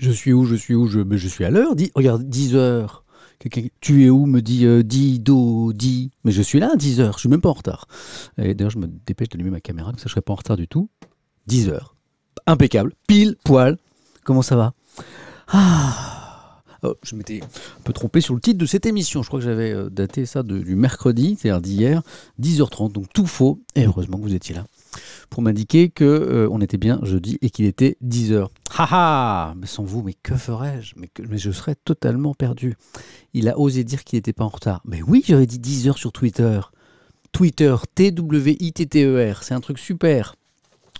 Je suis où Je suis où je, suis à l'heure. Dis- Regarde, 10 heures. Tu es où me dit euh, dis, do. Mais je suis là à 10 heures. Je suis même pas en retard. Et d'ailleurs, je me dépêche d'allumer ma caméra, comme ça je serai pas en retard du tout. 10 heures. Impeccable. Pile, poil. Comment ça va? Ah Oh, je m'étais un peu trompé sur le titre de cette émission. Je crois que j'avais euh, daté ça du mercredi, c'est-à-dire d'hier, 10h30. Donc tout faux. Et heureusement que vous étiez là pour m'indiquer que euh, on était bien jeudi et qu'il était 10h. Haha Mais sans vous, mais que ferais-je? Mais, je serais totalement perdu. Il a osé dire qu'il n'était pas en retard. Mais oui, j'avais dit 10h sur Twitter. Twitter, T-W-I-T-T-E-R. C'est un truc super.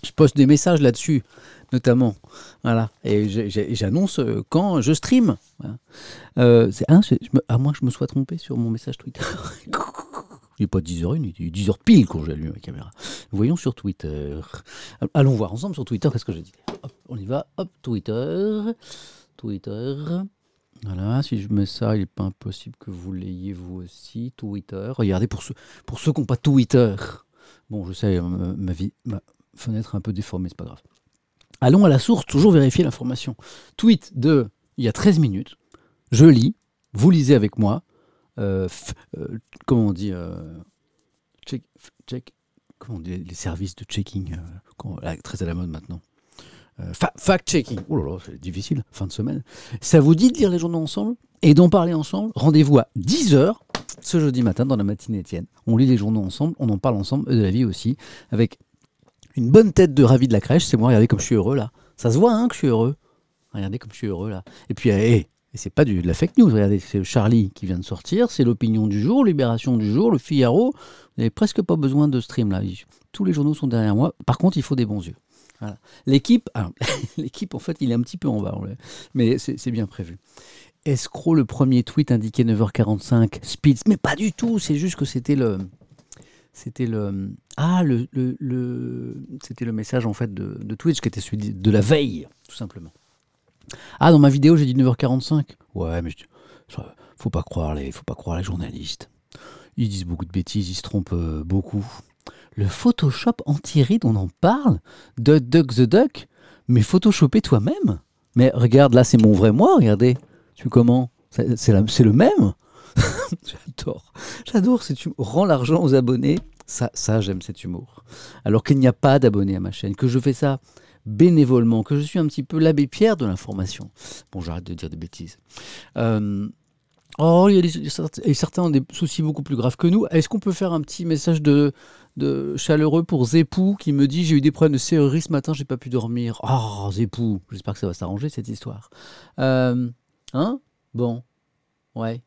Je poste des messages là-dessus, notamment. Voilà. Et j'annonce euh, quand je stream. Euh, à moins que je me sois trompé sur mon message Twitter. Il n'est pas 10h01, il est 10h pile quand j'allume ma caméra. Voyons sur Twitter. Allons voir ensemble sur Twitter, qu'est-ce que j'ai dit On y va, hop, Twitter. Twitter. Voilà, si je mets ça, il n'est pas impossible que vous l'ayez vous aussi. Twitter. Regardez, pour ceux, pour ceux qui n'ont pas Twitter. Bon, je sais, ma, vie, ma fenêtre est un peu déformée, c'est pas grave. Allons à la source, toujours vérifier l'information. Tweet de il y a 13 minutes. Je lis, vous lisez avec moi. Euh, euh, comment on dit euh, check, check, comment on dit les services de checking, très à la mode maintenant. Fa- fact-checking. Oh là là, c'est difficile, fin de semaine. Ça vous dit de lire les journaux ensemble et d'en parler ensemble? Rendez-vous à 10h ce jeudi matin dans la matinée Étienne. On lit les journaux ensemble, on en parle ensemble, de la vie aussi, avec une bonne tête de ravi de la crèche. C'est moi, regardez comme je suis heureux là. Ça se voit hein, que je suis heureux. Regardez comme je suis heureux là. Et puis, hé, et c'est pas du, de la fake news, regardez, c'est Charlie qui vient de sortir, c'est l'opinion du jour, Libération du jour, le Figaro. Vous n'avez presque pas besoin de stream là. Tous les journaux sont derrière moi. Par contre, il faut des bons yeux. L'équipe, l'équipe en fait, il est un petit peu en bas, mais c'est bien prévu. Escroc, le premier tweet indiqué 9h45, Spitz, mais pas du tout, c'est juste que c'était le. C'était le. Ah, le, le, le- c'était le message en fait de, de Twitch qui était celui de la veille, tout simplement. Ah, dans ma vidéo, j'ai dit 9h45. Ouais, mais je, faut pas croire les, faut pas croire les journalistes. Ils disent beaucoup de bêtises, ils se trompent euh, beaucoup. Le Photoshop anti-ride, on en parle Duck Duck the Duck Mais photoshopé toi-même Mais regarde, là, c'est mon vrai moi, regardez. Tu comment? C'est le même? J'adore. J'adore cet humour. Rends l'argent aux abonnés. Ça, ça j'aime cet humour. Alors qu'il n'y a pas d'abonnés à ma chaîne, que je fais ça bénévolement, que je suis un petit peu l'abbé Pierre de l'information. Bon, j'arrête de dire des bêtises. Euh, oh, il y a des- certains ont des soucis beaucoup plus graves que nous. Est-ce qu'on peut faire un petit message de, de chaleureux pour Zépou qui me dit j'ai eu des problèmes de serrurerie ce matin, j'ai pas pu dormir. Oh, Zépou, j'espère que ça va s'arranger cette histoire. Euh, hein? Bon, ouais.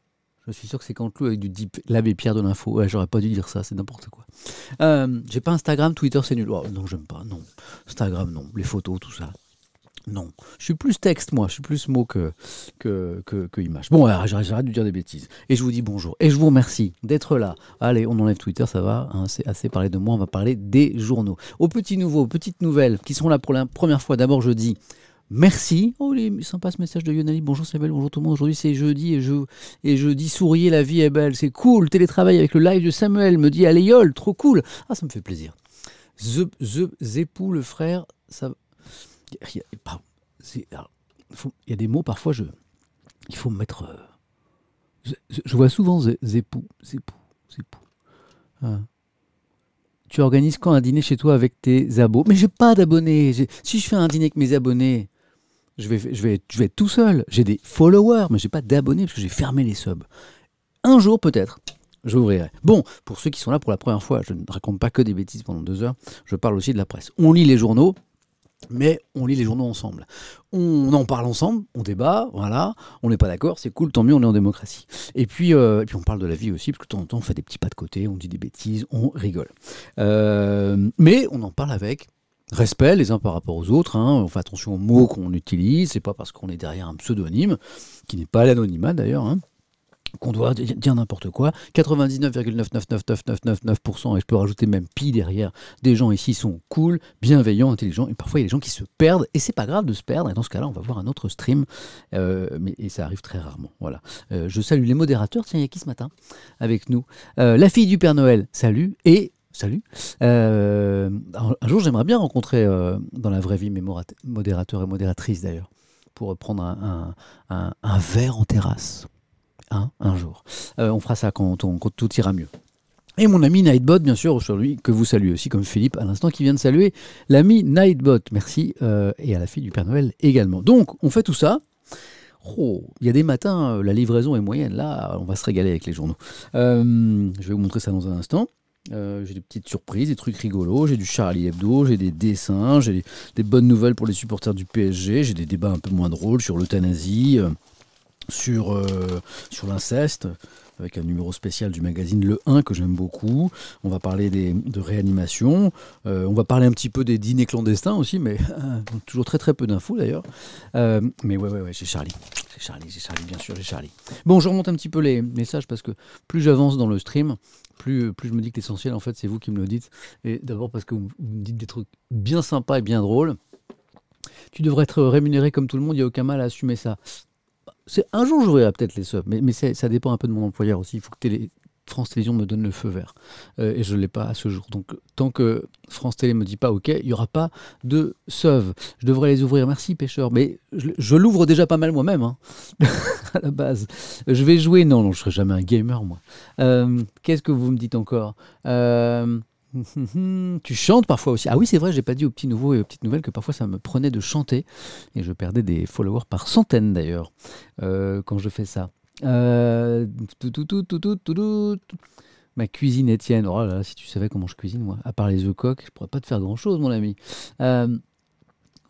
Je suis sûr que c'est Cantelou avec du deep, l'abbé Pierre de l'info. Ouais, j'aurais pas dû dire ça, c'est n'importe quoi. Euh, j'ai pas Instagram, Twitter, c'est nul. Oh, non, j'aime pas, non. Instagram, non. Les photos, tout ça. Non. Je suis plus texte, moi. Je suis plus mot que, que, que, image. Bon, alors, j'arrête de dire des bêtises. Et je vous dis bonjour. Et je vous remercie d'être là. Allez, on enlève Twitter, ça va. hein, c'est assez parlé de moi. On va parler des journaux. Aux petits nouveaux, aux petites nouvelles qui sont là pour la première fois. D'abord, je dis merci. Oh, il est sympa ce message de Yonali. Bonjour Samuel, bonjour tout le monde. Aujourd'hui, c'est jeudi et je, et je dis souriez, la vie est belle. C'est cool. Télétravail avec le live de Samuel. Me dit Aléol, trop cool. Ah, ça me fait plaisir. The, the, Zépou, le frère, ça. il y a- c'est- des mots, parfois, je, il faut me mettre. euh, je, vois souvent Zépou, Zépou, Zépou. Ah. Tu organises quand un dîner chez toi avec tes abos? Mais j'ai pas d'abonnés. Si je fais un dîner avec mes abonnés, je vais, je vais, je vais être tout seul. J'ai des followers, mais j'ai pas d'abonnés parce que j'ai fermé les subs. Un jour peut-être, j'ouvrirai. Bon, pour ceux qui sont là pour la première fois, je ne raconte pas que des bêtises pendant deux heures. Je parle aussi de la presse. On lit les journaux, mais on lit les journaux ensemble. On en parle ensemble, on débat, voilà. On n'est pas d'accord, c'est cool, tant mieux, on est en démocratie. Et puis, euh, et puis on parle de la vie aussi, parce que de temps en temps, on fait des petits pas de côté, on dit des bêtises, on rigole. Euh, mais on en parle avec respect les uns par rapport aux autres. hein. On fait attention aux mots qu'on utilise. C'est pas parce qu'on est derrière un pseudonyme, qui n'est pas l'anonymat d'ailleurs. hein, qu'on doit di- dire n'importe quoi. 99,999999%, et je peux rajouter même pi derrière, des gens ici sont cool, bienveillants, intelligents, et parfois il y a des gens qui se perdent, et c'est pas grave de se perdre, et dans ce cas-là, on va voir un autre stream, euh, mais, et ça arrive très rarement. Voilà. Euh, je salue les modérateurs, tiens, il y a qui ce matin avec nous? Euh, La fille du Père Noël, salut, et salut. Euh, un jour, j'aimerais bien rencontrer euh, dans la vraie vie mes modérateurs et modératrices d'ailleurs. pour prendre un, verre en terrasse. Hein, un jour. Euh, on fera ça quand, quand, tout ira mieux. Et mon ami Nightbot, bien sûr, aujourd'hui, que vous saluez aussi, comme Philippe à l'instant, qui vient de saluer l'ami Nightbot. Merci. Et à la fille du Père Noël également. Donc, on fait tout ça. Oh, il y a des matins, la livraison est moyenne. Là, on va se régaler avec les journaux. je vais vous montrer ça dans un instant. J'ai des petites surprises, des trucs rigolos, j'ai du Charlie Hebdo, j'ai des dessins, j'ai des, bonnes nouvelles pour les supporters du PSG, j'ai des débats un peu moins drôles sur l'euthanasie sur, euh, sur l'inceste, avec un numéro spécial du magazine Le 1 que j'aime beaucoup. On va parler de réanimation. Euh, on va parler un petit peu des dîners clandestins aussi, mais toujours très très peu d'infos d'ailleurs. Euh, mais ouais, ouais, ouais, j'ai Charlie. J'ai Charlie, j'ai Charlie, bien sûr, j'ai Charlie. Bon, je remonte un petit peu les messages parce que plus j'avance dans le stream, plus, plus je me dis que l'essentiel, en fait, c'est vous qui me le dites. Et d'abord parce que vous, vous me dites des trucs bien sympas et bien drôles. Tu devrais être rémunéré comme tout le monde, il n'y a aucun mal à assumer ça un jour, j'aurai peut-être les subs, mais, ça dépend un peu de mon employeur aussi. Il faut que France Télévisions me donne le feu vert. Euh, et je ne l'ai pas à ce jour. Donc, tant que France Télé me dit pas OK, il n'y aura pas de SUV. Je devrais les ouvrir. Merci, pêcheur. Mais je, l'ouvre déjà pas mal moi-même, hein, à la base. Je vais jouer. Non, non, je ne serai jamais un gamer, moi. Euh, qu'est-ce que vous me dites encore? Euh, tu chantes parfois aussi. Ah oui, c'est vrai, j'ai pas dit aux petits nouveaux et aux petites nouvelles que parfois ça me prenait de chanter et je perdais des followers par centaines d'ailleurs euh, quand je fais ça. Euh, Ma cuisine Étienne. Oh là là, si tu savais comment je cuisine moi, à part les œufs coques, je pourrais pas te faire grand chose, mon ami. Euh,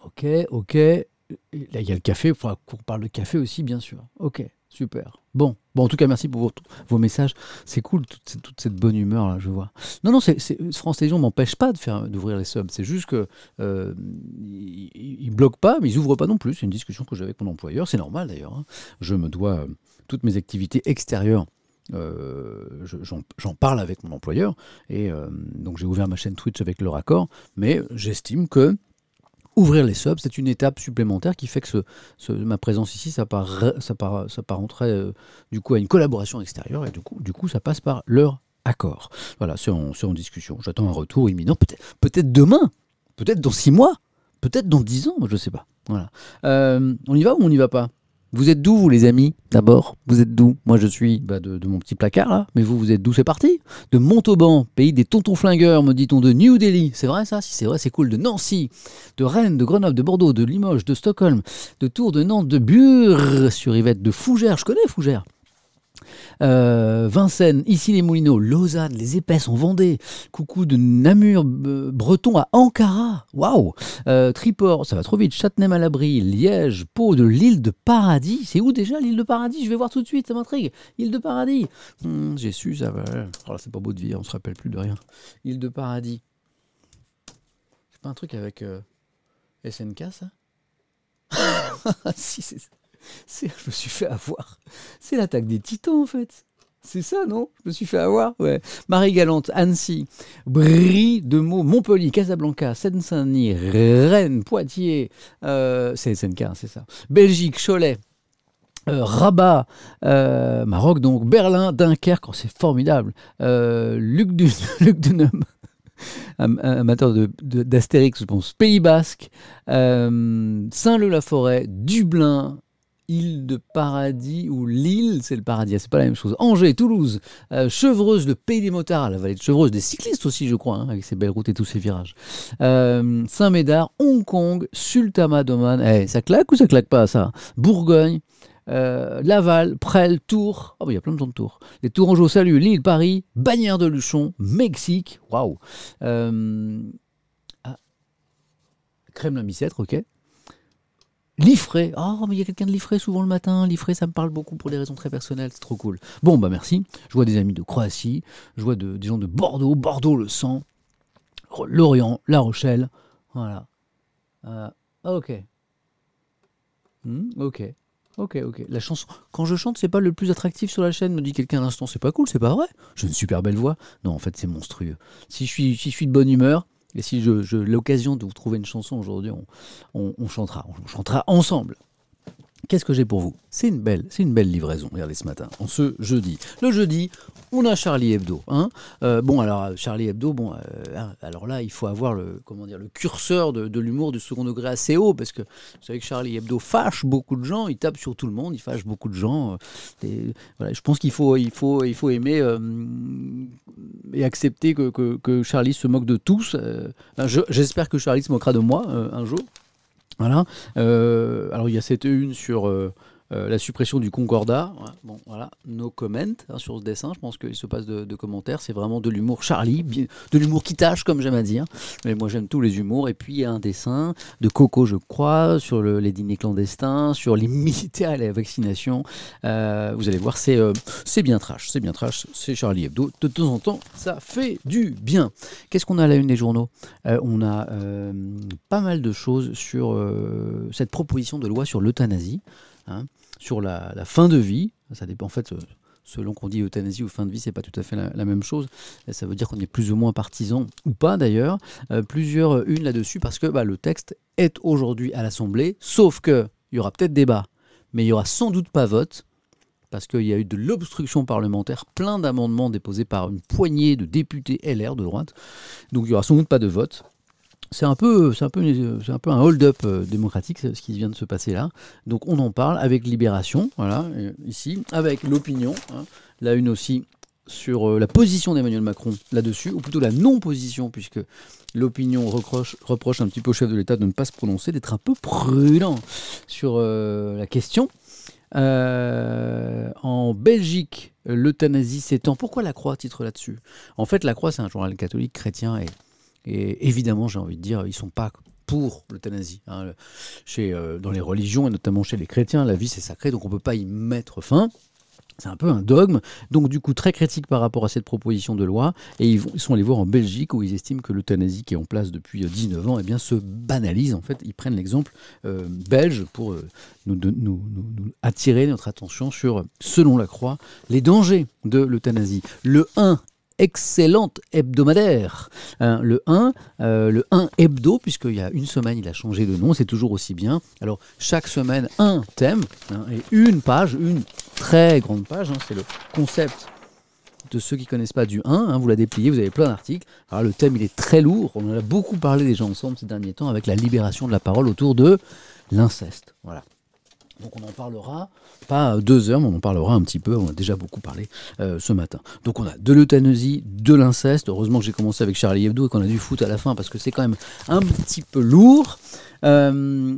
ok, ok. Là, il y a le café. Il faudra qu'on parle de café aussi, bien sûr. Ok. Super. Bon, bon, en tout cas, merci pour vos, messages. C'est cool, toute, cette bonne humeur, là, je vois. Non, non, c'est, France Télévisions m'empêche pas de faire, d'ouvrir les subs. C'est juste que euh, ils, bloquent pas, mais ils ouvrent pas non plus. C'est une discussion que j'ai avec mon employeur. C'est normal, d'ailleurs. Hein. Je me dois euh, toutes mes activités extérieures. Euh, j'en, parle avec mon employeur et donc j'ai ouvert ma chaîne Twitch avec leur accord, mais j'estime que ouvrir les subs, c'est une étape supplémentaire qui fait que ma présence ici, ça part, ça part, ça euh, du coup à une collaboration extérieure et du coup, du coup ça passe par leur accord. Voilà, c'est en, discussion. J'attends un retour imminent, peut-être peut demain, peut-être dans six mois, peut-être dans dix ans, je ne sais pas. Voilà. Euh, on y va ou on n'y va pas? Vous êtes d'où, vous, les amis? D'abord, vous êtes d'où? Moi, je suis bah, de, mon petit placard, là. Mais vous, vous êtes d'où? C'est parti De Montauban, pays des tontons flingueurs, me dit-on, de New Delhi. C'est vrai, ça? Si c'est vrai, c'est cool. De Nancy, de Rennes, de Grenoble, de Bordeaux, de Limoges, de Stockholm, de Tours, de Nantes, de Bure, sur Yvette, de Fougères. Je connais Fougères. Euh, Vincennes, ici les Moulineaux, Lausanne, les Épaisses en Vendée, coucou de Namur, Breton à Ankara, waouh euh, Triport, ça va trop vite, Châtenay-Malabry, Liège, Pau, de l'île de Paradis, c'est où déjà l'île de Paradis? Je vais voir tout de suite, ça m'intrigue. Île de Paradis, hmm, j'ai su, ça. Oh, c'est pas beau de vivre, on se rappelle plus de rien. Île de Paradis. C'est pas un truc avec euh, SNK ça? Si, c'est ça. Je me suis fait avoir. C'est l'attaque des titans, en fait. C'est ça, non? Je me suis fait avoir. Marie-Galante, Annecy, Brie de Meaux, Montpellier, Casablanca, Seine-Saint-Denis, Rennes, Poitiers, euh, c'est SNK, hein, c'est ça. Belgique, Cholet, euh, Rabat, euh, Maroc donc, Berlin, Dunkerque, oh, c'est formidable. Luc, du, Luc Denum, amateur d'Astérix, je pense. Pays Basque, Saint-Leu-la-Forêt, Dublin, île de paradis ou l'île, c'est le paradis, c'est pas la même chose. Angers, Toulouse, euh, Chevreuse, le pays des motards, la vallée de Chevreuse, des cyclistes aussi, je crois, hein, avec ses belles routes et tous ses virages. Euh, Saint-Médard, Hong Kong, Sultama Doman, eh, ça claque ou ça claque pas ça? Bourgogne. Euh, Laval, Presles, Tours, oh, il y a plein de gens de Tours. Les Tourangeaux, salut, Lille, Paris, Bagnères de Luchon, Mexique, waouh. Ah. Crème la Bicêtre, ok. Liffré. Oh, mais il y a quelqu'un de Liffré souvent le matin. Liffré, ça me parle beaucoup pour des raisons très personnelles. C'est trop cool. Bon, bah merci. Je vois des amis de Croatie. Je vois des gens de Bordeaux. Bordeaux, le sang. Lorient, La Rochelle. Voilà. Euh, ok. Hmm, ok. Ok, ok. La chanson. Quand je chante, c'est pas le plus attractif sur la chaîne, me dit quelqu'un à l'instant. C'est pas cool, c'est pas vrai. J'ai une super belle voix. Non, en fait, c'est monstrueux. Si je suis, si je suis de bonne humeur, et si j'ai l'occasion de vous trouver une chanson aujourd'hui, on, chantera. On chantera ensemble. Qu'est-ce que j'ai pour vous? C'est une belle, c'est une belle livraison. Regardez ce matin, en ce jeudi. Le jeudi, on a Charlie Hebdo. Hein euh, bon, alors Charlie Hebdo, bon, euh, hein, alors là, il faut avoir le, comment dire, le curseur de, l'humour du second degré assez haut, parce que vous savez que Charlie Hebdo fâche beaucoup de gens, il tape sur tout le monde, il fâche beaucoup de gens. Euh, je pense qu'il faut, il faut, il faut aimer et accepter que, Charlie se moque de tous. J'espère que Charlie se moquera de moi un jour. Voilà. Euh, alors il y a cette une sur euh, euh, la suppression du concordat. Bon, voilà, no comment hein, sur ce dessin. Je pense qu'il se passe de, commentaires. C'est vraiment de l'humour Charlie, de l'humour qui tâche, comme j'aime à dire. Mais moi, j'aime tous les humours. Et puis, il y a un dessin de Coco, je crois, sur les dîners clandestins, sur les militaires et la vaccination. Euh, vous allez voir, c'est c'est bien trash. C'est bien trash. C'est Charlie Hebdo. De temps en temps, ça fait du bien. Qu'est-ce qu'on a à la une des journaux? On a pas mal de choses sur cette proposition de loi sur l'euthanasie. Hein sur la, fin de vie. Ça dépend en fait. Euh, selon qu'on dit euthanasie ou fin de vie, c'est pas tout à fait la, même chose. ça veut dire qu'on est plus ou moins partisan ou pas d'ailleurs. Euh, plusieurs euh, une là-dessus parce que bah, le texte est aujourd'hui à l'Assemblée, sauf que il y aura peut-être débat, mais il y aura sans doute pas vote parce qu'il y a eu de l'obstruction parlementaire, plein d'amendements déposés par une poignée de députés LR de droite. Donc il y aura sans doute pas de vote c'est un peu, c'est un peu, c'est un peu un hold-up euh, démocratique ce qui vient de se passer là. Donc on en parle avec Libération, voilà, euh, ici, avec l'opinion, hein. la une aussi sur euh, la position d'Emmanuel Macron là-dessus, ou plutôt la non-position, puisque l'opinion reproche, un petit peu au chef de l'État de ne pas se prononcer, d'être un peu prudent sur la question. en Belgique, l'euthanasie s'étend. Pourquoi la Croix titre là-dessus? En fait, la Croix, c'est un journal catholique chrétien et et évidemment, j'ai envie de dire, ils ne sont pas pour l'euthanasie. Hein. Chez, euh, dans les religions, et notamment chez les chrétiens, la vie c'est sacré, donc on ne peut pas y mettre fin. C'est un peu un dogme, donc du coup très critique par rapport à cette proposition de loi. Et ils, sont allés voir en Belgique où ils estiment que l'euthanasie qui est en place depuis 19 ans eh bien, se banalise. En fait, ils prennent l'exemple euh, belge pour euh, nous, nous, attirer notre attention sur, selon la Croix, les dangers de l'euthanasie. Le 1 excellente hebdomadaire. Hein, le 1, euh, le 1 hebdo, puisqu'il y a une semaine, il a changé de nom, c'est toujours aussi bien. Alors, chaque semaine, un thème hein, et une page, une très grande page. Hein, c'est le concept de ceux qui connaissent pas du 1. vous la dépliez, vous avez plein d'articles. Alors, le thème, il est très lourd. On en a beaucoup parlé déjà ensemble ces derniers temps avec la libération de la parole autour de l'inceste. Voilà. Donc on en parlera, pas deux heures, mais on en parlera un petit peu, on a déjà beaucoup parlé euh, ce matin. Donc on a de l'euthanasie, de l'inceste, heureusement que j'ai commencé avec Charlie Hebdo et qu'on a du foot à la fin parce que c'est quand même un petit peu lourd. Euh,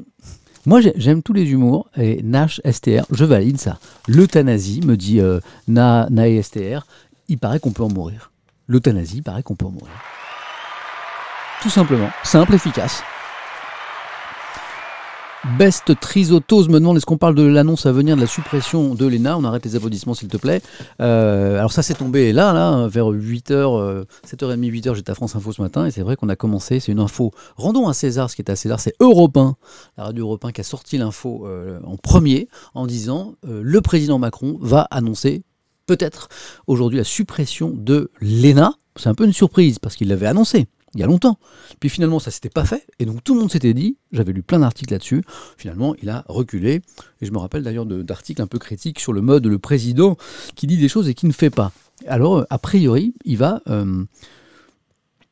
moi j'aime tous les humours et Nash STR, je valide ça. L'euthanasie, me dit euh, Na, Na STR, il paraît qu'on peut en mourir. L'euthanasie, il paraît qu'on peut en mourir. Tout simplement, simple, efficace. Best Trisotose me demande est-ce qu'on parle de l'annonce à venir de la suppression de l'ENA? On arrête les applaudissements s'il te plaît. Euh, alors ça s'est tombé là, là, vers 8h, 7h30, 8h, j'étais à France Info ce matin et c'est vrai qu'on a commencé, c'est une info. Rendons à César ce qui est à César, c'est Europe 1, la radio Europe 1 qui a sorti l'info euh, en premier en disant euh, le président Macron va annoncer peut-être aujourd'hui la suppression de l'ENA. C'est un peu une surprise parce qu'il l'avait annoncé il y a longtemps. Puis finalement, ça s'était pas fait. Et donc tout le monde s'était dit, j'avais lu plein d'articles là-dessus, finalement, il a reculé. Et je me rappelle d'ailleurs d'articles un peu critiques sur le mode le président qui dit des choses et qui ne fait pas. Alors, a priori, il va. Euh,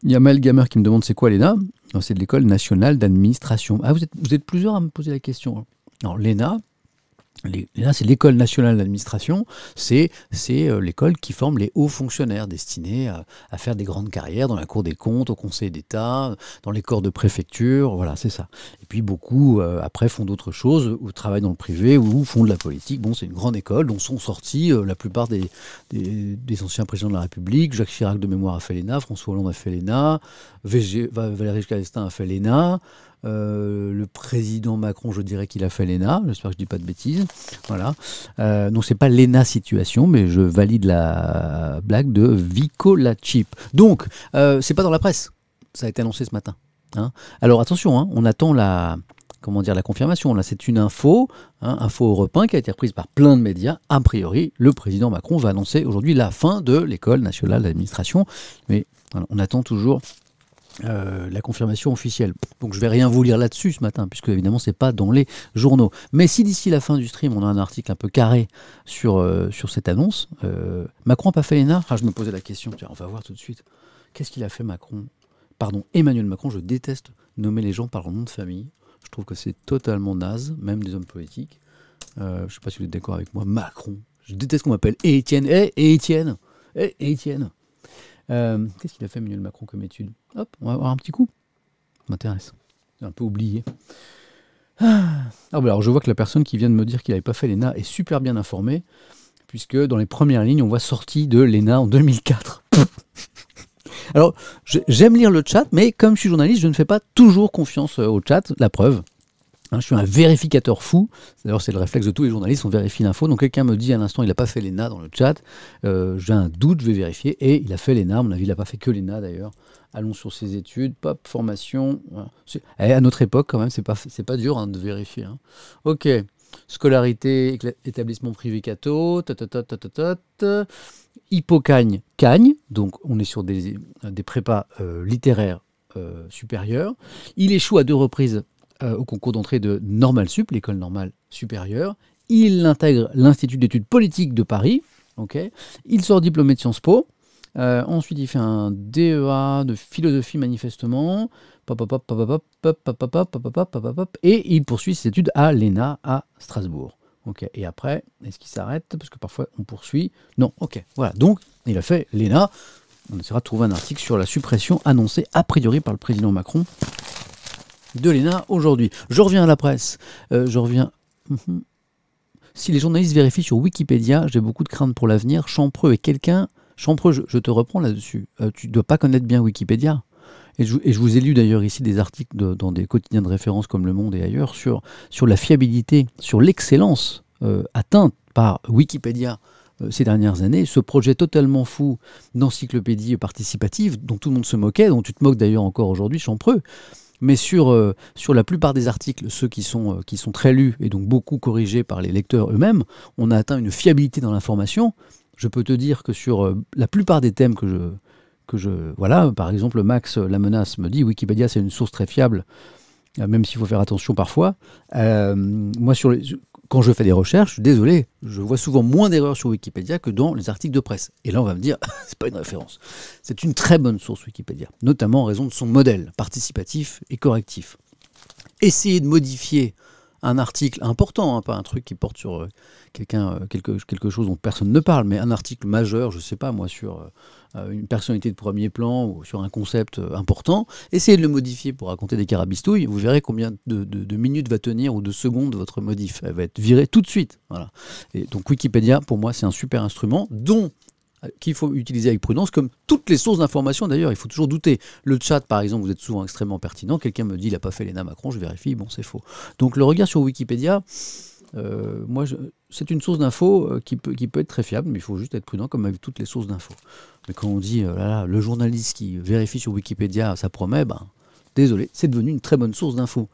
il y a Mel Gamer qui me demande c'est quoi l'ENA C'est de l'école nationale d'administration. Ah, vous êtes, vous êtes plusieurs à me poser la question. Alors, l'ENA, Là, c'est l'école nationale d'administration, c'est euh, l'école qui forme les hauts fonctionnaires destinés à, faire des grandes carrières dans la Cour des comptes, au Conseil d'État, dans les corps de préfecture, voilà, c'est ça. Et puis beaucoup, euh, après, font d'autres choses, ou travaillent dans le privé, ou font de la politique. Bon, c'est une grande école dont sont sortis euh, la plupart des, anciens présidents de la République. Jacques Chirac de mémoire a fait l'ENA, François Hollande a fait l'ENA, Valéry Giscard d'Estaing a fait l'ENA. Euh, le président Macron, je dirais qu'il a fait l'ENA. J'espère que je ne dis pas de bêtises. Voilà. Euh, donc, c'est pas l'ENA situation, mais je valide la blague de Vico la Chip. Donc, euh, c'est pas dans la presse. Ça a été annoncé ce matin. Hein. Alors, attention, hein, on attend la, comment dire, la confirmation. Là, c'est une info, hein, info européen qui a été reprise par plein de médias. A priori, le président Macron va annoncer aujourd'hui la fin de l'école nationale d'administration. Mais on attend toujours euh, la confirmation officielle. Donc je vais rien vous lire là-dessus ce matin, puisque évidemment c'est pas dans les journaux. Mais si d'ici la fin du stream on a un article un peu carré sur, euh, sur cette annonce, euh, Macron n'a pas fait l'ENA? Ah, Je me posais la question, on va voir tout de suite. Qu'est-ce qu'il a fait Macron? Pardon, Emmanuel Macron, je déteste nommer les gens par leur nom de famille. Je trouve que c'est totalement naze, même des hommes politiques. je ne sais pas si vous êtes d'accord avec moi. Macron. Je déteste qu'on m'appelle Étienne. Eh, Étienne. Eh, Étienne. Euh, qu'est-ce qu'il a fait Emmanuel Macron comme étude? Hop, on va voir un petit coup. M'intéresse. Un peu oublié. Ah, ah bah alors je vois que la personne qui vient de me dire qu'il n'avait pas fait l'ENA est super bien informée, puisque dans les premières lignes, on voit sortie de l'ENA en 2004. alors, j'aime lire le chat, mais comme je suis journaliste, je ne fais pas toujours confiance euh, au chat. La preuve, Hein, je suis un vérificateur fou. D'ailleurs, c'est le réflexe de tous les journalistes, on vérifie l'info. Donc quelqu'un me dit à l'instant, il n'a pas fait l'ENA dans le chat. Euh, j'ai un doute, je vais vérifier. Et il a fait l'ENA, à mon avis, il n'a pas fait que l'ENA d'ailleurs. Allons sur ses études, pop, formation. Eh, à notre époque, quand même, c'est pas, pas dur hein, de vérifier. Hein. Ok. Scolarité, établissement privé catho, Hippocagne, Cagne, donc on est sur des, des prépas euh, littéraires euh, supérieurs. Il échoue à deux reprises euh, au concours d'entrée de Normal Sup, l'école normale supérieure. Il intègre l'Institut d'études politiques de Paris. il sort diplômé de Sciences Po. Euh, ensuite, il fait un DEA de philosophie manifestement. Et il poursuit ses études à l'ENA à Strasbourg. Et après, est-ce qu'il s'arrête Parce que parfois on poursuit. Non, ok. Voilà. Donc, il a fait l'ENA. On essaiera de trouver un article sur la suppression annoncée a priori par le président Macron de l'ENA aujourd'hui. Je reviens à la presse. Euh, je reviens. Mhm. Si les journalistes vérifient sur Wikipédia, j'ai beaucoup de craintes pour l'avenir. Champreux est quelqu'un. Champreux, je, te reprends là-dessus. Euh, tu ne dois pas connaître bien Wikipédia. Et je, vous ai lu d'ailleurs ici des articles dans des quotidiens de référence comme Le Monde et ailleurs sur, la fiabilité, sur l'excellence euh, atteinte par Wikipédia ces dernières années, ce projet totalement fou d'encyclopédie participative dont tout le monde se moquait, dont tu te moques d'ailleurs encore aujourd'hui, Champreux, mais sur, euh, sur la plupart des articles, ceux qui sont, euh, qui sont très lus et donc beaucoup corrigés par les lecteurs eux-mêmes, on a atteint une fiabilité dans l'information. Je peux te dire que sur euh, la plupart des thèmes que je, que je... Voilà, par exemple, Max La Menace me dit Wikipédia, c'est une source très fiable, même s'il faut faire attention parfois. moi, sur les, quand je fais des recherches, désolé, je vois souvent moins d'erreurs sur Wikipédia que dans les articles de presse. Et là, on va me dire, c'est pas une référence. C'est une très bonne source Wikipédia, notamment en raison de son modèle participatif et correctif. Essayer de modifier un article important, hein, pas un truc qui porte sur euh, euh, quelque, chose dont personne ne parle, mais un article majeur, je sais pas moi, sur euh, une personnalité de premier plan ou sur un concept important, essayez de le modifier pour raconter des carabistouilles, vous verrez combien de, minutes va tenir ou de secondes votre modif. Elle va être virée tout de suite. Et donc Wikipédia, pour moi, c'est un super instrument dont qu'il faut utiliser avec prudence, comme toutes les sources d'information d'ailleurs, il faut toujours douter. Le chat, par exemple, vous êtes souvent extrêmement pertinent, quelqu'un me dit il n'a pas fait l'ENA Macron, je vérifie, bon c'est faux. Donc le regard sur Wikipédia, moi, c'est une source d'info qui peut, qui peut être très fiable, mais il faut juste être prudent, comme avec toutes les sources d'infos. Mais quand on dit euh, le journaliste qui vérifie sur Wikipédia, ça promet, ben, désolé, c'est devenu une très bonne source d'infos.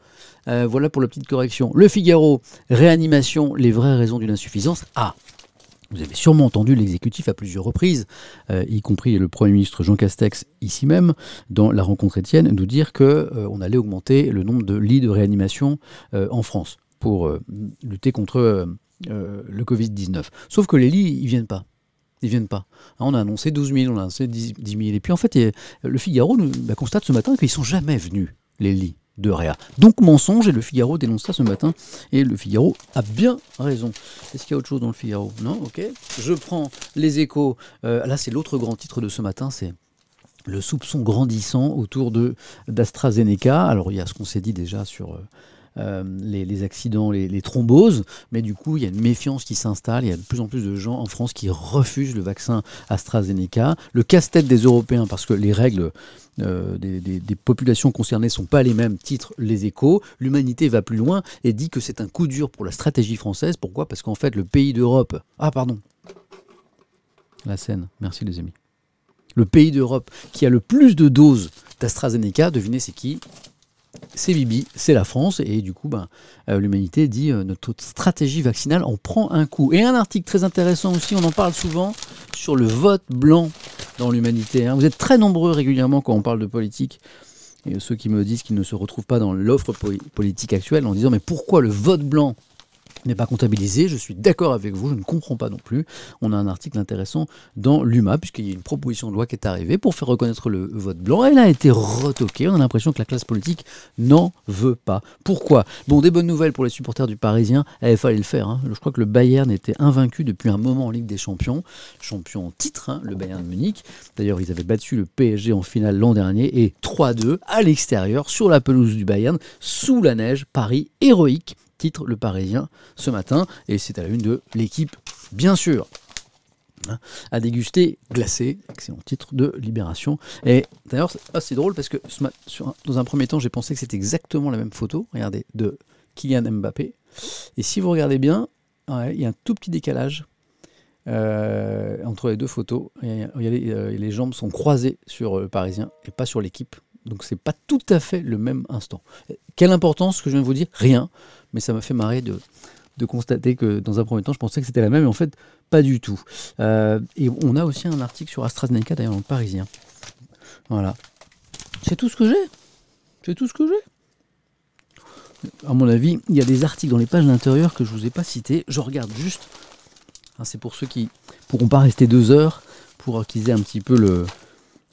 Euh, voilà pour la petite correction. Le Figaro, réanimation, les vraies raisons d'une insuffisance. Ah, vous avez sûrement entendu l'exécutif à plusieurs reprises, euh, y compris le Premier ministre Jean Castex ici même, dans la rencontre Étienne, nous dire qu'on allait augmenter le nombre de lits de réanimation en France pour lutter contre le Covid-19. Sauf que les lits, ils viennent pas. Ils viennent pas. Hein, on a annoncé 12 000, on a annoncé 10 000. Et puis en fait, le Figaro nous, bah, constate ce matin qu'ils sont jamais venus, les lits Donc mensonge, et le Figaro dénonce ça ce matin. Et le Figaro a bien raison. Est-ce qu'il y a autre chose dans le Figaro? Non Ok. Je prends les échos. Euh, là, c'est l'autre grand titre de ce matin, c'est le soupçon grandissant autour de d'AstraZeneca. Alors il y a ce qu'on s'est dit déjà sur... Euh, euh, les, accidents, les, thromboses, mais du coup, il y a une méfiance qui s'installe. Il y a de plus en plus de gens en France qui refusent le vaccin AstraZeneca. Le casse-tête des Européens, parce que les règles euh, des, populations concernées ne sont pas les mêmes, titre les échos. L'humanité va plus loin et dit que c'est un coup dur pour la stratégie française. Pourquoi? Parce qu'en fait, le pays d'Europe. Ah, pardon. La Seine. Merci, les amis. Le pays d'Europe qui a le plus de doses d'AstraZeneca, devinez c'est qui? C'est Bibi, c'est la France, et du coup, ben, euh, l'humanité dit euh, notre stratégie vaccinale en prend un coup. Et un article très intéressant aussi, on en parle souvent, sur le vote blanc dans l'humanité. Hein. Vous êtes très nombreux régulièrement quand on parle de politique et ceux qui me disent qu'ils ne se retrouvent pas dans l'offre politique actuelle en disant mais pourquoi le vote blanc n'est pas comptabilisé. Je suis d'accord avec vous, je ne comprends pas non plus. On a un article intéressant dans l'UMA, puisqu'il y a une proposition de loi qui est arrivée pour faire reconnaître le vote blanc. Elle a été retoquée. On a l'impression que la classe politique n'en veut pas. Pourquoi? Bon, des bonnes nouvelles pour les supporters du Parisien. Eh, il fallait le faire. Hein. Je crois que le Bayern était invaincu depuis un moment en Ligue des Champions. Champion en titre, hein, le Bayern de Munich. D'ailleurs, ils avaient battu le PSG en finale l'an dernier et 3-2 à l'extérieur sur la pelouse du Bayern, sous la neige. Paris héroïque titre Le Parisien ce matin, et c'est à la une de l'équipe, bien sûr. Hein, à déguster glacé, excellent titre de Libération. Et d'ailleurs, c'est drôle parce que dans un premier temps, j'ai pensé que c'était exactement la même photo, regardez, de Kylian Mbappé. Et si vous regardez bien, il y a un tout petit décalage euh, entre les deux photos. Euh, les, jambes sont croisées sur le Parisien et pas sur l'équipe. Donc c'est pas tout à fait le même instant. Quelle importance ce que je viens de vous dire Rien mais ça m'a fait marrer de, constater que dans un premier temps, je pensais que c'était la même, et en fait, pas du tout. Euh, et on a aussi un article sur AstraZeneca, d'ailleurs, dans le Parisien. Voilà. C'est tout ce que j'ai. C'est tout ce que j'ai. À mon avis, il y a des articles dans les pages d'intérieur que je ne vous ai pas cités. Je regarde juste. Hein, c'est pour ceux qui pourront pas rester deux heures pour qu'ils aient un petit peu le,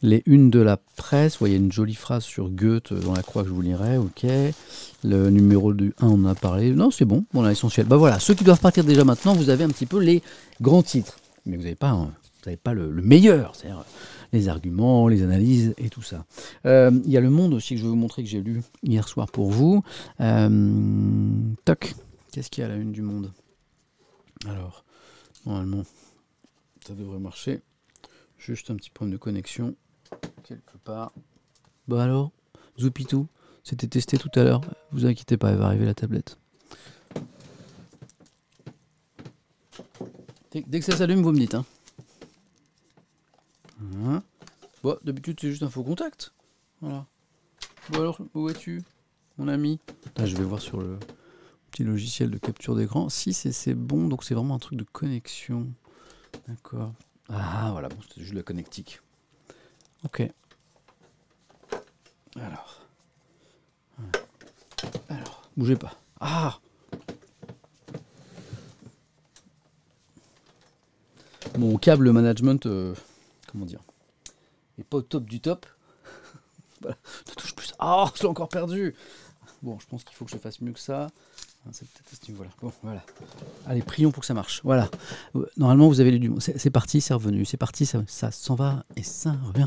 les unes de la presse. Vous voyez une jolie phrase sur Goethe dans la croix que je vous lirai. Ok. Le numéro du 1, on en a parlé. Non, c'est bon, on a l'essentiel. Bah voilà, ceux qui doivent partir déjà maintenant, vous avez un petit peu les grands titres. Mais vous n'avez pas, vous n'avez pas le, meilleur, c'est-à-dire les arguments, les analyses et tout ça. Euh, il y a Le Monde aussi que je vais vous montrer que j'ai lu hier soir pour vous. Euh, toc, qu'est-ce qu'il y a à la une du Monde? Alors, normalement, ça devrait marcher. Juste un petit problème de connexion quelque part. Bon alors, Zoupitou c'était testé tout à l'heure. Vous inquiétez pas, elle va arriver la tablette. Dès que ça s'allume, vous me dites. Hein. Hein? Bon, d'habitude, c'est juste un faux contact. Voilà. Bon alors, où es-tu, mon ami? Là, je vais voir sur le petit logiciel de capture d'écran. Si, c'est bon, donc c'est vraiment un truc de connexion. D'accord. Ah, voilà, bon, c'était juste la connectique. Ok. Alors. Alors, bougez pas. Ah Mon câble management, euh, comment dire, est pas au top du top. voilà, ne touche plus. Ah, je l'ai encore perdu. Bon, je pense qu'il faut que je fasse mieux que ça. Ah, c'est. Bon, voilà. Allez, prions pour que ça marche. Voilà. Normalement, vous avez du. C'est parti, c'est revenu. C'est parti, ça, s'en va et ça revient.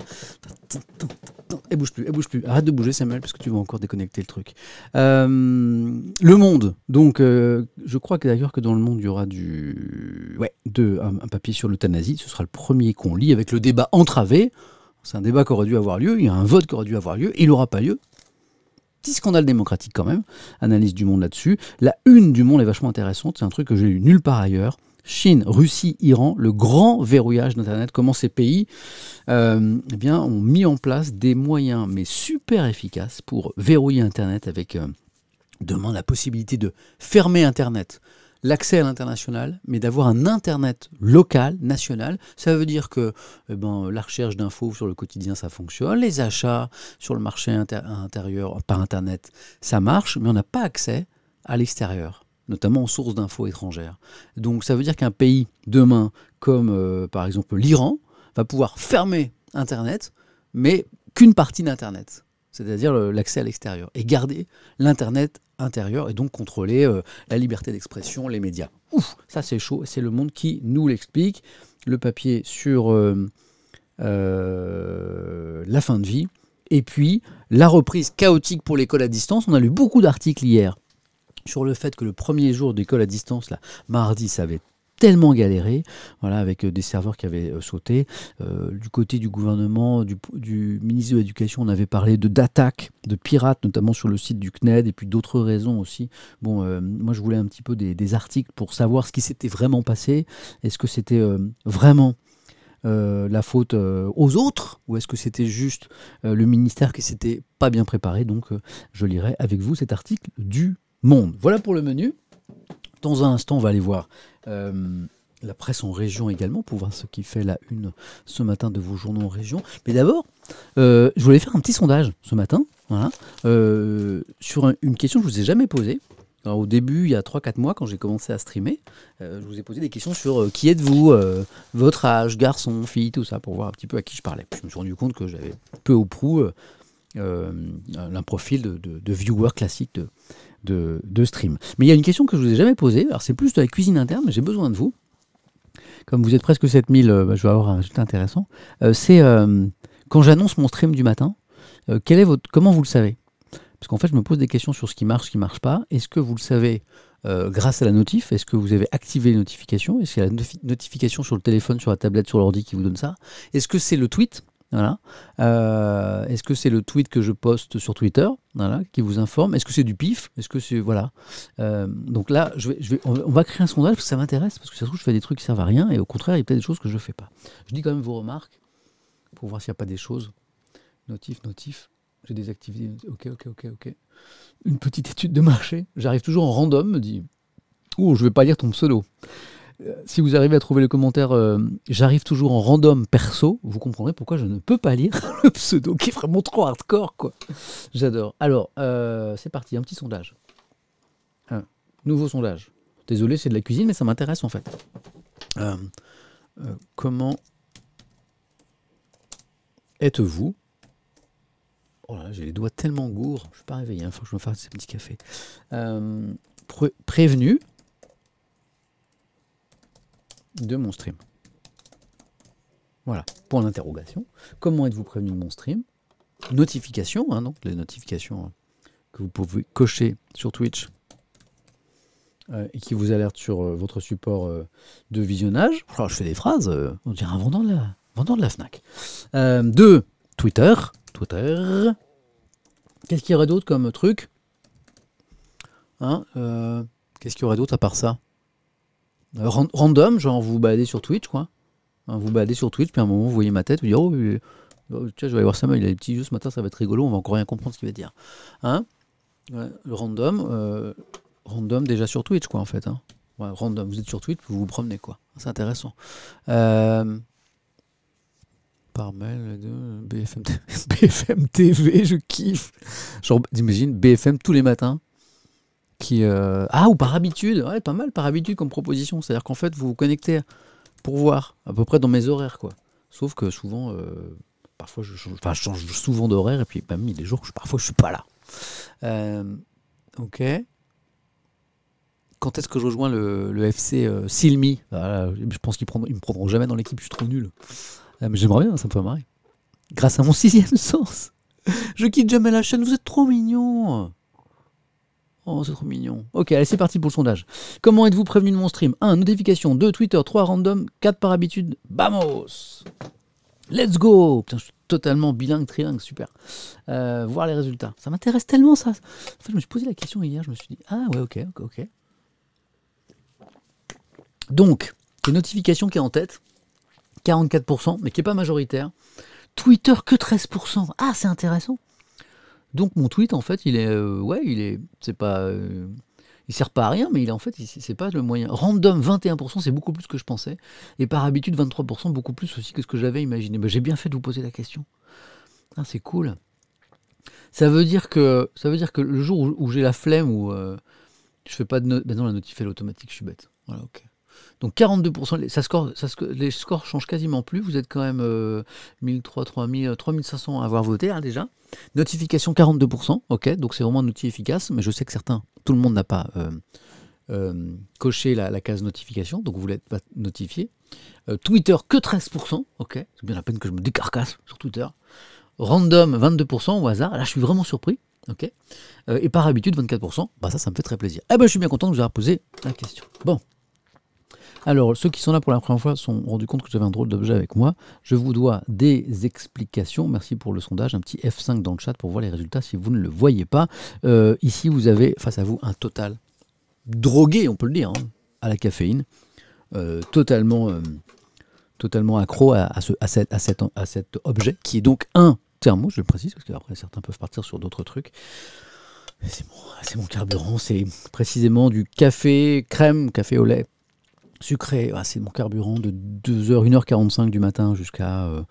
Elle bouge plus, elle bouge plus. Arrête de bouger, Samuel, parce que tu vas encore déconnecter le truc. Euh, le monde. Donc, euh, je crois que d'ailleurs que dans le monde, il y aura du. Ouais, de, un papier sur l'euthanasie. Ce sera le premier qu'on lit avec le débat entravé. C'est un débat qui aurait dû avoir lieu. Il y a un vote qui aurait dû avoir lieu. Il n'aura pas lieu petit scandale démocratique quand même. Analyse du monde là-dessus. La une du monde est vachement intéressante. C'est un truc que j'ai lu nulle part ailleurs. Chine, Russie, Iran, le grand verrouillage d'Internet, comment ces pays euh, eh bien, ont mis en place des moyens, mais super efficaces, pour verrouiller Internet avec euh, demain la possibilité de fermer Internet l'accès à l'international, mais d'avoir un Internet local, national. Ça veut dire que eh ben, la recherche d'infos sur le quotidien, ça fonctionne. Les achats sur le marché intérieur par Internet, ça marche, mais on n'a pas accès à l'extérieur notamment aux sources d'infos étrangères. Donc ça veut dire qu'un pays demain, comme euh, par exemple l'Iran, va pouvoir fermer Internet, mais qu'une partie d'Internet c'est-à-dire l'accès à l'extérieur, et garder l'Internet intérieur et donc contrôler euh, la liberté d'expression, les médias. Ouf, ça c'est chaud, c'est le monde qui nous l'explique. Le papier sur euh, euh, la fin de vie, et puis la reprise chaotique pour l'école à distance. On a lu beaucoup d'articles hier sur le fait que le premier jour d'école à distance, là, mardi, ça avait tellement galéré, voilà, avec euh, des serveurs qui avaient euh, sauté. Euh, du côté du gouvernement, du, ministre de l'Éducation, on avait parlé d'attaques, de pirates, notamment sur le site du CNED, et puis d'autres raisons aussi. Bon, moi je voulais un petit peu des, articles pour savoir ce qui s'était vraiment passé. Est-ce que c'était vraiment la faute aux autres ou est-ce que c'était juste le ministère qui s'était pas bien préparé? Donc je lirai avec vous cet article du Monde. Voilà pour le menu. Dans un instant, on va aller voir euh, la presse en région également pour voir ce qui fait la une ce matin de vos journaux en région. Mais d'abord, euh, je voulais faire un petit sondage ce matin. Euh, sur un- une question que je vous ai jamais posée. Au début, il y a 3-4 mois, quand j'ai commencé à streamer, je vous ai posé des questions sur qui êtes-vous, votre âge, garçon, fille, tout ça, pour voir un petit peu à qui je parlais. Puis je me suis rendu compte que j'avais peu ou prou un profil de, de, de viewer classique de, de, de stream. Mais il y a une question que je vous ai jamais posée. Alors, c'est plus de la cuisine interne, mais j'ai besoin de vous. Comme vous êtes presque 7000, euh, bah, je vais avoir un résultat intéressant. Euh, c'est euh, quand j'annonce mon stream du matin, quel est votre, comment vous le savez? Parce qu'en fait, je me pose des questions sur ce qui marche, ce qui ne marche pas. Est-ce que vous le savez grâce à la notif? Est-ce que vous avez activé les notifications? Est-ce qu'il y a la notification sur le téléphone, sur la tablette, sur l'ordi qui vous donne ça? Est-ce que c'est le tweet? Euh, Est-ce que c'est le tweet que je poste sur Twitter qui vous informe? Est-ce que c'est du pif? Est-ce que c'est voilà Euh, Donc là, on va- créer un sondage parce que ça m'intéresse parce que ça se trouve je fais des trucs qui servent à rien et au contraire il y a peut-être des choses que je ne fais pas. Je dis quand même vos remarques pour voir s'il n'y a pas des choses. Notif, notif. J'ai désactivé. Ok, ok, ok, ok. Une petite étude de marché. J'arrive toujours en random, me dit. Oh, je vais pas lire ton pseudo. Si vous arrivez à trouver le commentaire, euh, j'arrive toujours en random perso, vous comprendrez pourquoi je ne peux pas lire le pseudo qui est vraiment trop hardcore, quoi. J'adore. Alors, euh, c'est parti, un petit sondage. Nouveau sondage. Désolé, c'est de la cuisine, mais ça m'intéresse en fait. Euh, comment êtes-vous Oh là j'ai les doigts tellement gourds, je suis pas réveillé, il faut que je me fasse un petit café. Euh, pré- prévenu de mon stream. Voilà, point d'interrogation. Comment êtes-vous prévenu de mon stream? Notification, hein, donc les notifications hein, que vous pouvez cocher sur Twitch euh, et qui vous alertent sur euh, votre support euh, de visionnage. Alors, je fais des phrases, euh, on dirait un vendant de la, de FNAC. Euh, deux, Twitter. Twitter. Qu'est-ce qu'il y aurait d'autre comme truc? Hein, euh, Qu'est-ce qu'il y aurait d'autre à part ça? Euh, Random, genre vous baladez sur Twitch, quoi. Hein, vous baladez sur Twitch, puis à un moment vous voyez ma tête, vous dites Oh, euh, oh, tiens, je vais aller voir Samuel, il a des petits jeux ce matin, ça va être rigolo, on va encore rien comprendre ce qu'il va dire. Hein? Le random, euh, random déjà sur Twitch, quoi, en fait. Hein. Random, vous êtes sur Twitch, vous vous promenez, quoi. C'est intéressant. Euh, par mail, BFM, BFM TV, je kiffe. Genre, t'imagines, BFM tous les matins. Euh, Ah, ou par habitude, ouais, pas mal par habitude comme proposition. C'est-à-dire qu'en fait, vous vous connectez pour voir, à peu près dans mes horaires, quoi. Sauf que souvent, euh, parfois, je change, souvent d'horaire, et puis même il y a des je- parfois je suis pas là. Euh, ok. Quand est-ce que je rejoins le, FC Silmi? Voilà, Je pense qu'ils ne me prendront jamais dans l'équipe, je suis trop nul. Ah, mais j'aimerais bien, ça me ferait marrer. Grâce à mon sixième sens. Je quitte jamais la chaîne, vous êtes trop mignon. Oh, c'est trop mignon. Ok, allez, c'est parti pour le sondage. Comment êtes-vous prévenu de mon stream 1. Notification. 2. Twitter. 3. Random. 4. Par habitude. Vamos Let's go Putain, je suis totalement bilingue, trilingue, super. Euh, voir les résultats. Ça m'intéresse tellement, ça. En fait, je me suis posé la question hier, je me suis dit, ah ouais, ok, ok, ok. Donc, une notification qui est en tête, 44%, mais qui n'est pas majoritaire. Twitter que 13%. Ah, c'est intéressant. Donc mon tweet, en fait, il est, euh, ouais, il est, c'est pas, euh, il sert pas à rien, mais il est en fait, c'est pas le moyen. Random 21%, c'est beaucoup plus que je pensais, et par habitude 23%, beaucoup plus aussi que ce que j'avais imaginé. Ben, j'ai bien fait de vous poser la question. Ah, c'est cool. Ça veut dire que, ça veut dire que le jour où, j'ai la flemme ou euh, je fais pas de note, ben non, la notif est automatique, je suis bête. Voilà, ok. Donc 42%, les, ça score, les scores changent quasiment plus. Vous êtes quand même euh, 1300, 3000, 3500 à avoir voté hein, déjà. Notification 42%, ok, donc c'est vraiment un outil efficace, mais je sais que certains, tout le monde n'a pas euh, euh, coché la, case notification, donc vous l'êtes pas notifié. Euh, Twitter que 13%, ok, c'est bien la peine que je me décarcasse sur Twitter. Random 22% au hasard, là je suis vraiment surpris, ok. Euh, et par habitude 24%, bah ça ça me fait très plaisir. Eh ben je suis bien content de vous avoir posé la question. Bon. Alors, ceux qui sont là pour la première fois sont rendus compte que j'avais un drôle d'objet avec moi. Je vous dois des explications. Merci pour le sondage. Un petit F5 dans le chat pour voir les résultats si vous ne le voyez pas. Euh, ici, vous avez face à vous un total drogué, on peut le dire, hein, à la caféine. Euh, totalement, euh, totalement accro à, ce, à, cet, à, à cet objet qui est donc un thermo, je le précise, parce qu'après certains peuvent partir sur d'autres trucs. C'est mon, c'est mon carburant, c'est précisément du café crème, café au lait sucré. Ah, c'est mon carburant de 2h, 1h45 du matin jusqu'à euh,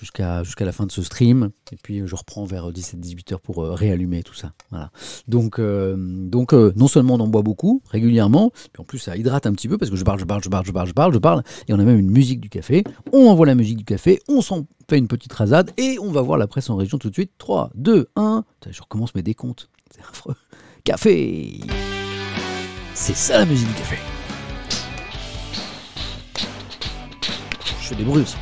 jusqu'à la fin de ce stream. Et puis je reprends vers 17-18 heures pour réallumer tout ça. Voilà. Donc, donc non seulement on en boit beaucoup régulièrement, puis en plus ça hydrate un petit peu parce que je parle, je parle, je parle, je parle, je parle, je parle. Et on a même une musique du café. On envoie la musique du café, on s'en fait une petite rasade et on va voir la presse en région tout de suite. 3, 2, 1. Je recommence mes décomptes. C'est affreux. Café C'est ça la musique du café. Des bruits aussi.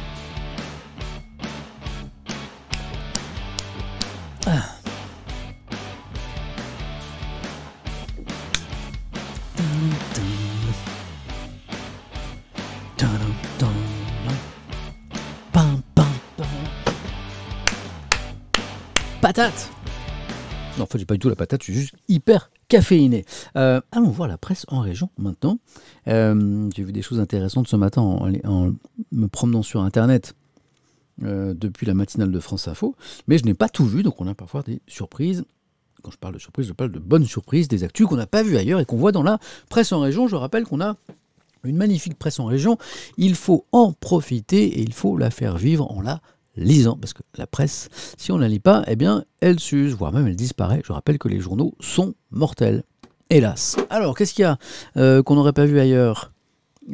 Patate Non, en fait, j'ai pas du tout la patate, je suis juste hyper caféiné. Euh, allons voir la presse en région maintenant. Euh, j'ai vu des choses intéressantes ce matin en, me promenant sur Internet euh, depuis la matinale de France Info, mais je n'ai pas tout vu, donc on a parfois des surprises. Quand je parle de surprises, je parle de bonnes surprises, des actus qu'on n'a pas vues ailleurs et qu'on voit dans la presse en région. Je rappelle qu'on a une magnifique presse en région. Il faut en profiter et il faut la faire vivre en la lisant, parce que la presse, si on ne la lit pas, eh bien, elle s'use, voire même elle disparaît. Je rappelle que les journaux sont mortels, hélas. Alors, qu'est-ce qu'il y a euh, qu'on n'aurait pas vu ailleurs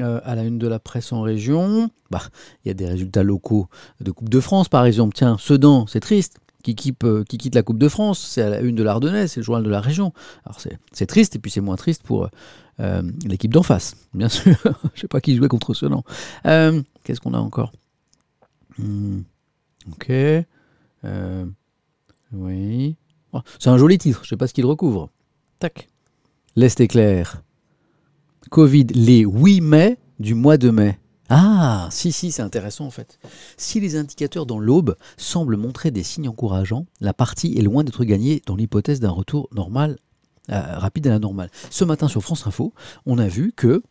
euh, à la une de la presse en région? Bah, il y a des résultats locaux de Coupe de France, par exemple. Tiens, Sedan, c'est triste. Qui, euh, qui, quitte la Coupe de France, c'est à la une de l'Ardennais, c'est le journal de la région. Alors c'est triste, et puis c'est moins triste pour l'équipe d'en face, bien sûr. Je ne sais pas qui jouait contre Sedan. Qu'est-ce qu'on a encore? Hmm. Ok. Euh, oui. Oh, c'est un joli titre, je ne sais pas ce qu'il recouvre. Tac. L'Est éclair. Covid les 8 mai du mois de mai. Ah, si, si, c'est intéressant en fait. Si les indicateurs dans l'aube semblent montrer des signes encourageants, la partie est loin d'être gagnée dans l'hypothèse d'un retour normal, euh, rapide à la normale. Ce matin sur France Info, on a vu que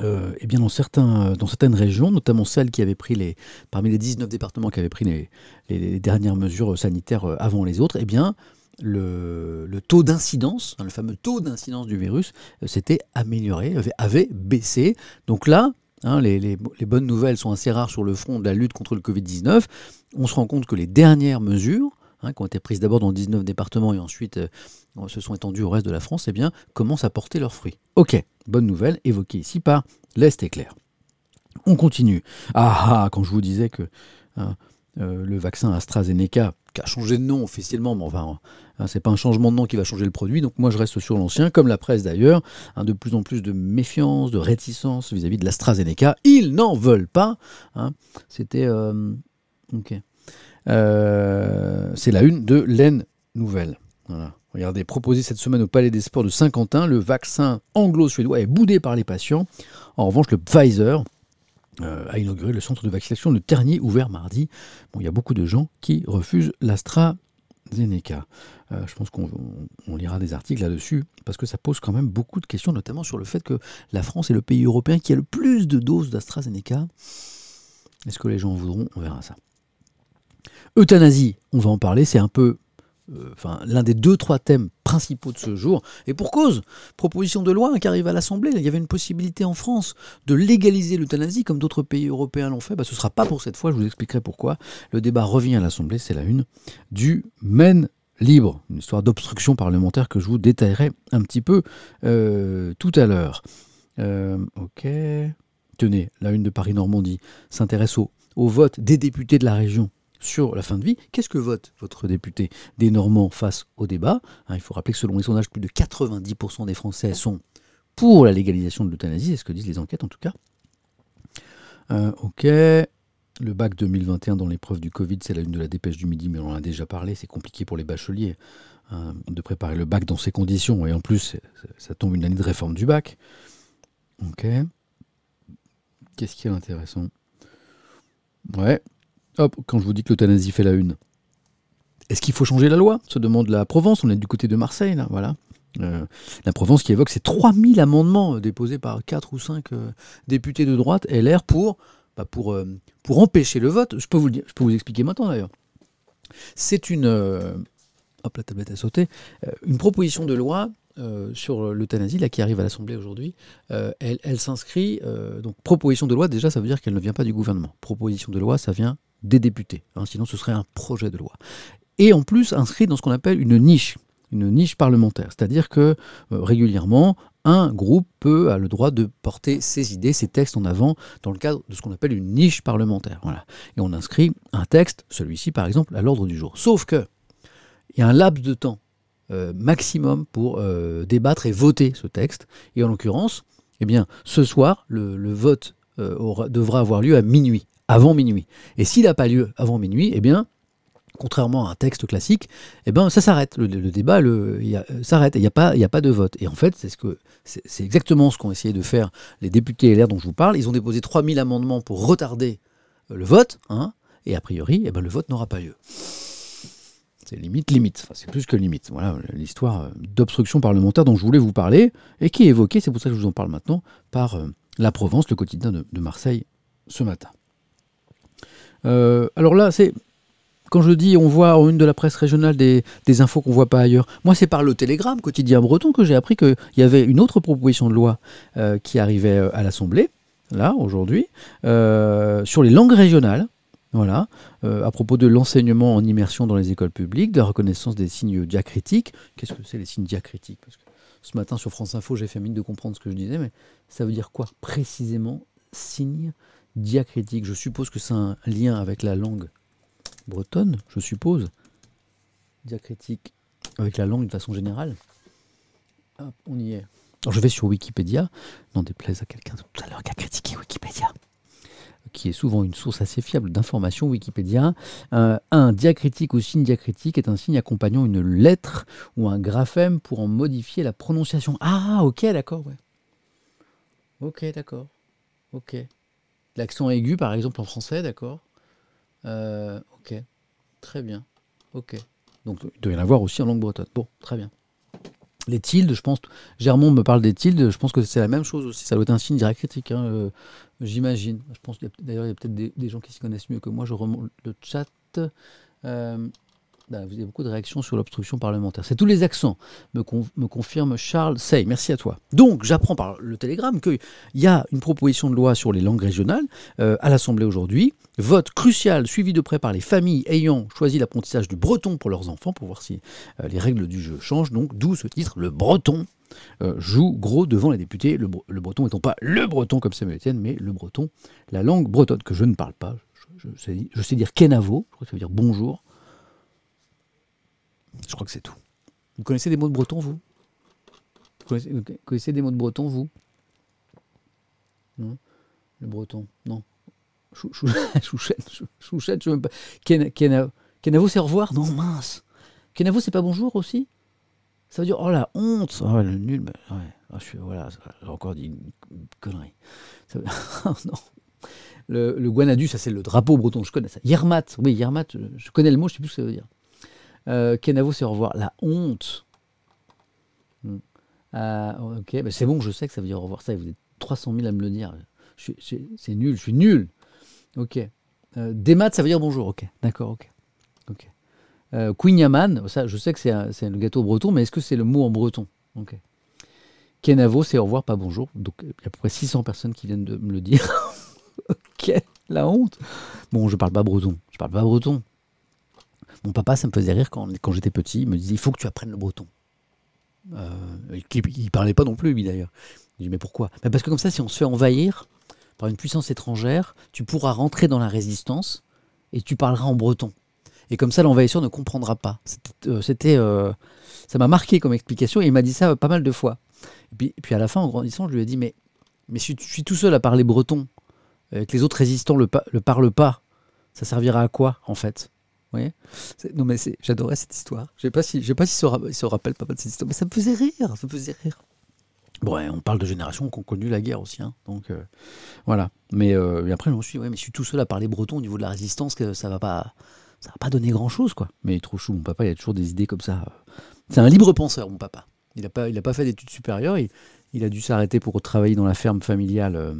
euh, eh bien dans, certains, dans certaines régions, notamment celles qui avaient pris les, parmi les 19 départements qui avaient pris les, les, dernières mesures sanitaires euh, avant les autres, eh bien, le, le taux d'incidence, hein, le fameux taux d'incidence du virus, euh, s'était amélioré, avait, avait, baissé. Donc là, hein, les, les, bonnes nouvelles sont assez rares sur le front de la lutte contre le Covid-19. On se rend compte que les dernières mesures, hein, qui ont été prises d'abord dans 19 départements et ensuite se sont étendues au reste de la France, eh bien, commencent à porter leurs fruits. Ok, bonne nouvelle, évoquée ici par l'Est éclair. On continue. Ah ah, quand je vous disais que hein, euh, le vaccin AstraZeneca, qui a changé de nom officiellement, mais enfin, hein, c'est pas un changement de nom qui va changer le produit, donc moi je reste sur l'ancien, comme la presse d'ailleurs, hein, de plus en plus de méfiance, de réticence vis-à-vis de l'AstraZeneca. Ils n'en veulent pas. C'était. Euh, ok. Euh, c'est la une de l'Aine Nouvelle. Regardez, proposé cette semaine au Palais des Sports de Saint-Quentin, le vaccin anglo-suédois est boudé par les patients. En revanche, le Pfizer euh, a inauguré le centre de vaccination de Ternier, ouvert mardi. Bon, il y a beaucoup de gens qui refusent l'AstraZeneca. Euh, je pense qu'on lira des articles là-dessus, parce que ça pose quand même beaucoup de questions, notamment sur le fait que la France est le pays européen qui a le plus de doses d'AstraZeneca. Est-ce que les gens en voudront? On verra ça. Euthanasie, on va en parler, c'est un peu euh, l'un des deux, trois thèmes principaux de ce jour. Et pour cause, proposition de loi qui arrive à l'Assemblée. Il y avait une possibilité en France de légaliser l'euthanasie comme d'autres pays européens l'ont fait. Bah, ce ne sera pas pour cette fois, je vous expliquerai pourquoi. Le débat revient à l'Assemblée, c'est la une du Maine libre, une histoire d'obstruction parlementaire que je vous détaillerai un petit peu euh, tout à l'heure. Euh, ok. Tenez, la une de Paris-Normandie s'intéresse au vote des députés de la région sur la fin de vie. Qu'est-ce que vote votre député des Normands face au débat hein, Il faut rappeler que selon les sondages, plus de 90% des Français sont pour la légalisation de l'euthanasie, c'est ce que disent les enquêtes en tout cas. Euh, ok. Le bac 2021 dans l'épreuve du Covid, c'est la une de la dépêche du midi, mais on en a déjà parlé, c'est compliqué pour les bacheliers hein, de préparer le bac dans ces conditions, et en plus, ça tombe une année de réforme du bac. Ok. Qu'est-ce qui est intéressant? Ouais, Hop, quand je vous dis que l'euthanasie fait la une. Est-ce qu'il faut changer la loi? Se demande la Provence. On est du côté de Marseille, là, voilà. Euh, la Provence qui évoque ces 3000 amendements euh, déposés par 4 ou 5 euh, députés de droite LR pour, bah, pour, pour empêcher le vote. Je peux vous dire, je peux vous expliquer maintenant d'ailleurs. C'est une. hop, la tablette a sauté. une proposition de loi sur l'euthanasie, là, qui arrive à l'Assemblée aujourd'hui, elle, s'inscrit. donc, proposition de loi, déjà, ça veut dire qu'elle ne vient pas du gouvernement. Proposition de loi, ça vient des députés. hein, sinon, ce serait un projet de loi. Et en plus, inscrit dans ce qu'on appelle une niche, une niche parlementaire. C'est-à-dire que euh, régulièrement, un groupe peut a le droit de porter ses idées, ses textes en avant dans le cadre de ce qu'on appelle une niche parlementaire. Et on inscrit un texte, celui-ci par exemple, à l'ordre du jour. Sauf que il y a un laps de temps euh, maximum pour euh, débattre et voter ce texte. Et en l'occurrence, eh bien, ce soir, le, vote devra avoir lieu à minuit, avant minuit. Et s'il n'a pas lieu avant minuit, eh bien, contrairement à un texte classique, eh ben, ça s'arrête. Le, débat le, euh, s'arrête. Il n'y a, pas- de vote. Et en fait, c'est ce exactement ce qu'ont essayé de faire les députés LR dont je vous parle. Ils ont déposé 3000 amendements pour retarder euh, le vote. hein, et a priori, eh ben, le vote n'aura pas lieu. C'est limite, limite. C'est plus que limite. Voilà l'histoire euh, d'obstruction parlementaire dont je voulais vous parler et qui est évoquée, c'est pour ça que je vous en parle maintenant, par La Provence, le quotidien de Marseille, ce matin. Euh, alors là, c'est quand je dis on voit en une de la presse régionale des, infos qu'on voit pas ailleurs, moi c'est par le Télégramme quotidien breton que j'ai appris qu'il y avait une autre proposition de loi euh, qui arrivait euh, à l'Assemblée, là, aujourd'hui, sur les langues régionales. Voilà, à propos de l'enseignement en immersion dans les écoles publiques, de la reconnaissance des signes diacritiques. Qu'est-ce que c'est les signes diacritiques? Parce que ce matin sur France Info, j'ai fait mine de comprendre ce que je disais, mais ça veut dire quoi précisément signe diacritique Je suppose que c'est un lien avec la langue bretonne, je suppose. Diacritique avec la langue de façon générale. On y est. Je vais sur Wikipédia, n'en déplaise à quelqu'un tout à l'heure qui a critiqué Wikipédia, qui est souvent une source assez fiable d'informations. Wikipédia, Euh, un diacritique ou signe diacritique est un signe accompagnant une lettre ou un graphème pour en modifier la prononciation. Ah, ok, d'accord, ouais. Ok, d'accord. Ok. L'accent aigu, par exemple, en français, d'accord. Euh, ok. Très bien. Ok. Donc, il doit y en avoir aussi en langue bretonne. Bon, très bien. Les tildes, je pense. Germont me parle des tildes. Je pense que c'est la même chose aussi. Ça doit être un signe diacritique, hein, euh, j'imagine. Je pense d'ailleurs, il y a peut-être des, des gens qui s'y connaissent mieux que moi. Je remonte le chat. Euh, bah, vous avez beaucoup de réactions sur l'obstruction parlementaire. C'est tous les accents, me, con- me confirme Charles Sey. Merci à toi. Donc, j'apprends par le télégramme qu'il y a une proposition de loi sur les langues régionales euh, à l'Assemblée aujourd'hui. Vote crucial suivi de près par les familles ayant choisi l'apprentissage du breton pour leurs enfants, pour voir si euh, les règles du jeu changent. Donc, d'où ce titre, le breton euh, joue gros devant les députés. Le breton étant pas le breton comme Samuel Etienne, mais le breton, la langue bretonne que je ne parle pas. Je, je sais, je sais dire kenavo, je crois que ça veut dire bonjour. Je crois que c'est tout. Vous connaissez des mots de breton, vous? Vous connaissez, des mots de breton, vous? Non? Le breton, non. Chou- chou- Chouchette, chou- chouchette, je sais même pas. Ken- Kena- Kenavo, c'est au revoir? Non, mince. Kenavo, c'est pas bonjour aussi? Ça veut dire, oh la honte Oh, le nul. Ah, je suis, voilà, j'ai encore dit une connerie. Non. Le, Guanadu, ça c'est le drapeau breton, je connais ça. Yermat, oui, Yermat, je, je connais le mot, je sais plus ce que ça veut dire. Euh, Kenavo, c'est au revoir. La honte. Hmm. Ah, ok, c'est bon, je sais que ça veut dire au revoir. Ça, vous êtes 300 000 à me le dire. C'est nul, je suis nul. Ok. Euh, ça veut dire bonjour. Ok, d'accord, ok. ok. Euh, ça, je sais que c'est le gâteau breton, mais est-ce que c'est le mot en breton? Ok. Kenavo, c'est au revoir, pas bonjour. Donc, il y a à peu près 600 personnes qui viennent de me le dire. ok, la honte. Bon, je parle pas breton. Je parle pas breton. Mon papa, ça me faisait rire quand, j'étais petit. Il me disait il faut que tu apprennes le breton. Euh, il, il parlait pas non plus, lui d'ailleurs. Je dis mais pourquoi? Mais Parce que comme ça, si on se fait envahir par une puissance étrangère, tu pourras rentrer dans la résistance et tu parleras en breton. Et comme ça, l'envahisseur ne comprendra pas. C'était, euh, euh, ça m'a marqué comme explication et il m'a dit ça pas mal de fois. Puis, à la fin, en grandissant, je lui ai dit mais, si je suis tout seul à parler breton, et que les autres résistants le, pa- le parlent pas, ça servira à quoi en fait? C'est- Non mais j'adorais cette histoire. Je sais pas si, sais pas si se, se rappelle pas de cette histoire, mais ça me faisait rire, ça me faisait rire. Bon, on parle de générations qui ont connu la guerre aussi, hein, donc euh, voilà. Mais euh, après, je me suis ouais, mais je suis tout seul à parler breton au niveau de la résistance, que ça va pas, ça va pas donner grand chose, quoi. Mais trop chou, mon papa, il a toujours des idées comme ça. C'est un libre penseur, mon papa. Il n'a pas, pas fait d'études supérieures, il, a dû s'arrêter pour travailler dans la ferme familiale euh,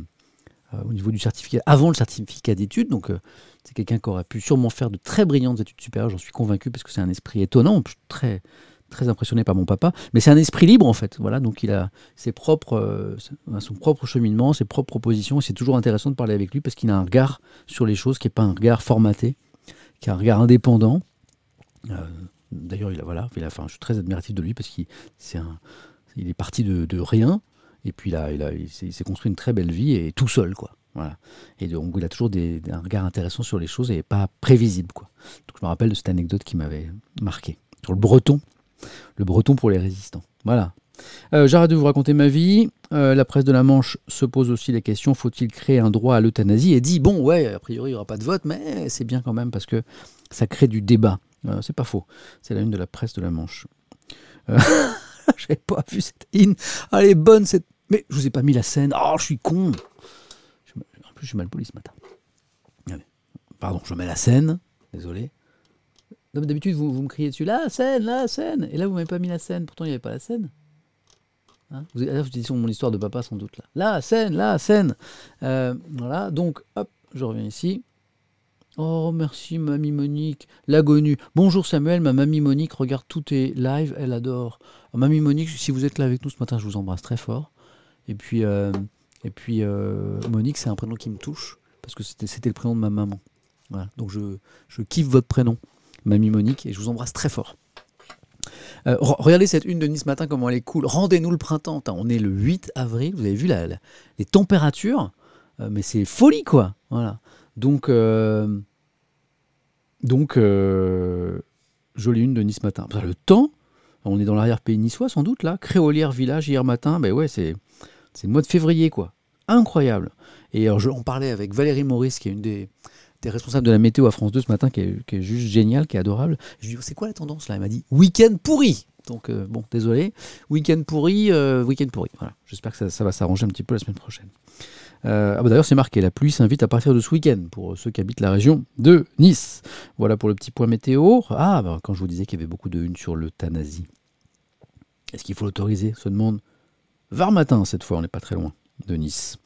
au niveau du certificat, avant le certificat d'études, donc euh, c'est quelqu'un qui aurait pu sûrement faire de très brillantes études supérieures, j'en suis convaincu, parce que c'est un esprit étonnant, très, très impressionné par mon papa. Mais c'est un esprit libre en fait. Voilà, donc il a ses propres, euh, son propre cheminement, ses propres propositions. C'est toujours intéressant de parler avec lui parce qu'il a un regard sur les choses qui n'est pas un regard formaté, qui a un regard indépendant. Euh, d'ailleurs, il a voilà, je suis très admiratif de lui parce qu'il est parti de rien et puis là, il, s'est construit une très belle vie et tout seul quoi. Et donc il a toujours un regard intéressant sur les choses et pas prévisible quoi. Donc je me rappelle de cette anecdote qui m'avait marqué sur le breton le breton pour les résistants. Voilà. Euh, j'arrête de vous raconter ma vie. Euh, la presse de la Manche se pose aussi les questions faut-il créer un droit à l'euthanasie Et dit bon, ouais, a priori, il n'y aura pas de vote, mais c'est bien quand même parce que ça crée du débat. Euh, c'est pas faux. C'est la une de la presse de la Manche. J'avais pas vu cette in. Elle est bonne cette. Mais je vous ai pas mis la scène. Oh, je suis con. En plus, je suis mal poli ce matin. Pardon, je mets la scène. Désolé. D'habitude, vous, me criez dessus, la scène, la scène. Et là, vous m'avez pas mis la scène. Pourtant, il n'y avait pas la scène. Hein? Vous, là, vous sur mon histoire de papa, sans doute. Là, la scène, la scène. Euh, voilà, donc, hop, je reviens ici. Oh, merci, mamie Monique. L'agonue. Bonjour Samuel, ma mamie Monique regarde tous tes lives, elle adore. mamie Monique, si vous êtes là avec nous ce matin, je vous embrasse très fort. Et puis, euh, et puis euh, Monique, c'est un prénom qui me touche, parce que c'était le prénom de ma maman. Voilà, donc je, je kiffe votre prénom. Mamie Monique, et je vous embrasse très fort. Euh, regardez cette une de Nice matin, comment elle est cool. Rendez-nous le printemps. on est le 8 avril, vous avez vu les températures, mais c'est folie quoi. Voilà. Donc, euh, donc jolie une de Nice matin. le temps, on est dans l'arrière-pays niçois sans doute là. Créolière village hier matin, ben ouais, c'est le mois de février quoi. Incroyable. Et alors, je, on parlait avec Valérie Maurice, qui est une des, T'es responsable de la météo à France 2 ce matin, qui est, juste génial, qui est adorable. Je lui dis, c'est quoi la tendance là? Elle m'a dit, week-end pourri donc euh, bon, désolé. Week-end pourri, euh, week-end pourri. Voilà. J'espère que ça, va s'arranger un petit peu la semaine prochaine. Euh, ah bah D'ailleurs, c'est marqué, la pluie s'invite à partir de ce week-end pour ceux qui habitent la région de Nice. Voilà pour le petit point météo. Ah, bah, quand je vous disais qu'il y avait beaucoup de une sur l'euthanasie. Est-ce qu'il faut l'autoriser? Se demande Var matin, cette fois, on n'est pas très loin de Nice.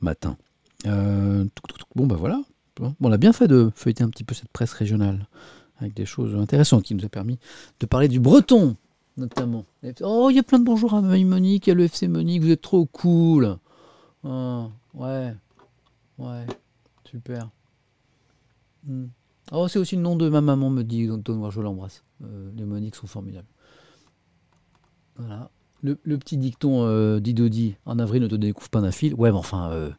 Matin. bon, bah voilà, on a bien fait de feuilleter un petit peu cette presse régionale, avec des choses intéressantes qui nous a permis de parler du breton, notamment. Oh, il y a plein de bonjours à Monique, il y Monique, vous êtes trop cool. Ah, ouais, ouais, super. Hmm. Oh, c'est aussi le nom de ma maman, me dit Antoine, je l'embrasse. Euh, les Moniques sont formidables. Voilà. Le, petit dicton euh, d'Idodi, en avril ne te découvre pas d'un fil. Ouais, mais enfin, euh,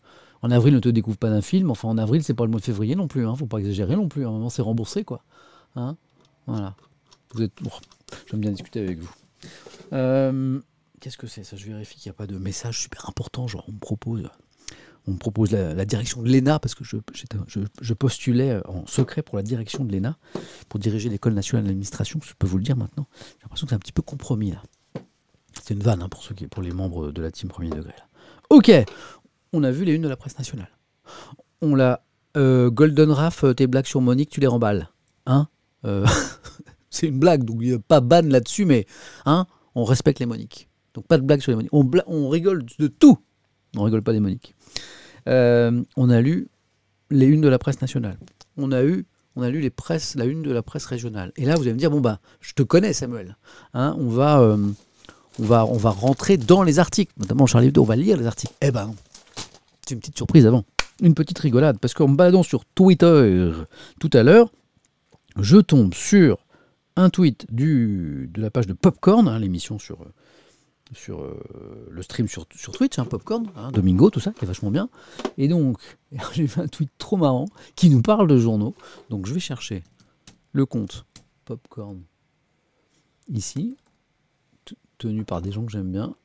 en avril, ne te découvre pas d'un film. Enfin, en avril, c'est pas le mois de février non plus. Hein. Faut pas exagérer non plus. À un moment, c'est remboursé, quoi. Hein voilà. Vous êtes. J'aime bien discuter avec vous. Euh, qu'est-ce que c'est? Ça Je vérifie qu'il n'y a pas de message super important. Genre, on me propose, on me propose la, direction de l'ENA parce que je, je, postulais en secret pour la direction de l'ENA pour diriger l'école nationale d'administration. Je peux vous le dire maintenant. J'ai l'impression que c'est un petit peu compromis là. C'est une vanne hein, pour ceux qui, pour les membres de la team premier degré. Ok, on a vu les unes de la presse nationale. On l'a euh, Golden Raf, euh, tes blagues sur Monique, tu les remballes. Hein euh, C'est une blague, donc il n'y a pas ban là-dessus, mais hein, on respecte les Moniques. Donc pas de blague sur les Moniques. On, rigole de tout. On rigole pas des Moniques. on a lu les unes de la presse nationale. On a eu on a lu les presses, la une de la presse régionale. Et là, vous allez me dire, bon bah, je te connais, Samuel. Hein, on va, va, on va rentrer dans les articles, notamment Charlie Hebdo. On va lire les articles. Eh ben non. C'est une petite surprise avant. Une petite rigolade, parce qu'en me baladant sur Twitter tout à l'heure, je tombe sur un tweet du, de la page de Popcorn, hein, l'émission sur, sur euh, le stream sur, sur Twitch, hein, Popcorn, hein, Domingo, tout ça, qui est vachement bien. Et donc, j'ai fait un tweet trop marrant qui nous parle de journaux. Donc, je vais chercher le compte Popcorn ici, tenu par des gens que j'aime bien.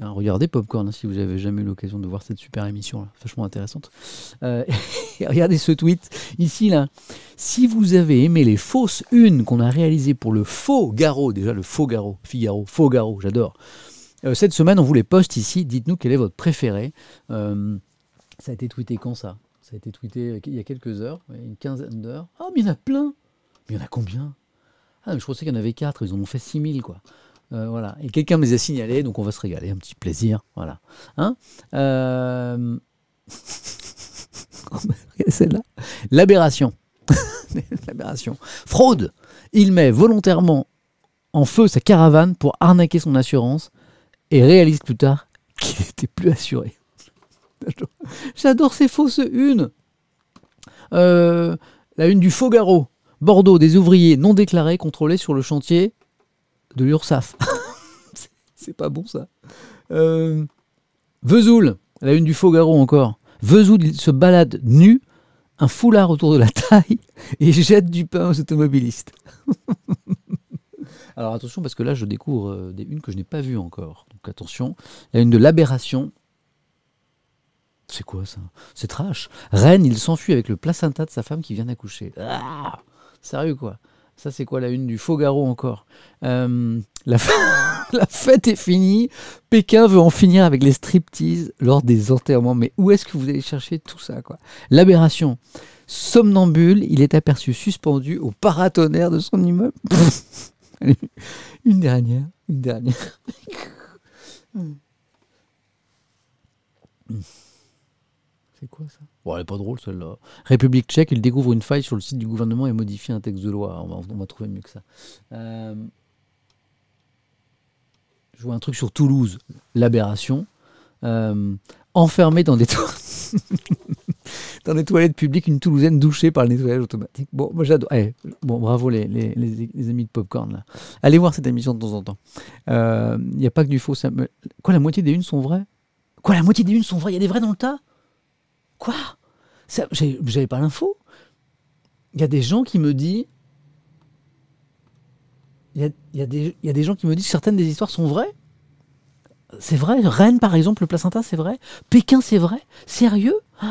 Hein, regardez Popcorn hein, si vous n'avez jamais eu l'occasion de voir cette super émission, là, vachement intéressante. Euh, regardez ce tweet ici là. Si vous avez aimé les fausses unes qu'on a réalisées pour le faux Garo, déjà le faux Garo, Figaro, faux Garo, j'adore. Euh, cette semaine, on vous les poste ici. Dites-nous quel est votre préféré. Euh, ça a été tweeté quand ça? Ça a été tweeté il y a quelques heures, une quinzaine d'heures. Ah, mais il y en a plein Mais il y en a combien? Ah, mais je pensais qu'il y en avait quatre, ils en ont fait 6000 quoi. Euh, voilà. Et quelqu'un me les a signalés, donc on va se régaler, un petit plaisir. Voilà. Hein euh, Celle-là? L'aberration. Fraude. Il met volontairement en feu sa caravane pour arnaquer son assurance et réalise plus tard qu'il n'était plus assuré. J'adore ces fausses unes. Euh, la une du Faugarot. Bordeaux, des ouvriers non déclarés contrôlés sur le chantier de l'URSAF. C'est pas bon ça. Euh, Vesoul, la une du Faugarot encore. Vesoul se balade nu, un foulard autour de la taille et jette du pain aux automobilistes. Alors attention parce que là je découvre euh, des unes que je n'ai pas vues encore. Donc attention, la une de l'aberration. C'est quoi ça? C'est trash. Rennes, il s'enfuit avec le placenta de sa femme qui vient d'accoucher. Ah Sérieux quoi? Ça c'est quoi la une du Faugarot encore euh, la, la, fête est finie. Pékin veut en finir avec les striptease lors des enterrements. Mais où est-ce que vous allez chercher tout ça quoi? L'aberration. Somnambule, il est aperçu suspendu au paratonnerre de son immeuble. une dernière, une dernière. C'est quoi ça? Bon, elle est pas drôle celle-là. République tchèque, il découvre une faille sur le site du gouvernement et modifie un texte de loi. On va, trouver mieux que ça. Euh, je vois un truc sur Toulouse, l'aberration. Euh, enfermé dans des toilettes. dans les toilettes publiques, une Toulousaine douchée par le nettoyage automatique. Bon, moi j'adore. Eh, bon, bravo les, amis de Popcorn. Là. Allez voir cette émission de temps en temps. Il euh, n'y a pas que du faux. Quoi, la moitié des unes sont vraies? Quoi, la moitié des unes sont vraies? Il y a des vrais dans le tas? Quoi? J'avais pas l'info? Il y a des gens qui me disent. Il y a, des gens qui me disent certaines des histoires sont vraies. C'est vrai? Rennes, par exemple, le placenta, c'est vrai? Pékin, c'est vrai? Sérieux? Il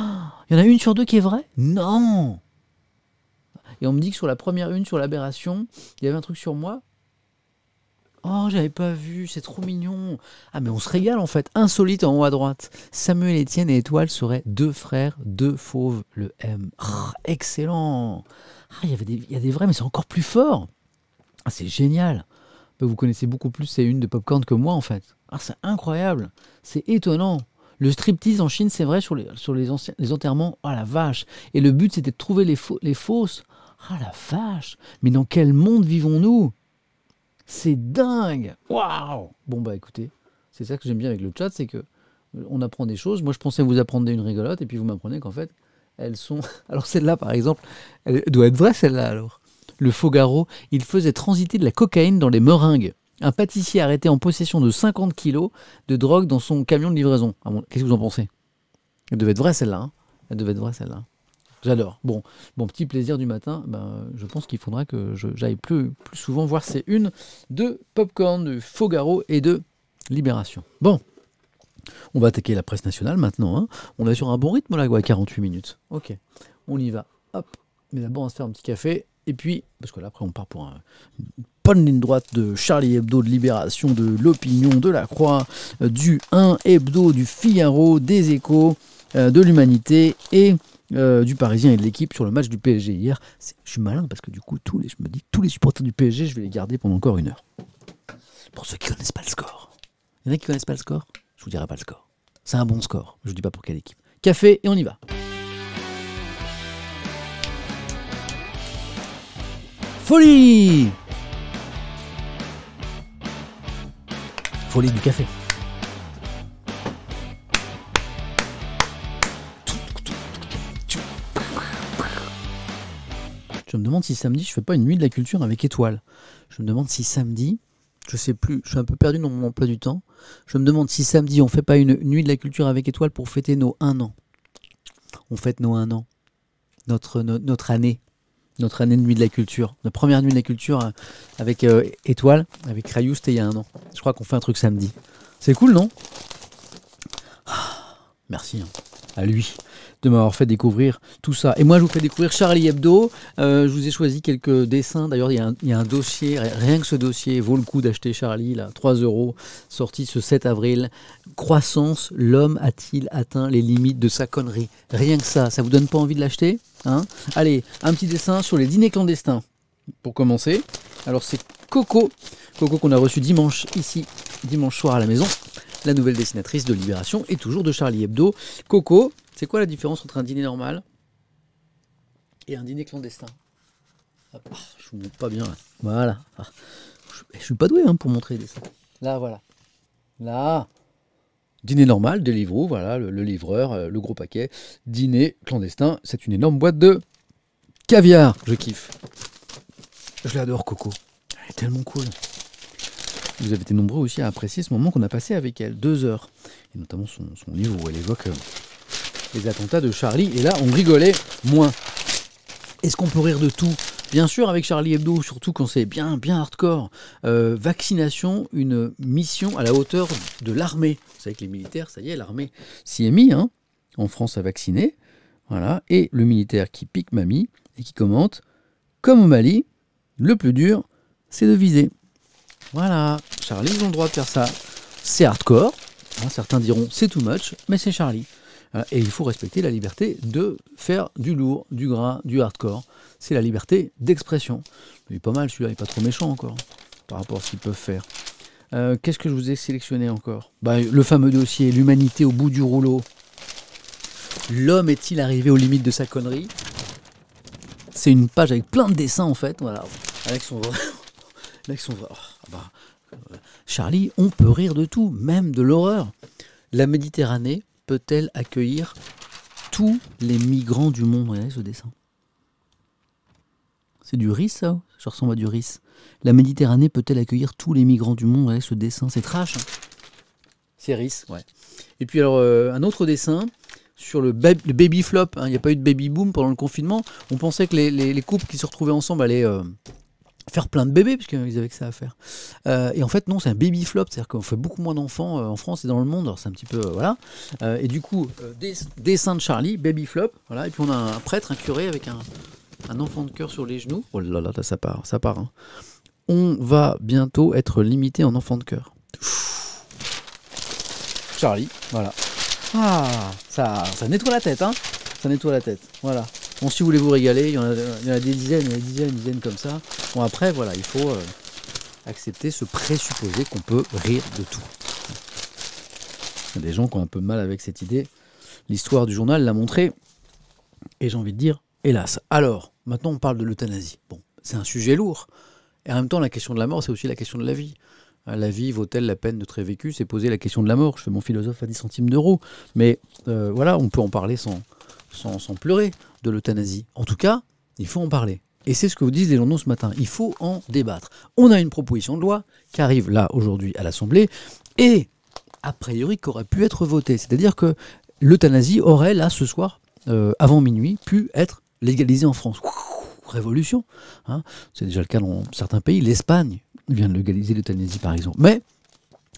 y en a une sur deux qui est vraie? Non Et on me dit que sur la première une, sur l'aberration, il y avait un truc sur moi. Oh, j'avais pas vu, c'est trop mignon. Ah, mais on se régale en fait. Insolite en haut à droite. Samuel Etienne et Étoile seraient deux frères, deux fauves, le M. Ah, excellent. Ah, il y avait des, a des vrais, mais c'est encore plus fort. Ah, c'est génial. Bah, vous connaissez beaucoup plus ces une de Popcorn que moi en fait. Ah, c'est incroyable. C'est étonnant. Le striptease en Chine, c'est vrai, sur les, les enterrements, oh la vache. Et le but, c'était de trouver les, les fausses. Ah la vache. Mais dans quel monde vivons-nous? C'est dingue Waouh Bon bah écoutez, c'est ça que j'aime bien avec le chat, c'est que euh, on apprend des choses. Moi je pensais vous apprendre une rigolote et puis vous m'apprenez qu'en fait elles sont. Alors celle-là par exemple, elle doit être vraie celle-là alors. Le Faugarot, il faisait transiter de la cocaïne dans les meringues. Un pâtissier arrêté en possession de 50 kilos de drogue dans son camion de livraison. Ah qu'est-ce que vous en pensez? Elle devait être vraie celle-là. Hein. Elle devait être vraie celle-là. J'adore. Bon, bon, petit plaisir du matin. Ben, je pense qu'il faudra que j'aille plus, plus souvent voir ces une de Popcorn, de Fogaro et de Libération. Bon, on va attaquer la presse nationale maintenant. Hein. On est sur un bon rythme là, à 48 minutes. Ok, on y va. Hop. Mais d'abord, on va se faire un petit café. Et puis, parce que là, après, on part pour un, une bonne ligne droite de Charlie Hebdo, de Libération, de l'Opinion, de la Croix, euh, du 1 Hebdo, du Figaro, des Échos, euh, de l'Humanité et euh, du Parisien et de l'équipe sur le match du PSG hier. Je suis malin parce que du coup, tous les, je me dis tous les supporters du PSG, je vais les garder pendant encore une heure. Pour ceux qui connaissent pas le score. Il y en a qui connaissent pas le score Je vous dirai pas le score. C'est un bon score. Je vous dis pas pour quelle équipe. Café et on y va. Folie Folie du café. Je me demande si samedi je fais pas une nuit de la culture avec étoile. Je me demande si samedi, je sais plus, je suis un peu perdu dans mon emploi du temps. Je me demande si samedi on fait pas une nuit de la culture avec étoile pour fêter nos un an. On fête nos un an, notre, notre, année, notre année de nuit de la culture, notre première nuit de la culture euh, avec euh, étoile, avec Rayou, c'était il y a un an. Je crois qu'on fait un truc samedi. C'est cool, non? Ah, Merci hein, à lui de m'avoir fait découvrir tout ça. Et moi, je vous fais découvrir Charlie Hebdo. Euh, je vous ai choisi quelques dessins. D'ailleurs, il, y, a un dossier, rien que ce dossier vaut le coup d'acheter Charlie, là, 3 euros, sorti ce 7 avril. Croissance, l'homme a-t-il atteint les limites de sa connerie? Rien que ça, ça vous donne pas envie de l'acheter hein? Allez, un petit dessin sur les dîners clandestins. Pour commencer, alors c'est Coco, Coco qu'on a reçu dimanche ici, dimanche soir à la maison la nouvelle dessinatrice de Libération et toujours de Charlie Hebdo. Coco, c'est quoi la différence entre un dîner normal et un dîner clandestin ah, Je vous montre pas bien là. Voilà. Ah, je je suis pas doué hein, pour montrer les dessins. Là, voilà. Là. Dîner normal, Deliveroo, voilà, le, livreur, euh, le gros paquet. Dîner clandestin, c'est une énorme boîte de caviar. Je kiffe. Je l'adore, Coco. Elle est tellement cool. Vous avez été nombreux aussi à apprécier ce moment qu'on a passé avec elle, deux heures. Et notamment son, livre où elle évoque euh, les attentats de Charlie. Et là, on rigolait moins. Est-ce qu'on peut rire de tout? Bien sûr, avec Charlie Hebdo, surtout quand c'est bien, bien hardcore. Euh, vaccination, une mission à la hauteur de l'armée. Vous savez que les militaires, ça y est, l'armée s'y est mis, hein, en France à vacciner. Voilà. Et le militaire qui pique mamie et qui commente Comme au Mali, le plus dur, c'est de viser. Voilà. Charlie, ils ont le droit de faire ça. C'est hardcore. Hein, certains diront c'est too much, mais c'est Charlie. Et il faut respecter la liberté de faire du lourd, du gras, du hardcore. C'est la liberté d'expression. Il est pas mal celui-là, il n'est pas trop méchant encore par rapport à ce qu'ils peuvent faire. Euh, qu'est-ce que je vous ai sélectionné encore? Bah, Le fameux dossier, l'humanité au bout du rouleau. L'homme est-il arrivé aux limites de sa connerie? C'est une page avec plein de dessins en fait, voilà, avec son vrai. avec son vrai. Charlie, on peut rire de tout, même de l'horreur. La Méditerranée peut-elle accueillir tous les migrants du monde? Regardez ce dessin. C'est du riz, ça? Ça ressemble à du riz. La Méditerranée peut-elle accueillir tous les migrants du monde? Regardez ce dessin. C'est trash. Hein. c'est riz, ouais. Et puis alors, euh, un autre dessin sur le, baby flop. Hein. Il n'y a pas eu de baby boom pendant le confinement. On pensait que les, couples qui se retrouvaient ensemble allaient... Euh, faire plein de bébés, puisqu'ils avaient que ça à faire. Euh, et en fait, non, c'est un baby flop, c'est-à-dire qu'on fait beaucoup moins d'enfants euh, en France et dans le monde, alors c'est un petit peu. Euh, voilà. et du coup, dessin de Charlie, baby flop, voilà. Et puis on a un prêtre, un curé avec un, enfant de cœur sur les genoux. Oh là là, ça part, ça part. Hein. On va bientôt être limité en enfant de cœur. Charlie, voilà. Ah, ça, ça nettoie la tête, hein. Ça nettoie la tête, voilà. Bon, si vous voulez vous régaler, il y en a, des dizaines, des dizaines, des dizaines comme ça. Bon, après, voilà, il faut euh, accepter ce présupposé qu'on peut rire de tout. Il y a des gens qui ont un peu mal avec cette idée. L'histoire du journal l'a montré. Et j'ai envie de dire, hélas. Alors, maintenant, on parle de l'euthanasie. Bon, c'est un sujet lourd. Et en même temps, la question de la mort, c'est aussi la question de la vie. Euh, la vie vaut-elle la peine de très vécu C'est poser la question de la mort. Je fais mon philosophe à 10 centimes d'euros. Mais euh, voilà, on peut en parler sans, sans, pleurer de l'euthanasie. En tout cas, il faut en parler. Et c'est ce que vous disent les journaux ce matin. Il faut en débattre. On a une proposition de loi qui arrive là aujourd'hui à l'Assemblée et a priori qui aurait pu être votée. C'est-à-dire que l'euthanasie aurait là ce soir, euh, avant minuit, pu être légalisée en France. révolution. Hein. c'est déjà le cas dans certains pays. L'Espagne vient de légaliser l'euthanasie par exemple. Mais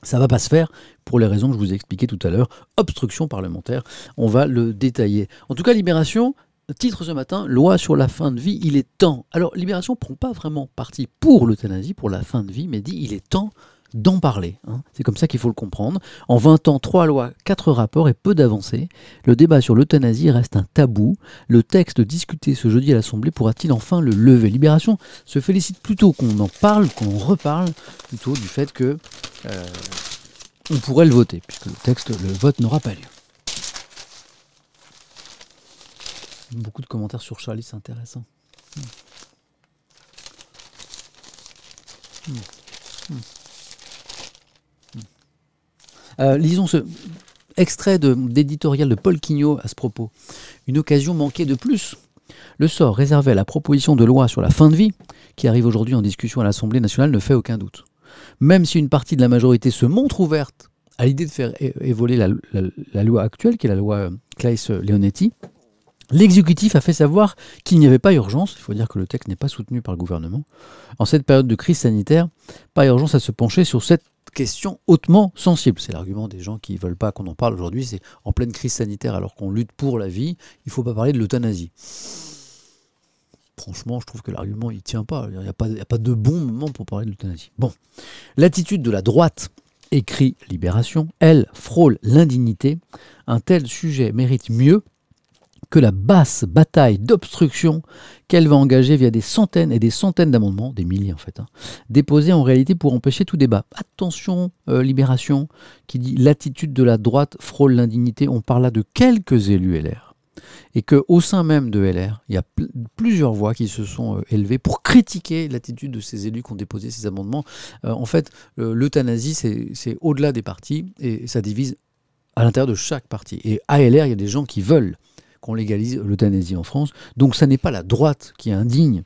ça va pas se faire pour les raisons que je vous ai expliquées tout à l'heure. Obstruction parlementaire, on va le détailler. En tout cas, Libération, titre ce matin, loi sur la fin de vie, il est temps. Alors, Libération ne prend pas vraiment parti pour l'euthanasie, pour la fin de vie, mais dit il est temps d'en parler. Hein. C'est comme ça qu'il faut le comprendre. En 20 ans, 3 lois, 4 rapports et peu d'avancées. Le débat sur l'euthanasie reste un tabou. Le texte discuté ce jeudi à l'Assemblée pourra-t-il enfin le lever? Libération se félicite plutôt qu'on en parle, qu'on reparle, plutôt du fait que euh, on pourrait le voter, puisque le texte, le vote n'aura pas lieu. Beaucoup de commentaires sur Charlie, c'est intéressant. Hmm. Hmm. Euh, lisons ce extrait d'éditorial de, Paul Quignot à ce propos. Une occasion manquée de plus. Le sort réservé à la proposition de loi sur la fin de vie, qui arrive aujourd'hui en discussion à l'Assemblée nationale, ne fait aucun doute. Même si une partie de la majorité se montre ouverte à l'idée de faire évoluer la, loi actuelle, qui est la loi Claes-Leonetti, L'exécutif a fait savoir qu'il n'y avait pas urgence, il faut dire que le texte n'est pas soutenu par le gouvernement, en cette période de crise sanitaire, pas urgence à se pencher sur cette question hautement sensible. C'est l'argument des gens qui ne veulent pas qu'on en parle aujourd'hui, c'est en pleine crise sanitaire alors qu'on lutte pour la vie, il ne faut pas parler de l'euthanasie. Franchement, je trouve que l'argument, il tient pas. Il n'y a, a, pas de bon moment pour parler de l'euthanasie. Bon, l'attitude de la droite, écrit Libération, elle frôle l'indignité. Un tel sujet mérite mieux que la basse bataille d'obstruction qu'elle va engager via des centaines et des centaines d'amendements, des milliers en fait, hein, déposés en réalité pour empêcher tout débat. Attention, euh, Libération, qui dit l'attitude de la droite frôle l'indignité. On parle là de quelques élus LR. et qu'au sein même de LR, il y a plusieurs voix qui se sont euh, élevées pour critiquer l'attitude de ces élus qui ont déposé ces amendements. Euh, en fait, l'euthanasie, c'est au-delà des partis et ça divise à l'intérieur de chaque parti. Et à LR, il y a des gens qui veulent qu'on légalise l'euthanasie en France. Donc ça n'est pas la droite qui est indigne.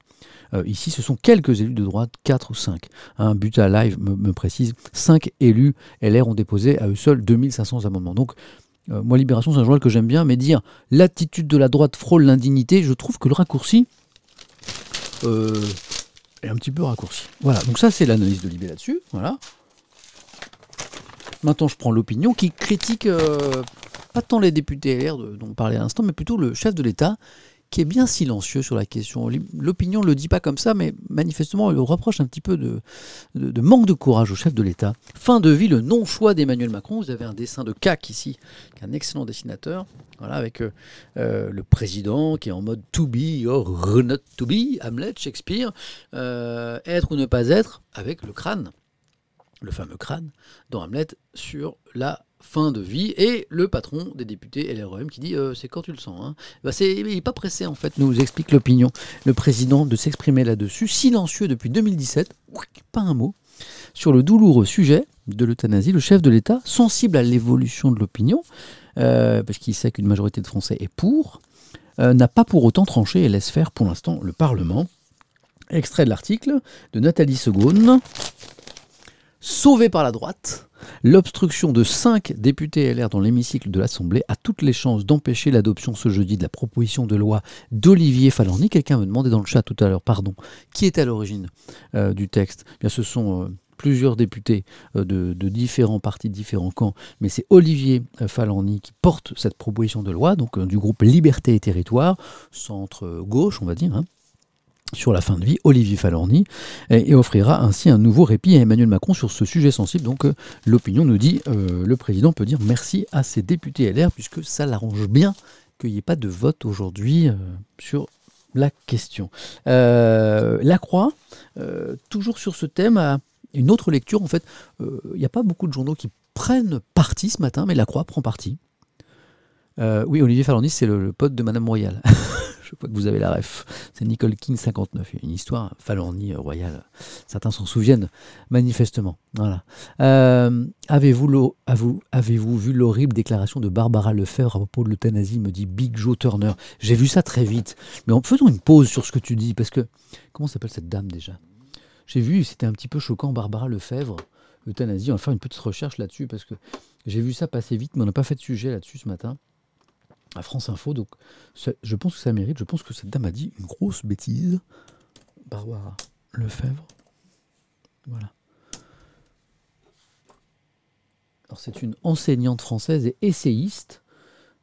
Euh, ici, ce sont quelques élus de droite, 4 ou 5. Un but à live me, précise, 5 élus LR ont déposé à eux seuls 2500 amendements. Donc euh, moi, Libération, c'est un journal que j'aime bien, mais dire l'attitude de la droite frôle l'indignité, je trouve que le raccourci euh, est un petit peu raccourci. Voilà, donc ça, c'est l'analyse de Libé là-dessus. Voilà. Maintenant, je prends l'opinion qui critique pas tant les députés LR dont on parlait à l'instant, mais plutôt le chef de l'État qui est bien silencieux sur la question. L'opinion ne le dit pas comme ça, mais manifestement, il reproche un petit peu de, manque de courage au chef de l'État. Fin de vie, le non-choix d'Emmanuel Macron. Vous avez un dessin de CAC ici, qui est un excellent dessinateur, voilà, avec euh, euh, le président qui est en mode to be or not to be, Hamlet, Shakespeare, euh, être ou ne pas être, avec le crâne, le fameux crâne, dans Hamlet, sur la fin de vie, et le patron des députés LREM qui dit euh, c'est quand tu le sens. Hein. Bah, il n'est pas pressé en fait, nous explique l'opinion. Le président de s'exprimer là-dessus, silencieux depuis 2017, pas un mot, sur le douloureux sujet de l'euthanasie, le chef de l'État, sensible à l'évolution de l'opinion, euh, parce qu'il sait qu'une majorité de Français est pour, euh, n'a pas pour autant tranché et laisse faire pour l'instant le Parlement. Extrait de l'article de Nathalie Segaune. Sauvé par la droite, L'obstruction de cinq députés LR dans l'hémicycle de l'Assemblée a toutes les chances d'empêcher l'adoption ce jeudi de la proposition de loi d'Olivier Falandy. Quelqu'un me demandait dans le chat tout à l'heure, pardon, qui est à l'origine euh, du texte eh Bien, Ce sont euh, plusieurs députés euh, de, différents partis, de différents camps, mais c'est Olivier Falandy qui porte cette proposition de loi, donc du groupe Liberté et Territoire, centre-gauche, on va dire. Hein sur la fin de vie, Olivier Falorni, et, offrira ainsi un nouveau répit à Emmanuel Macron sur ce sujet sensible. Donc euh, l'opinion nous dit, euh, le président peut dire merci à ses députés LR, puisque ça l'arrange bien qu'il n'y ait pas de vote aujourd'hui euh, sur la question. la Croix, toujours sur ce thème, une autre lecture. En fait, il n'y a pas beaucoup de journaux qui prennent parti ce matin, mais La Croix prend parti. oui, Olivier Falorni, c'est le, le, pote de Madame Royal. Je vois que vous avez la ref. C'est Nicole King 59. Il y a une histoire Falorni euh, royale. Certains s'en souviennent manifestement. Voilà. Euh, avez-vous, vu l'horrible déclaration de Barbara Lefebvre à propos de l'euthanasie Me dit Big Joe Turner. J'ai vu ça très vite. Mais faisons une pause sur ce que tu dis parce que comment s'appelle cette dame déjà? J'ai vu, c'était un petit peu choquant. Barbara Lefebvre, euthanasie. On va faire une petite recherche là-dessus parce que j'ai vu ça passer vite, mais on n'a pas fait de sujet là-dessus ce matin à France Info. Donc, je pense que ça mérite. Je pense que cette dame a dit une grosse bêtise. Barbara Lefebvre. Voilà. Alors, c'est une enseignante française et essayiste.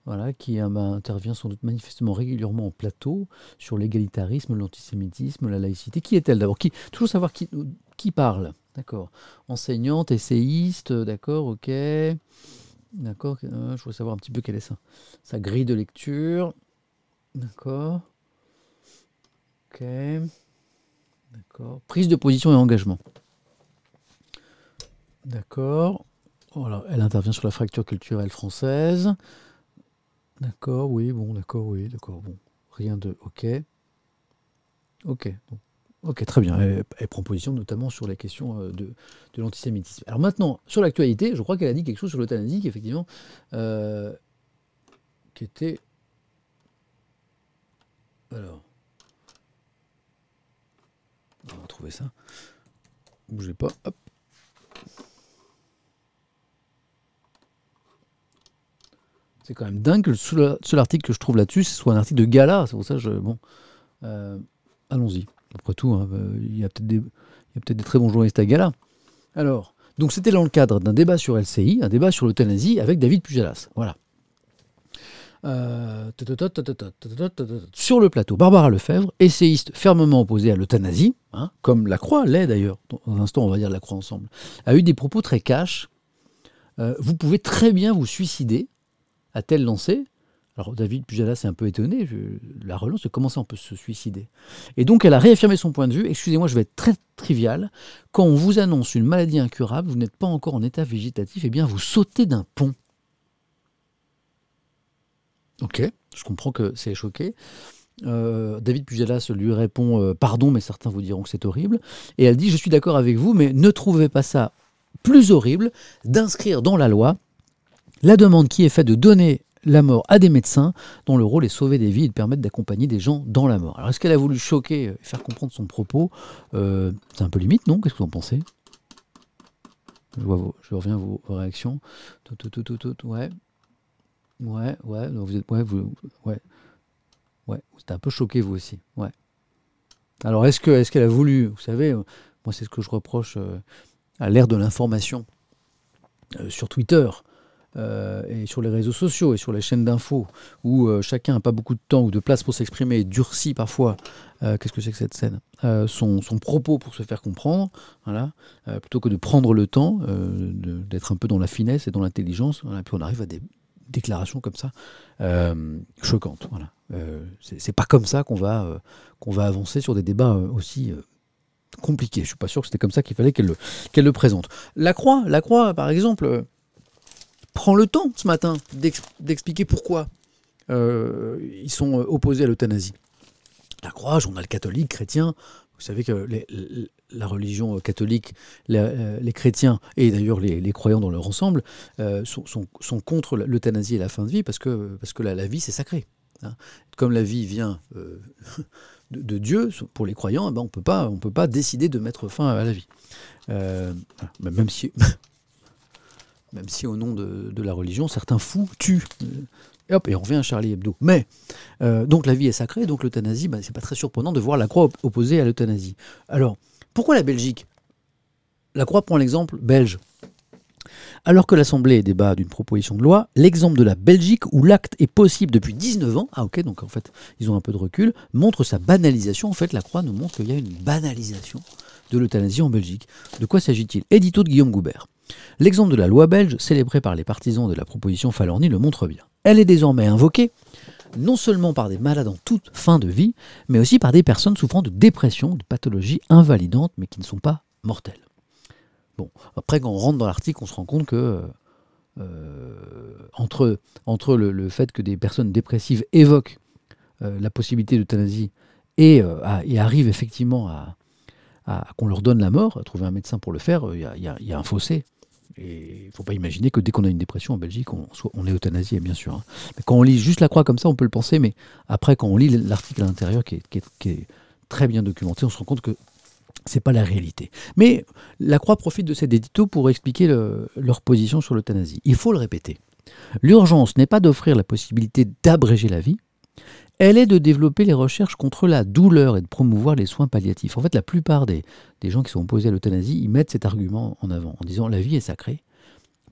Voilà, qui euh, bah, intervient sans doute manifestement régulièrement en plateau sur l'égalitarisme, l'antisémitisme, la laïcité. Qui est-elle d'abord? Qui, Toujours savoir qui, qui parle? D'accord. Enseignante, essayiste, d'accord, ok. D'accord euh, Je voudrais savoir un petit peu quelle est sa, sa grille de lecture. D'accord. Ok. D'accord. Prise de position et engagement. D'accord. Voilà, elle intervient sur la fracture culturelle française. D'accord, oui, bon, d'accord, oui, d'accord, bon. Rien de. Ok. Ok. Ok, très bien. Elle, prend position notamment sur la question euh, de, l'antisémitisme. Alors maintenant, sur l'actualité, je crois qu'elle a dit quelque chose sur l'euthanasie qui, effectivement, euh, qui était... Alors, on va trouver ça. Bougez pas. C'est quand même dingue que le seul article que je trouve là-dessus, ce soit un article de gala. C'est pour ça que je... Bon, euh, allons-y. Après tout, hein, euh, il y a peut-être des, très bons journalistes à Gala. Alors, donc c'était dans le cadre d'un débat sur LCI, un débat sur l'euthanasie avec David Pujalas. Voilà. Euh, sur le plateau, Barbara Lefebvre, essayiste fermement opposée à l'euthanasie, hein, comme la Croix l'est d'ailleurs, dans un instant on va dire la Croix ensemble, a eu des propos très cash. Euh, vous pouvez très bien vous suicider, a-t-elle lancé, alors David Pujadas est un peu étonné, la relance, comment ça on peut se suicider Et donc elle a réaffirmé son point de vue, excusez-moi je vais être très trivial, quand on vous annonce une maladie incurable, vous n'êtes pas encore en état végétatif, eh bien vous sautez d'un pont. Ok, je comprends que c'est choqué. Euh, David Pujalas lui répond euh, Pardon, mais certains vous diront que c'est horrible. Et elle dit Je suis d'accord avec vous, mais ne trouvez pas ça plus horrible d'inscrire dans la loi la demande qui est faite de donner la mort à des médecins dont le rôle est sauver des vies et de permettre d'accompagner des gens dans la mort. Alors est-ce qu'elle a voulu choquer et faire comprendre son propos? Euh, C'est un peu limite, non? Qu'est-ce que vous en pensez? Je, reviens à vos, réactions. Tout, tout, tout, ouais. Ouais, ouais, vous êtes, ouais, vous, ouais. Ouais, vous êtes un peu choqué vous aussi. Ouais. Alors est-ce que est-ce qu'elle a voulu, vous savez, euh, moi c'est ce que je reproche euh, à l'ère de l'information sur Twitter et sur les réseaux sociaux et sur les chaînes d'infos où chacun n'a pas beaucoup de temps ou de place pour s'exprimer et durcit parfois, qu'est-ce que c'est que cette scène, son, son, propos pour se faire comprendre, voilà, plutôt que de prendre le temps d'être un peu dans la finesse et dans l'intelligence, voilà, puis on arrive à des déclaration comme ça euh, choquante. Voilà. Euh, c'est pas comme ça qu'on va, euh, qu'on va avancer sur des débats aussi compliqués. Je suis pas sûr que c'était comme ça qu'il fallait qu'elle le, qu'elle le présente. La Croix, la Croix, par exemple, prend le temps ce matin d'expliquer pourquoi ils sont opposés à l'euthanasie. La Croix, journal catholique, chrétien, vous savez que la religion catholique, euh, les chrétiens et d'ailleurs les, croyants dans leur ensemble euh, sont, contre l'euthanasie et la fin de vie parce que, parce que la, vie c'est sacré. Hein. Comme la vie vient euh, de, Dieu, pour les croyants, eh ben on ne peut pas décider de mettre fin à la vie. même, si, même si au nom de, la religion, certains fous tuent et hop, et on revient à Charlie Hebdo. Mais, euh, donc la vie est sacrée, donc l'euthanasie, bah, c'est pas très surprenant de voir la croix opposée à l'euthanasie. Alors, pourquoi la Belgique? La croix prend l'exemple belge. Alors que l'Assemblée débat d'une proposition de loi, l'exemple de la Belgique, où l'acte est possible depuis 19 ans, ah ok, donc en fait, ils ont un peu de recul, montre sa banalisation. En fait, la Croix nous montre qu'il y a une banalisation de l'euthanasie en Belgique. De quoi s'agit-il? Édito de Guillaume Goubert. L'exemple de la loi belge, célébrée par les partisans de la proposition Falorni, le montre bien. Elle est désormais invoquée non seulement par des malades en toute fin de vie, mais aussi par des personnes souffrant de dépression, de pathologies invalidantes, mais qui ne sont pas mortelles. Bon, après, quand on rentre dans l'article, on se rend compte que euh, entre, le, fait que des personnes dépressives évoquent euh, la possibilité d'euthanasie et, euh, et, arrivent effectivement à, qu'on leur donne la mort, à trouver un médecin pour le faire, il y, y, a un fossé. Et il ne faut pas imaginer que dès qu'on a une dépression en Belgique, on, on est euthanasié, bien sûr. Hein. Mais quand on lit juste la croix comme ça, on peut le penser, mais après, quand on lit l'article à l'intérieur qui est, très bien documenté, on se rend compte que c'est pas la réalité. Mais la Croix profite de cet édito pour expliquer leur position sur l'euthanasie. Il faut le répéter. L'urgence n'est pas d'offrir la possibilité d'abréger la vie, elle est de développer les recherches contre la douleur et de promouvoir les soins palliatifs. En fait, la plupart des, gens qui sont opposés à l'euthanasie, ils mettent cet argument en avant, en disant la vie est sacrée.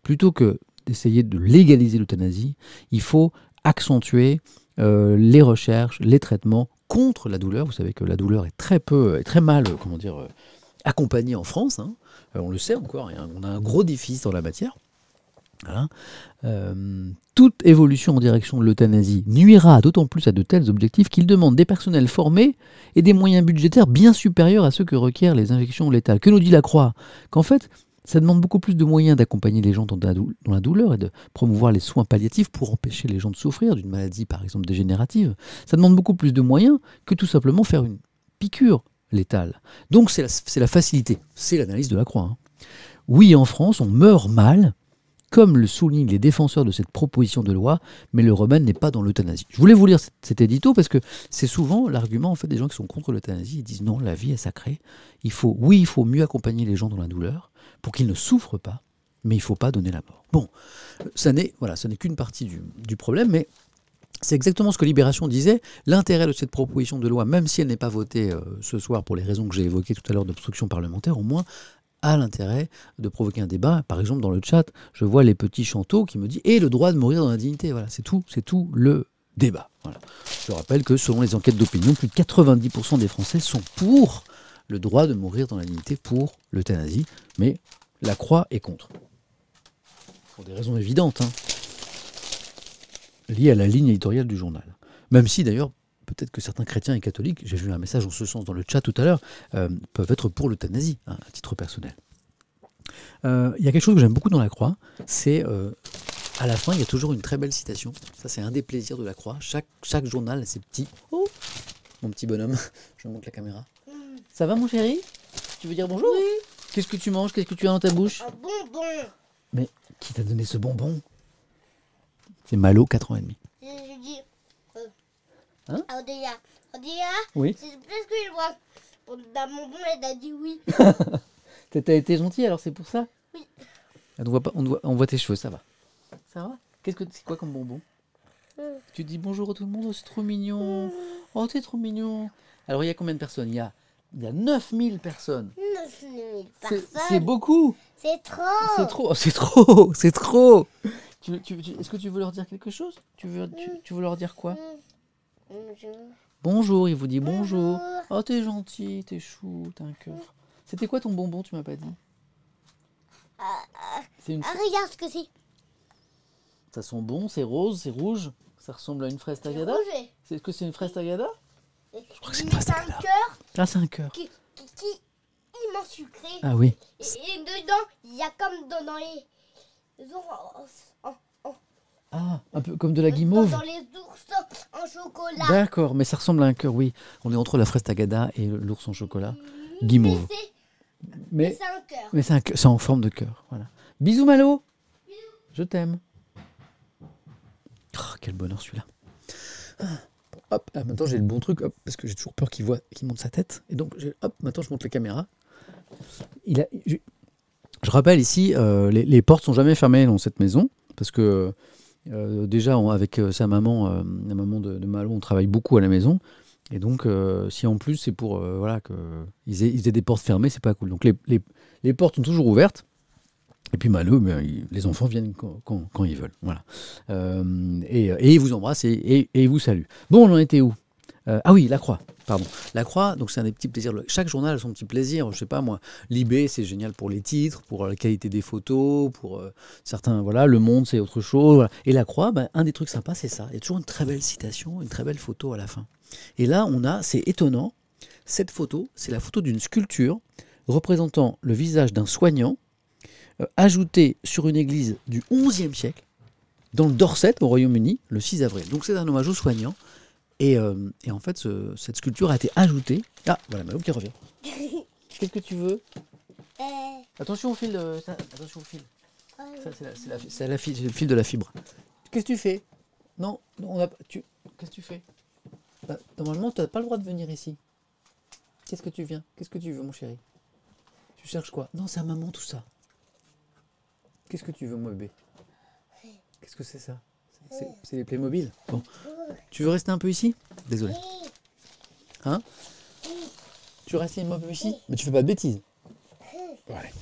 Plutôt que d'essayer de légaliser l'euthanasie, il faut accentuer euh, les recherches, les traitements contre la douleur. Vous savez que la douleur est très peu, est très mal, comment dire, euh, accompagnée en France. Hein. Euh, on le sait encore, on a un gros déficit dans la matière. Euh, toute évolution en direction de l'euthanasie nuira d'autant plus à de tels objectifs qu'il demande des personnels formés et des moyens budgétaires bien supérieurs à ceux que requièrent les injections létales. Que nous dit la Croix? Qu'en fait, ça demande beaucoup plus de moyens d'accompagner les gens dans la, douleur et de promouvoir les soins palliatifs pour empêcher les gens de souffrir d'une maladie, par exemple, dégénérative. Ça demande beaucoup plus de moyens que tout simplement faire une piqûre létale. Donc c'est la, facilité, c'est l'analyse de la Croix. Hein. Oui, en France, on meurt mal comme le soulignent les défenseurs de cette proposition de loi, mais le remède n'est pas dans l'euthanasie. Je voulais vous lire cet édito parce que c'est souvent l'argument en fait des gens qui sont contre l'euthanasie. Ils disent non, la vie est sacrée. Il faut, oui, il faut mieux accompagner les gens dans la douleur pour qu'ils ne souffrent pas, mais il ne faut pas donner la mort. Bon, ça n'est voilà, n'est qu'une partie du, problème, mais c'est exactement ce que Libération disait. L'intérêt de cette proposition de loi, même si elle n'est pas votée euh, ce soir pour les raisons que j'ai évoquées tout à l'heure d'obstruction parlementaire, au moins a l'intérêt de provoquer un débat. Par exemple, dans le chat, je vois les petits chanteaux qui me disent et le droit de mourir dans la dignité. Voilà, c'est tout, c'est tout le débat. Je rappelle que selon les enquêtes d'opinion, plus de 90% des Français sont pour le droit de mourir dans la dignité, pour l'euthanasie, mais la croix est contre. Pour des raisons évidentes, hein, liées à la ligne éditoriale du journal. Même si d'ailleurs, peut-être que certains chrétiens et catholiques, j'ai vu un message en ce sens dans le chat tout à l'heure, euh, peuvent être pour l'euthanasie, hein, à titre personnel. Euh, il y a quelque chose que j'aime beaucoup dans la croix, c'est euh, à la fin, il y a toujours une très belle citation. Ça, c'est un des plaisirs de la croix. Chaque, chaque journal a ses petits. Oh Mon petit bonhomme, je monte la caméra. Ça va, mon chéri? Tu veux dire bonjour? Oui, Qu'est-ce que tu manges? Qu'est-ce que tu as dans ta bouche? Un bonbon. Mais qui t'a donné ce bonbon? C'est Malo, 4 ans et demi. Je dis. Euh, Hein. Odéa, Oui. c'est presque que je vois. On a mon bonbon, elle a dit oui. T'as été gentil alors c'est pour ça? Oui. Ah, On voit, pas, on, voit, on voit tes cheveux, ça va. Ça va? Qu'est-ce que c'est quoi comme bonbon? Mm. Tu dis bonjour à tout le monde, oh, c'est trop mignon. Oh, t'es trop mignon. Alors il y a combien de personnes? Il y a, il y a 9000 personnes. 9000 C'est personnes. c'est beaucoup. C'est trop. C'est trop, oh, c'est trop, c'est trop. Tu, tu- tu- Est-ce que tu veux leur dire quelque chose? Tu veux, tu, tu veux leur dire quoi? Bonjour. Bonjour, il vous dit bonjour. Bonjour. Oh, t'es gentil, t'es chou, t'as un cœur. C'était quoi ton bonbon, tu m'as pas dit C'est une... ah, regarde ce que c'est. Ça sent bon, c'est rose, c'est rouge. Ça ressemble à une fraise tagada rouge. C'est Est-ce que c'est une fraise tagada Je crois que c'est une pasta un là. cœur Ah, c'est un cœur. qui, qui, immense sucré. Ah oui. Et, et dedans, il y a comme dans, les Ah, un peu comme de la guimauve. dans les ours en chocolat. D'accord, mais ça ressemble à un cœur, oui. On est entre la fraise tagada et l'ours en chocolat. Guimauve. Mais c'est- un cœur. mais c'est en forme de cœur. Voilà. Bisous, Malo. Je t'aime. Oh, quel bonheur celui-là. Ah, bon, hop, ah, maintenant j'ai le bon truc, hop, parce que j'ai toujours peur qu'il voit, qu'il monte sa tête. Et donc, hop, maintenant je monte la caméra. Il a, je, je rappelle ici, euh, les, les portes sont jamais fermées dans cette maison, parce que euh, déjà avec euh, sa maman, euh, la maman de, Malo, on travaille beaucoup à la maison. Et donc, si en plus c'est pour voilà que ils aient, des portes fermées, c'est pas cool. Donc les, les- les portes sont toujours ouvertes. Et puis Malo, ben, les enfants viennent quand, quand- ils veulent. Voilà. Et, et ils vous embrassent et, et, et ils vous saluent. Bon, on en était où? Euh, Ah oui, la croix. Pardon. La croix, donc c'est un des petits plaisirs. Chaque journal a son petit plaisir. Je sais pas moi. Libé, c'est génial pour les titres, pour la qualité des photos, pour euh, certains. Voilà, Le Monde, c'est autre chose. Et la croix, ben, un des trucs sympas, c'est ça. Il y a toujours une très belle citation, une très belle photo à la fin. Et là, on a, c'est étonnant. Cette photo, c'est la photo d'une sculpture représentant le visage d'un soignant euh, ajouté sur une église du XIe siècle, dans le Dorset, au Royaume-Uni, le 6 avril. Donc c'est un hommage aux soignants. Et, euh, et en fait, ce- cette sculpture a été ajoutée. Ah, voilà, Malou qui revient. Qu'est-ce que tu veux? Euh, Attention au fil. ça- attention au fil. Ça, c'est la- c'est la- c'est la fi- c'est le fil de la fibre. Qu'est-ce que tu fais? Non, non, on a, tu, qu'est-ce que tu fais? Bah, Normalement, tu n'as pas le droit de venir ici. Qu'est-ce que tu viens? Qu'est-ce que tu veux, mon chéri? Tu cherches quoi? Non, c'est à maman tout ça. Qu'est-ce que tu veux, mon bébé? Qu'est-ce que c'est ça? C'est- les Playmobil Bon. Tu veux rester un peu ici? Désolé. Hein? Tu restes un peu ici? Mais tu fais pas de bêtises. Ouais.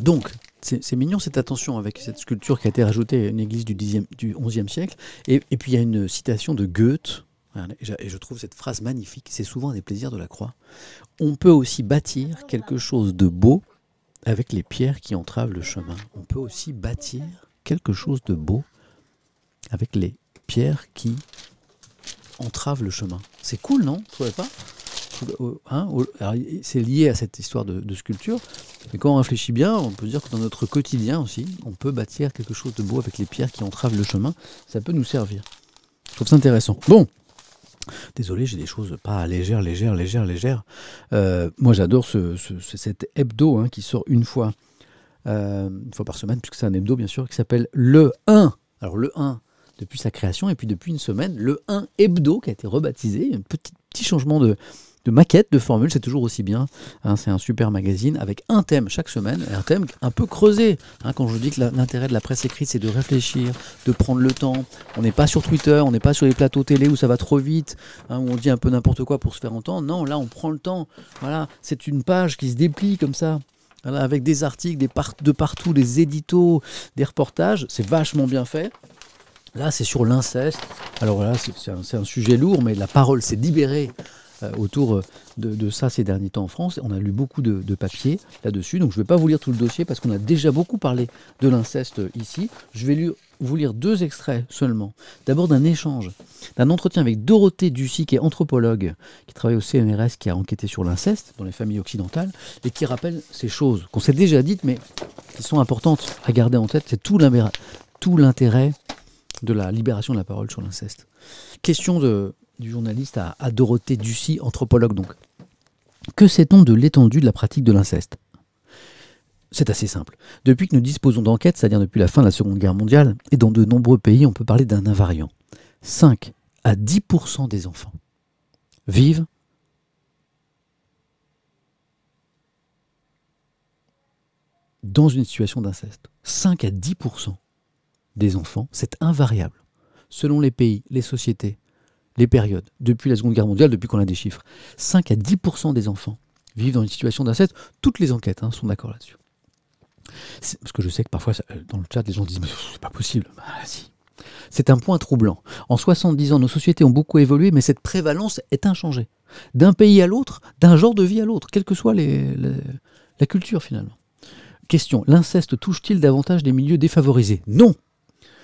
Donc, c'est mignon cette attention avec cette sculpture qui a été rajoutée à une église du, 10e, du 11e siècle. Et, et puis il y a une citation de Goethe, Voilà, et je trouve cette phrase magnifique, c'est souvent un des plaisirs de la croix. On peut aussi bâtir quelque chose de beau avec les pierres qui entravent le chemin. On peut aussi bâtir quelque chose de beau avec les pierres qui entravent le chemin. C'est cool, non? Vous trouvez pas? Au- hein, C'est lié à cette histoire de, sculpture, mais quand on réfléchit bien, on peut dire que dans notre quotidien aussi, on peut bâtir quelque chose de beau avec les pierres qui entravent le chemin. Ça peut nous servir. Je trouve ça intéressant. Bon, désolé, j'ai des choses pas légères, légères, légères, légères. Euh, moi, j'adore ce- cet hebdo hein, qui sort une fois, euh, une fois par semaine, puisque c'est un hebdo, bien sûr, qui s'appelle Le 1. Alors, Le 1, depuis sa création, et puis depuis une semaine, Le 1 hebdo, qui a été rebaptisé, un petit, changement de, maquette, de formule, c'est toujours aussi bien. hein, c'est un super magazine avec un thème chaque semaine, un thème un peu creusé. hein, quand je dis que l'intérêt de la presse écrite, c'est de réfléchir, de prendre le temps. On n'est pas sur Twitter, on n'est pas sur les plateaux télé où ça va trop vite, hein, où on dit un peu n'importe quoi pour se faire entendre. Non, là, on prend le temps. Voilà, c'est une page qui se déplie comme ça. Avec des articles de partout, des éditos, des reportages, c'est vachement bien fait. Là, c'est sur l'inceste. Alors voilà, c'est un, sujet lourd, mais la parole s'est libérée euh, autour euh, de, ça ces derniers temps en France. On a lu beaucoup de, papiers là-dessus, donc je ne vais pas vous lire tout le dossier parce qu'on a déjà beaucoup parlé de l'inceste euh, ici. Je vais vous lire deux extraits seulement. D'abord d'un échange, d'un entretien avec Dorothée Ducy, qui est anthropologue, qui travaille au CNRS, qui a enquêté sur l'inceste dans les familles occidentales, et qui rappelle ces choses qu'on s'est déjà dites, mais qui sont importantes à garder en tête. C'est tout l'intérêt de la libération de la parole sur l'inceste. Question de, du journaliste à, Dorothée Ducy, anthropologue donc. Que sait-on de l'étendue de la pratique de l'inceste? C'est assez simple. Depuis que nous disposons d'enquêtes, c'est-à-dire depuis la fin de la Seconde Guerre mondiale, et dans de nombreux pays, on peut parler d'un invariant. 5 à 10% des enfants vivent dans une situation d'inceste. 5 à 10% des enfants, c'est invariable. Selon les pays, les sociétés, les périodes, depuis la Seconde Guerre mondiale, depuis qu'on a des chiffres, 5 à 10% des enfants vivent dans une situation d'inceste. Toutes les enquêtes hein, sont d'accord là-dessus. Parce que je sais que parfois, dans le chat, les gens disent Mais c'est pas possible. Bah, si. C'est un point troublant. En 70 ans, nos sociétés ont beaucoup évolué, mais cette prévalence est inchangée. D'un pays à l'autre, d'un genre de vie à l'autre, quelle que soit la culture finalement. Question l'inceste touche-t-il davantage des milieux défavorisés? Non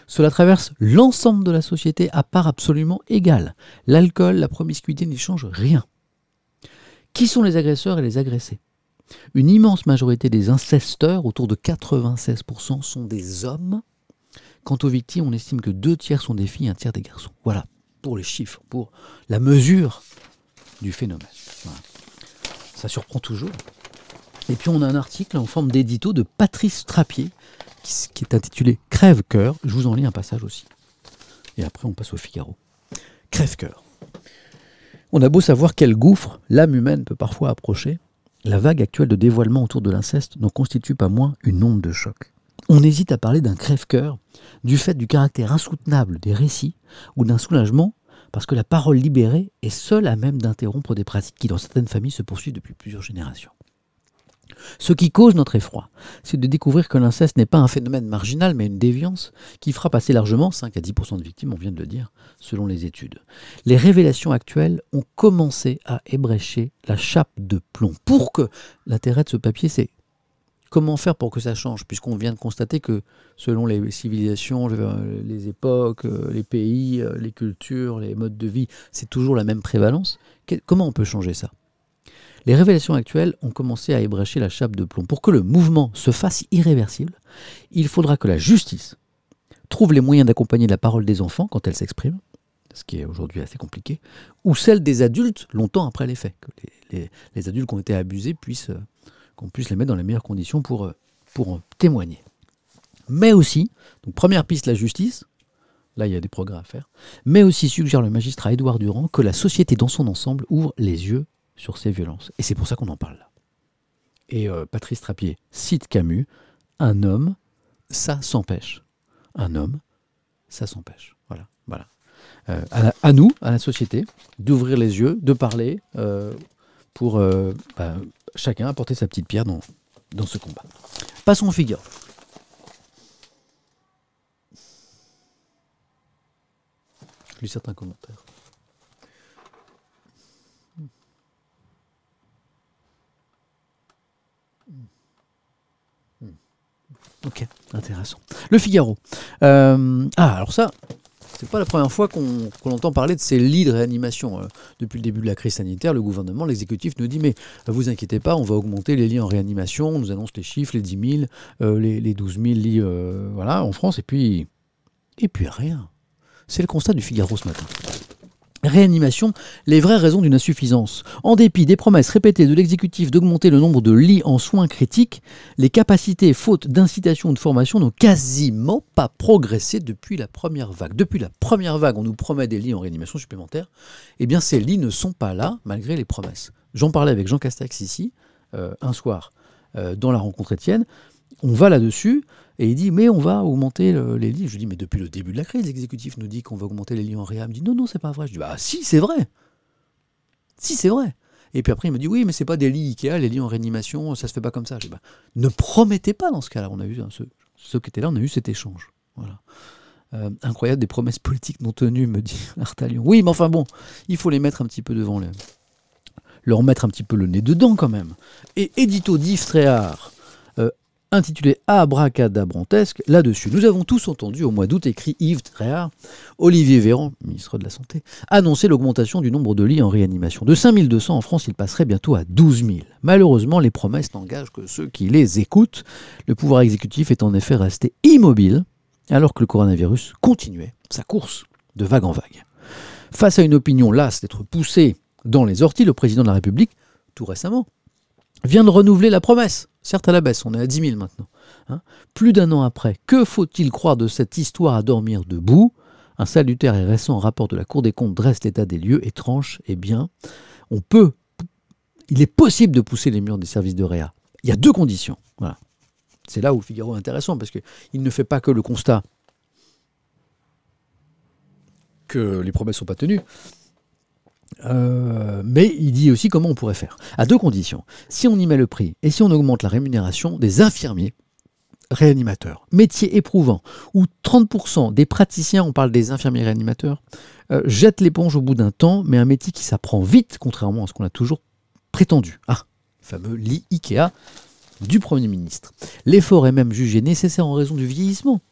cela traverse l'ensemble de la société à part absolument égale. L'alcool, la promiscuité n'y changent rien. Qui sont les agresseurs et les agressés? Une immense majorité des incesteurs, autour de 96%, sont des hommes. Quant aux victimes, on estime que deux tiers sont des filles et un tiers des garçons. Voilà, pour les chiffres, pour la mesure du phénomène. Ça surprend toujours. Et puis on a un article en forme d'édito de Patrice Trappier, qui est intitulé Crève-cœur. Je vous en lis un passage aussi. Et après, on passe au Figaro. Crève-cœur. On a beau savoir quel gouffre l'âme humaine peut parfois approcher, la vague actuelle de dévoilement autour de l'inceste n'en constitue pas moins une onde de choc. On hésite à parler d'un crève-cœur du fait du caractère insoutenable des récits ou d'un soulagement parce que la parole libérée est seule à même d'interrompre des pratiques qui, dans certaines familles, se poursuivent depuis plusieurs générations. Ce qui cause notre effroi, c'est de découvrir que l'inceste n'est pas un phénomène marginal, mais une déviance qui frappe assez largement 5 à 10% de victimes, on vient de le dire, selon les études. Les révélations actuelles ont commencé à ébrécher la chape de plomb. Pour que l'intérêt de ce papier, c'est comment faire pour que ça change, puisqu'on vient de constater que selon les civilisations, les époques, les pays, les cultures, les modes de vie, c'est toujours la même prévalence. Comment on peut changer ça? Les révélations actuelles ont commencé à ébrécher la chape de plomb. Pour que le mouvement se fasse irréversible, il faudra que la justice trouve les moyens d'accompagner la parole des enfants quand elle s'exprime, ce qui est aujourd'hui assez compliqué, ou celle des adultes longtemps après les faits, que les, adultes qui ont été abusés puissent, euh, qu'on puisse les mettre dans les meilleures conditions pour, euh, pour en témoigner. Mais aussi, donc première piste, la justice, là il y a des progrès à faire, mais aussi suggère le magistrat Édouard Durand que la société dans son ensemble ouvre les yeux sur ces violences. Et c'est pour ça qu'on en parle là. Et euh, Patrice Trappier cite Camus, un homme, ça s'empêche. Un homme, ça s'empêche. Voilà, voilà. Euh, à, nous, à la société, d'ouvrir les yeux, de parler, euh, pour bah, chacun apporter sa petite pierre dans, dans ce combat. Passons au Figaro. Je lis certains commentaires. Ok, intéressant. Le Figaro. Euh, ah, alors ça, c'est pas la première fois qu'on qu entend parler de ces lits de réanimation. Euh, depuis le début de la crise sanitaire, le gouvernement, l'exécutif nous dit mais euh, vous inquiétez pas, on va augmenter les lits en réanimation. On nous annonce les chiffres, les 10 000, euh, les, les, 12 000 lits voilà, en France, et puis, et puis rien. C'est le constat du Figaro ce matin. Réanimation, les vraies raisons d'une insuffisance. En dépit des promesses répétées de l'exécutif d'augmenter le nombre de lits en soins critiques, les capacités, faute d'incitation ou de formation, n'ont quasiment pas progressé depuis la première vague. Depuis la première vague, on nous promet des lits en réanimation supplémentaires. Eh bien, ces lits ne sont pas là, malgré les promesses. J'en parlais avec Jean Castex ici, euh, un soir, euh, dans la rencontre Étienne. On va là-dessus. Et il dit, mais on va augmenter le, les lits. Je lui dis, mais depuis le début de la crise, l'exécutif nous dit qu'on va augmenter les lits en réa. Il me dit, non, non, c'est pas vrai. Je dis, bah si, c'est vrai. Si, c'est vrai. Et puis après, il me dit, oui, mais c'est pas des lits Ikea, les lits en réanimation, ça se fait pas comme ça. Je dis, bah, ne promettez pas dans ce cas-là. On a eu, hein, ceux, qui étaient là, on a eu cet échange. Voilà. Euh, incroyable, des promesses politiques non tenues, me dit Artalion. Oui, mais enfin bon, il faut les mettre un petit peu devant, les... leur mettre un petit peu le nez dedans quand même. Et édito d'Yves Tréhard, intitulé Abracadabrantesque là-dessus. Nous avons tous entendu au mois d'août, écrit Yves Tréhard, Olivier Véran, ministre de la Santé, annoncer l'augmentation du nombre de lits en réanimation. De 5200 en France, il passerait bientôt à 12 000. Malheureusement, les promesses n'engagent que ceux qui les écoutent. Le pouvoir exécutif est en effet resté immobile alors que le coronavirus continuait sa course de vague en vague. Face à une opinion lasse d'être poussée dans les orties, le président de la République, tout récemment, vient de renouveler la promesse. Certes à la baisse, on est à 10 000 maintenant. hein. Plus d'un an après, que faut-il croire de cette histoire à dormir debout? Un salutaire et récent rapport de la Cour des comptes dresse l'état des lieux et tranche, eh bien, on peut, il est possible de pousser les murs des services de réa. Il y a deux conditions. Voilà. C'est là où Figaro est intéressant, parce qu'il ne fait pas que le constat que les promesses ne sont pas tenues, euh, mais il dit aussi comment on pourrait faire. À deux conditions. Si on y met le prix et si on augmente la rémunération des infirmiers réanimateurs, métier éprouvant, où 30% des praticiens, on parle des infirmiers réanimateurs, euh, jettent l'éponge au bout d'un temps, mais un métier qui s'apprend vite, contrairement à ce qu'on a toujours prétendu. Ah, fameux lit Ikea du Premier ministre. L'effort est même jugé nécessaire en raison du vieillissement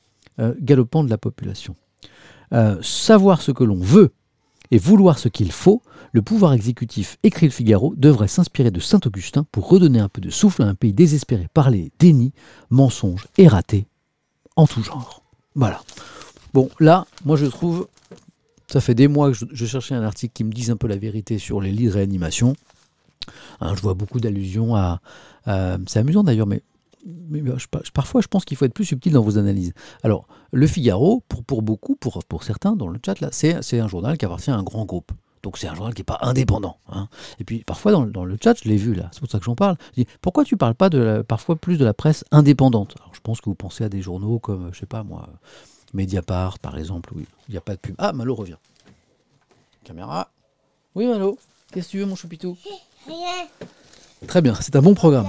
euh, galopant de la population. Savoir ce que l'on veut et vouloir ce qu'il faut, le pouvoir exécutif, écrit le Figaro, devrait s'inspirer de Saint-Augustin pour redonner un peu de souffle à un pays désespéré par les dénis, mensonges et ratés en tout genre. Voilà. Bon, là, moi je trouve, ça fait des mois que je, cherchais un article qui me dise un peu la vérité sur les lits de réanimation. Hein, je vois beaucoup d'allusions à- c'est amusant d'ailleurs, mais, mais je- parfois je pense qu'il faut être plus subtil dans vos analyses. Alors, le Figaro, pour, pour beaucoup, pour, pour certains dans le chat, là, c'est, un journal qui appartient à un grand groupe. Donc c'est un journal qui n'est pas indépendant. hein. Et puis parfois dans, le- dans le chat, je l'ai vu là, c'est pour ça que j'en parle. Je dis, pourquoi tu parles pas de la- parfois plus de la presse indépendante? Alors je pense que vous pensez à des journaux comme, je sais pas moi, Mediapart par exemple, où il n'y a pas de pub. Ah, Malo revient. Caméra. Oui Malo, qu'est-ce que tu veux mon choupitou? Rien. Très bien, c'est un bon programme.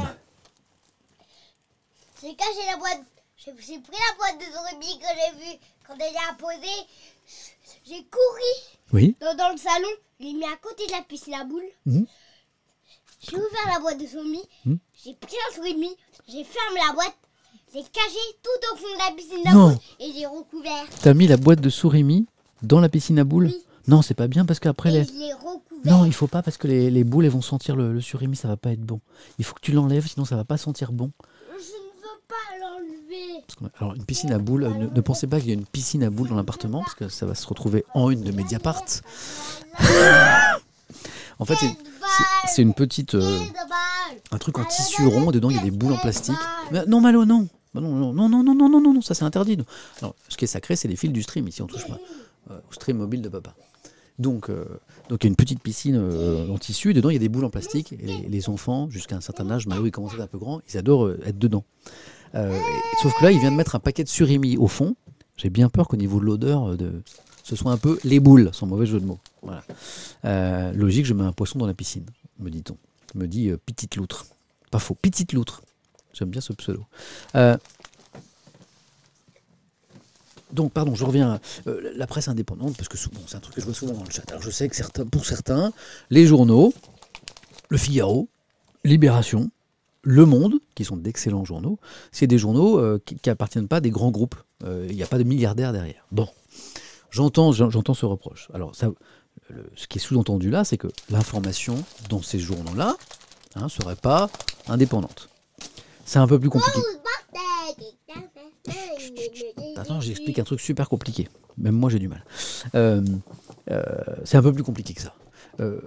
J'ai caché la boîte. J'ai j'ai pris la boîte de Zorubi que j'ai vue quand elle est apposée. J'ai couru Oui dans, dans le salon. Je l'ai mis à côté de la piscine à boules. Mhm. J'ai ouvert la boîte de Somi. Mhm. J'ai pris un Zorubi. J'ai fermé la boîte. J'ai caché tout au fond de la piscine à boules. Et j'ai recouvert. T'as mis la boîte de surimi dans la piscine à boules Oui. Non, c'est pas bien parce qu'après les... je l'ai recouvert. Non, il faut pas parce que les, les boules elles vont sentir le, le surimi, ça va pas être bon. Il faut que tu l'enlèves, sinon ça va pas sentir bon. Je ne veux pas l'enlever. Parce qu'on a- alors une piscine à boules, ne, pensez pas qu'il y a une piscine à boules dans l'appartement parce que ça va se retrouver en une de Mediapart. En fait, c'est- une petite, euh, un truc en tissu rond et dedans il y a des boules en plastique. Non, Malo, non. Bah non, non, non, non, non, non, non, non, non, ça c'est interdit. Alors, ce qui est sacré, c'est les fils du stream. Ici, on touche pas euh, au stream mobile de papa. Donc, euh, donc il y a une petite piscine en tissu. Dedans, il y a des boules en plastique. Et les, les enfants, jusqu'à un certain âge, Malo, il commence à être un peu grand, ils adorent être dedans. Euh, sauf que là, il vient de mettre un paquet de surimi au fond. J'ai bien peur qu'au niveau de l'odeur, euh, de, ce soit un peu les boules, sans mauvais jeu de mots. Euh, logique, je mets un poisson dans la piscine, me dit-on. Me dit petite loutre. Pas faux, petite loutre. J'aime bien ce pseudo. Donc, pardon, je reviens à la presse indépendante, parce que c'est un truc que je vois souvent dans le chat. Je sais que pour certains, les journaux, Le Figaro, Libération, Le Monde, qui sont d'excellents journaux, c'est des journaux euh, qui, qui appartiennent pas à des grands groupes. Euh, Il n'y a pas de milliardaires derrière. Bon, j'entends, j'en- j'entends ce reproche. Alors, ce qui est sous-entendu là, c'est que l'information dans ces journaux-là ne serait pas indépendante. C'est un peu plus compliqué. Attends, j'explique un truc super compliqué. Même moi, j'ai du mal. Euh, euh, c'est un peu plus compliqué que ça. Euh,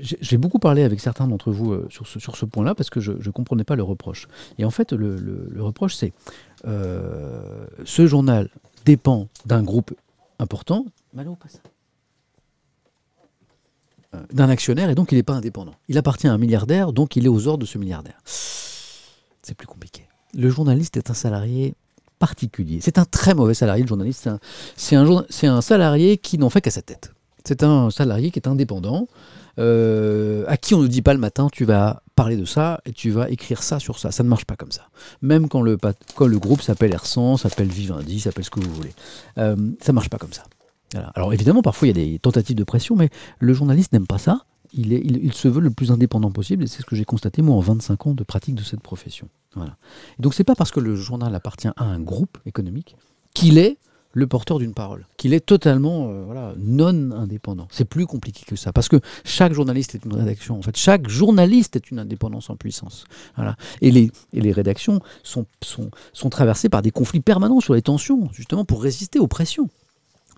j'ai beaucoup parlé avec certains d'entre vous euh, sur ce, sur ce point-là parce que je ne comprenais pas le reproche. Et en fait, le, le- le reproche, c'est euh, ce journal dépend d'un groupe important. D'un actionnaire et donc il n'est pas indépendant. Il appartient à un milliardaire, donc il est aux ordres de ce milliardaire. C'est plus compliqué. Le journaliste est un salarié particulier. C'est un très mauvais salarié, le journaliste. C'est un, c'est un, journa- c'est un salarié qui n'en fait qu'à sa tête. C'est un salarié qui est indépendant, euh, à qui on ne dit pas le matin, tu vas parler de ça et tu vas écrire ça sur ça. Ça ne marche pas comme ça. Même quand le, quand le groupe s'appelle R100, s'appelle Vivendi, s'appelle ce que vous voulez. Euh, ça ne marche pas comme ça. Alors évidemment, parfois il y a des tentatives de pression, mais le journaliste n'aime pas ça. Il se veut le plus indépendant possible, et c'est ce que j'ai constaté moi en 25 ans de pratique de cette profession. Voilà. Et donc c'est pas parce que le journal appartient à un groupe économique qu'il est le porteur d'une parole, qu'il est totalement euh, non indépendant. C'est plus compliqué que ça, parce que chaque journaliste est une rédaction. En fait, chaque journaliste est une indépendance en puissance. Et, les, rédactions sont traversées par des conflits permanents sur les tensions, justement pour résister aux pressions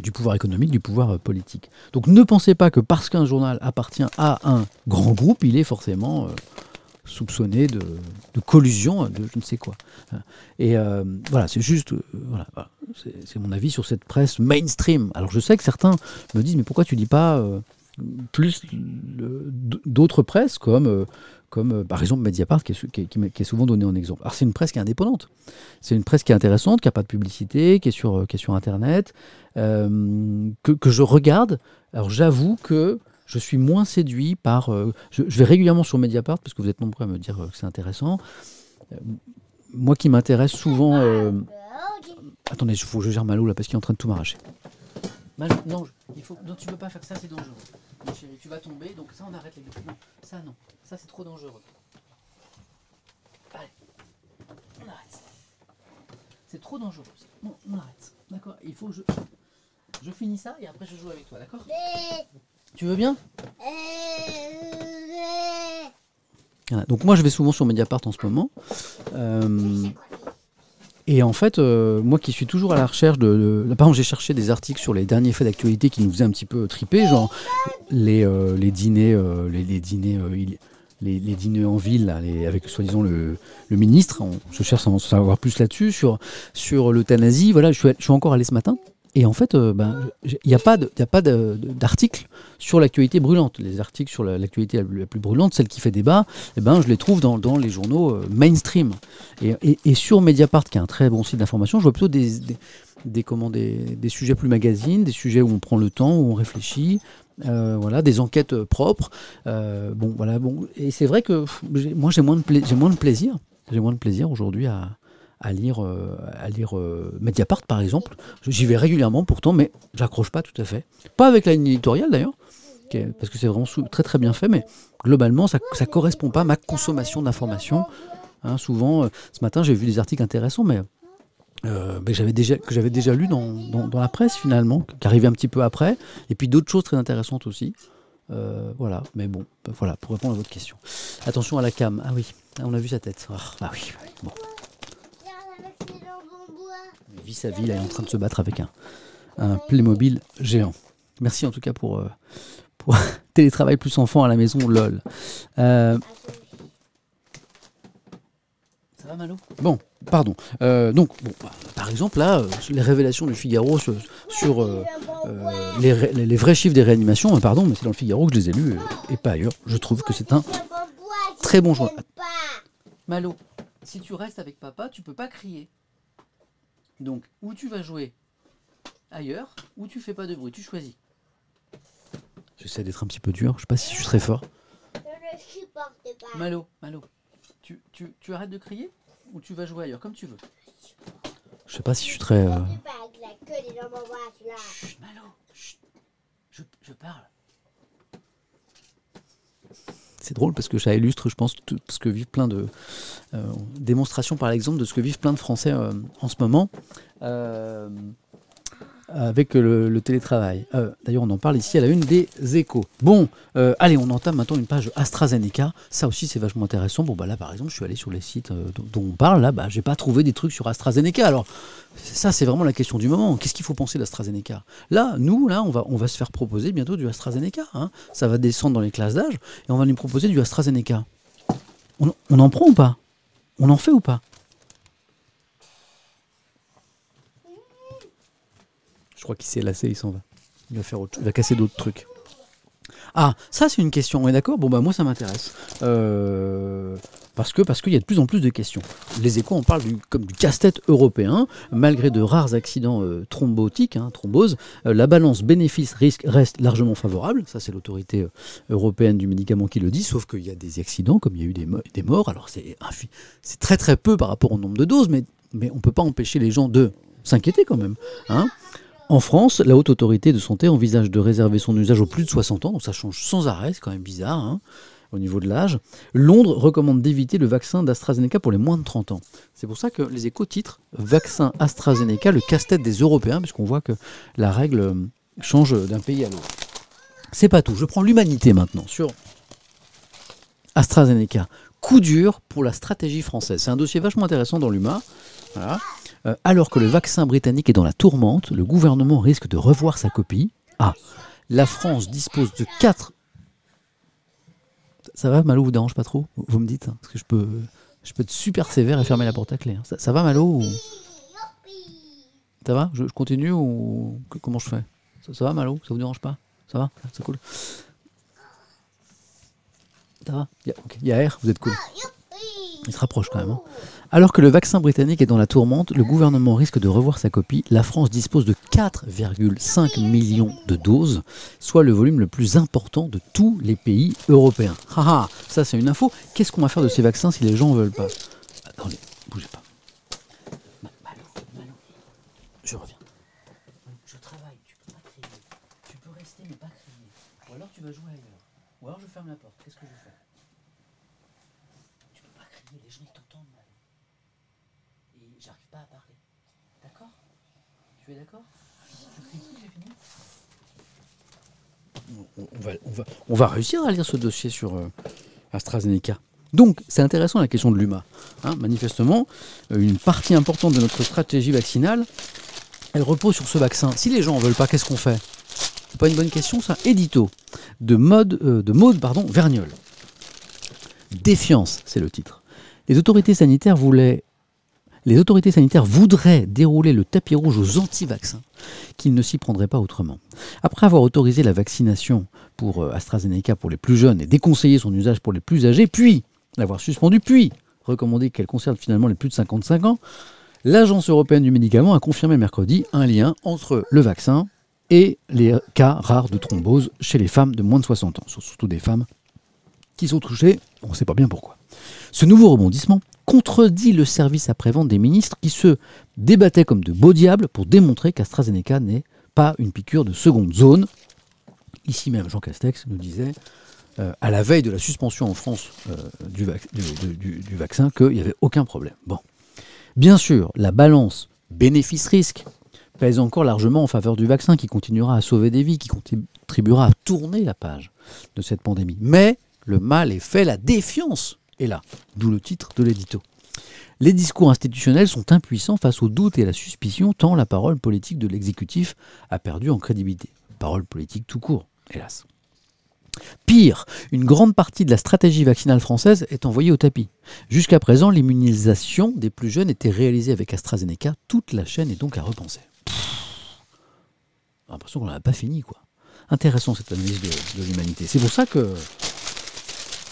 du pouvoir économique, du pouvoir euh, politique. Donc ne pensez pas que parce qu'un journal appartient à un grand groupe, il est forcément euh, soupçonné de, collusion, de je ne sais quoi. Et euh, voilà, c'est juste, euh, voilà, c'est mon avis sur cette presse mainstream. Alors je sais que certains me disent, mais pourquoi tu dis pas euh, plus d'autres presses comme, comme par exemple Mediapart, qui est, souvent donné en exemple. Alors c'est une presse qui est indépendante. C'est une presse qui est intéressante, qui n'a pas de publicité, qui est sur, qui est sur Internet, que, que je regarde. Alors j'avoue que je suis moins séduit par... euh, je, je vais régulièrement sur Mediapart, parce que vous êtes nombreux à me dire euh, que c'est intéressant. Euh, moi qui m'intéresse souvent... euh, Attendez, il faut que je gère Malo là, parce qu'il est en train de tout m'arracher. Non, il faut, non, tu peux pas faire ça, c'est dangereux. Mon chéri, tu vas tomber, donc ça on arrête les. Non, ça non, ça c'est trop dangereux. Allez, on arrête. C'est trop dangereux. Non, on arrête. D'accord Il faut que je... Je finis ça et après je joue avec toi, d'accord? Tu veux bien Voilà, Donc moi je vais souvent sur Mediapart en ce moment. Euh, et en fait, euh, moi qui suis toujours à la recherche de... par exemple, j'ai cherché des articles sur les derniers faits d'actualité qui nous faisaient un petit peu triper, genre les, euh, les dîners, euh, les, les dîners, euh, il- les, les dîners en ville, là, les- avec soi-disant le, le ministre. On- je cherche à en savoir plus là-dessus, sur, sur l'euthanasie. Voilà, je suis, je suis encore allé ce matin. Et en fait, euh, ben, il n'y a pas il d'article sur l'actualité brûlante. Les articles sur la- l'actualité la, plus- la plus brûlante, celle qui fait débat, eh ben, je les trouve dans, dans les journaux euh, mainstream. Et, sur Mediapart, qui est un très bon site d'information, je vois plutôt des, des, des, comment, des, des sujets plus magazines, des sujets où on prend le temps, où on réfléchit. euh, voilà, des enquêtes propres. Bon, voilà, bon. Et c'est vrai que moi, j'ai moins, de j'ai moins de plaisir. J'ai moins de plaisir aujourd'hui à, à lire, euh, à lire euh, Mediapart, par exemple. J'y vais régulièrement pourtant, mais j'accroche pas tout à fait. Pas avec la ligne éditoriale d'ailleurs, parce que c'est vraiment très très bien fait, mais globalement, ça ne correspond pas à ma consommation d'informations. Hein, souvent, euh, ce matin, j'ai vu des articles intéressants, mais, que j'avais déjà lu dans, la presse finalement, qui arrivait un petit peu après, et puis d'autres choses très intéressantes aussi. Voilà, mais bon, voilà, pour répondre à votre question. Attention à la cam. Ah oui, on a vu sa tête. Ah, ah oui, bon. Sa vie, là, est en train de se battre avec un, Playmobil géant. Merci en tout cas pour, euh, télétravail plus enfant à la maison, lol. Euh, ça va Malo? Bon, pardon. Euh, donc, bon, bah, par exemple, là, les révélations du Figaro sur, les, vrais chiffres des réanimations, euh, pardon, mais c'est dans le Figaro que je les ai lus et pas ailleurs. Je trouve que c'est un très bon journal. Malo, si tu restes avec papa, tu peux pas crier. Donc, ou tu vas jouer ailleurs, ou tu fais pas de bruit. Tu choisis. J'essaie d'être un petit peu dur. Je sais pas si je suis très fort. Je ne supporte pas. Malo, Malo, tu, tu, tu arrêtes de crier ou tu vas jouer ailleurs, comme tu veux. Je sais pas si je suis très. euh. Chut, Malo, chut. Je, je parle. C'est drôle parce que ça illustre, je pense, tout ce que vivent plein de euh, démonstrations, par exemple, de ce que vivent plein de Français euh, en ce moment. Euh, avec le, télétravail. Euh, D'ailleurs, on en parle ici à la une des échos. Bon, euh, allez, on entame maintenant une page AstraZeneca. Ça aussi, c'est vachement intéressant. Bon, bah là, par exemple, je suis allé sur les sites euh, dont, on parle. Là, bah, j'ai pas trouvé des trucs sur AstraZeneca. Alors, ça, c'est vraiment la question du moment. Qu'est-ce qu'il faut penser d'AstraZeneca? Là, nous, là, on va, on va se faire proposer bientôt du AstraZeneca. hein. Ça va descendre dans les classes d'âge et on va nous proposer du AstraZeneca. On en prend ou pas? On en fait ou pas? Je crois qu'il s'est lassé, il s'en va. Il va faire il va casser d'autres trucs. Ah, ça c'est une question, on est d'accord? Bon bah moi ça m'intéresse. Euh, parce que parce qu'il y a de plus en plus de questions. Les échos, on parle du, comme du casse-tête européen, malgré de rares accidents euh, thrombotiques, hein, thrombose, euh, la balance bénéfice-risque reste largement favorable. Ça c'est l'autorité européenne du médicament qui le dit, sauf qu'il y a des accidents, comme il y a eu des, des morts. Alors c'est très très peu par rapport au nombre de doses, mais, mais on ne peut pas empêcher les gens de s'inquiéter quand même. Hein? En France, la haute autorité de santé envisage de réserver son usage aux plus de 60 ans, donc ça change sans arrêt, c'est quand même bizarre. hein. au niveau de l'âge. Londres recommande d'éviter le vaccin d'AstraZeneca pour les moins de 30 ans. C'est pour ça que les échos titrent Vaccin AstraZeneca, le casse-tête des Européens, puisqu'on voit que la règle euh, change d'un pays à l'autre. C'est pas tout. Je prends l'humanité maintenant sur AstraZeneca. Coup dur pour la stratégie française. C'est un dossier vachement intéressant dans l'humain. Euh, alors que le vaccin britannique est dans la tourmente, le gouvernement risque de revoir sa copie. Ah, la France dispose de 4 ça va, Malo, vous dérange pas trop? Vous me dites, hein, parce que je peux, je peux être super sévère et fermer la porte à clé. hein. Ça, va, Malo. Ça va? Je, continue ou comment je fais? Ça, ça va, Malo? Ça vous dérange pas? Ça va? C'est cool. Ça va Il y, a- ok, il y a air, vous êtes cool. Il se rapproche quand même. hein. Alors que le vaccin britannique est dans la tourmente, le gouvernement risque de revoir sa copie. La France dispose de 4,5 millions de doses, soit le volume le plus important de tous les pays européens. Haha, ça c'est une info. Qu'est-ce qu'on va faire de ces vaccins si les gens ne veulent pas? Attendez, bougez pas. Ma- Malo, Malo, je reviens. Je travaille, tu peux pas crier. Tu peux rester mais pas crier. Ou alors tu vas jouer ailleurs. Ou alors je ferme la porte. Qu'est-ce que je fais Tu peux pas crier, les gens ils t'entendent mal. Et j'arrive pas à parler. D'accord Tu es d'accord Tu cries plus, j'ai fini on, va, réussir à lire ce dossier sur euh, AstraZeneca. Donc, c'est intéressant la question de l'UMA. Hein, manifestement, euh, une partie importante de notre stratégie vaccinale, elle repose sur ce vaccin. Si les gens en veulent pas, qu'est-ce qu'on fait? Pas une bonne question, ça? Édito de mode, euh, de Maude, pardon. Défiance, c'est le titre. Les autorités sanitaires voulaient les autorités sanitaires voudraient dérouler le tapis rouge aux anti-vaccins, qu'ils ne s'y prendraient pas autrement. Après avoir autorisé la vaccination pour euh, AstraZeneca pour les plus jeunes et déconseillé son usage pour les plus âgés, puis l'avoir suspendu, puis recommandé qu'elle concerne finalement les plus de 55 ans, l'Agence européenne du médicament a confirmé mercredi un lien entre le vaccin et les cas rares de thrombose chez les femmes de moins de 60 ans, surtout des femmes qui sont touchées, on ne sait pas bien pourquoi. Ce nouveau rebondissement contredit le service après-vente des ministres qui se débattaient comme de beaux diables pour démontrer qu'AstraZeneca n'est pas une piqûre de seconde zone. Ici même, Jean Castex nous disait, euh, à la veille de la suspension en France euh, du, vac- du- du- du vaccin, qu'il n'y avait aucun problème. Bon. Bien sûr, la balance bénéfice-risque pèse encore largement en faveur du vaccin qui continuera à sauver des vies, qui contribuera à tourner la page de cette pandémie. Mais le mal est fait, la défiance est là, d'où le titre de l'édito. Les discours institutionnels sont impuissants face au doute et à la suspicion, tant la parole politique de l'exécutif a perdu en crédibilité. Parole politique tout court, hélas. Pire, une grande partie de la stratégie vaccinale française est envoyée au tapis. Jusqu'à présent, l'immunisation des plus jeunes était réalisée avec AstraZeneca. Toute la chaîne est donc à repenser. J'ai l'impression qu'on n'a pas fini, quoi. Intéressant cette analyse de l'humanité. C'est pour ça que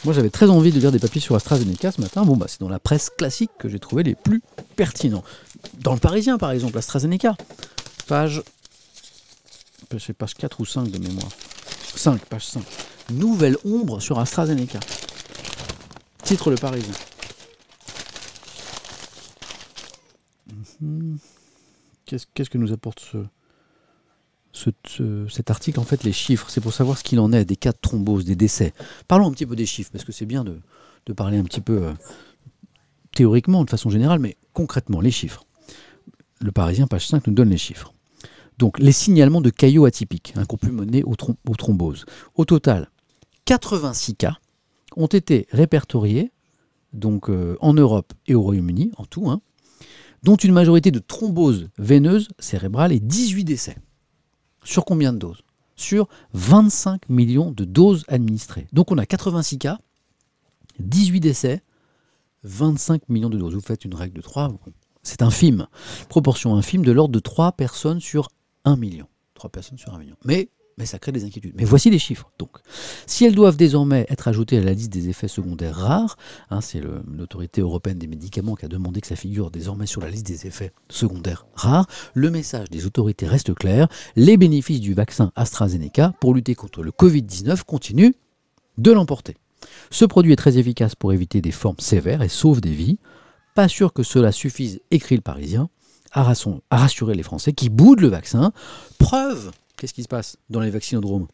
moi j'avais très envie de lire des papiers sur AstraZeneca ce matin. Bon, bah, c'est dans la presse classique que j'ai trouvé les plus pertinents. Dans le Parisien, par exemple, AstraZeneca, page, sais, page 4 ou 5 de mémoire. 5, page 5. Nouvelle ombre sur AstraZeneca. Titre le Parisien. Mhm. Qu'est-ce que nous apporte ce, ce- ce- cet article En fait, les chiffres, c'est pour savoir ce qu'il en est des cas de thrombose, des décès. Parlons un petit peu des chiffres, parce que c'est bien de, parler un petit peu euh, théoriquement, de façon générale, mais concrètement, les chiffres. Le Parisien, page 5, nous donne les chiffres. Donc, les signalements de caillots atypiques hein, qu'on peut mener aux thromboses. Au total, 86 cas ont été répertoriés donc, euh, en Europe et au Royaume-Uni, en tout, hein, dont une majorité de thromboses veineuses cérébrales et 18 décès. Sur combien de doses? Sur 25 millions de doses administrées. Donc on a 86 cas, 18 décès, 25 millions de doses. Vous faites une règle de 3, bon, c'est infime. Proportion infime de l'ordre de 3 personnes sur 1 million. 3 personnes sur 1 million. Mais, mais ça crée des inquiétudes. Mais voici les chiffres. Donc, si elles doivent désormais être ajoutées à la liste des effets secondaires rares, hein, c'est l'autorité européenne des médicaments qui a demandé que ça figure désormais sur la liste des effets secondaires rares, le message des autorités reste clair. Les bénéfices du vaccin AstraZeneca pour lutter contre le Covid-19 continuent de l'emporter. Ce produit est très efficace pour éviter des formes sévères et sauve des vies. Pas sûr que cela suffise, écrit le Parisien, à rassurer les Français qui boudent le vaccin. Preuve, qu'est-ce qui se passe dans les vaccinodromes?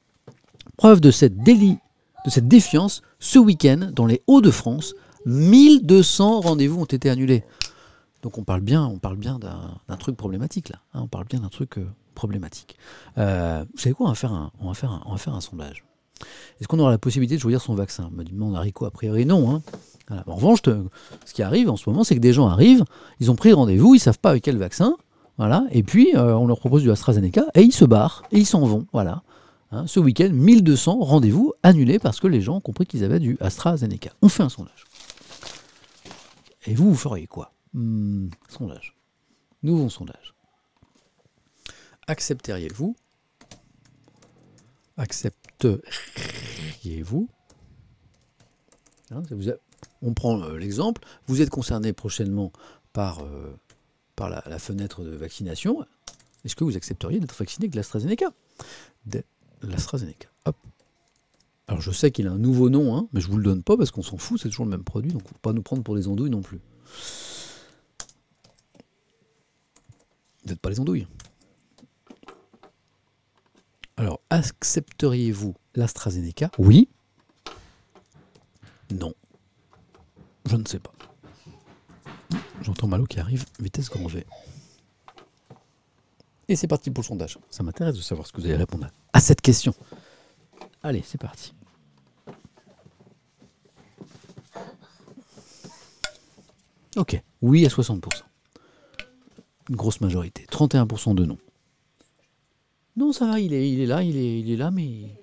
Preuve de cette déli- de cette défiance ce week-end dans les Hauts-de-France. 1200 rendez-vous ont été annulés. Donc on parle bien, on parle bien d'un truc problématique là. hein, on parle bien d'un truc euh, problématique. Euh, vous savez quoi? On va faire un, on va faire on va faire un sondage. Est-ce qu'on aura la possibilité de choisir son vaccin? Me demande Haricot, a priori non. hein. En revanche, ce qui arrive en ce moment, c'est que des gens arrivent, ils ont pris rendez-vous, ils savent pas avec quel vaccin, voilà, et puis euh, on leur propose du AstraZeneca et ils se barrent et ils s'en vont, voilà. Hein, ce week-end, 1200 rendez-vous annulés parce que les gens ont compris qu'ils avaient du AstraZeneca. On fait un sondage. Et vous, vous feriez quoi? Hmm, Sondage. Nouveau sondage. Accepteriez-vous? Accepteriez-vous? Hein, On prend euh, l'exemple. Vous êtes concerné prochainement par, euh, par la, fenêtre de vaccination. Est-ce que vous accepteriez d'être vacciné avec l'AstraZeneca De l'AstraZeneca. Hop. Alors je sais qu'il a un nouveau nom, hein, mais je vous le donne pas parce qu'on s'en fout, c'est toujours le même produit, donc faut pas nous prendre pour des andouilles non plus. Vous n'êtes pas les andouilles. Alors, accepteriez-vous l'AstraZeneca? Oui. Non. Je ne sais pas. J'entends Malo qui arrive, vitesse grand V. Et c'est parti pour le sondage. Ça m'intéresse de savoir ce que vous allez répondre à cette question. Allez, c'est parti. Ok, oui à 60%. Une grosse majorité. 31% de non. Non, ça va, il est, il est là, il est, il est là, mais.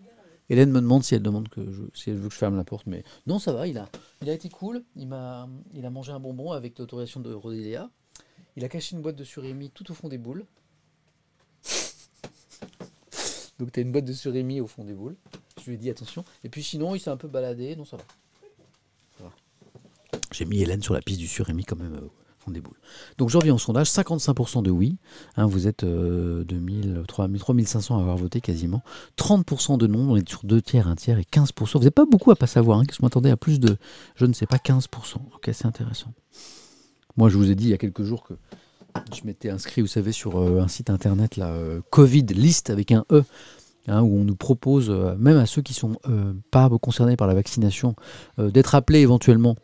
Hélène me demande si elle demande que je, veut que je ferme la porte, mais non, ça va, il a, été cool. Il m'a, il a mangé un bonbon avec l'autorisation de Rodélia. Il a caché une boîte de surimi tout au fond des boules. Donc tu as une boîte de surimi au fond des boules. Je lui ai dit attention. Et puis sinon, il s'est un peu baladé. Non, ça va. J'ai mis Hélène sur la piste du surimi quand même Donc je reviens au sondage. 55% de oui. Hein, vous êtes euh, 2000, 3000, 3500 à avoir voté quasiment. 30% de non. On est sur deux tiers, un tiers et 15%. Vous n'avez pas beaucoup à pas savoir. Hein, que je m'attendais à plus de, je ne sais pas, 15%. Ok, c'est intéressant. Moi, je vous ai dit il y a quelques jours que je m'étais inscrit, vous savez, sur euh, un site internet, là, euh, Covid List avec un E, hein, où on nous propose, euh, même à ceux qui sont euh, pas concernés par la vaccination, d'être appelés éventuellement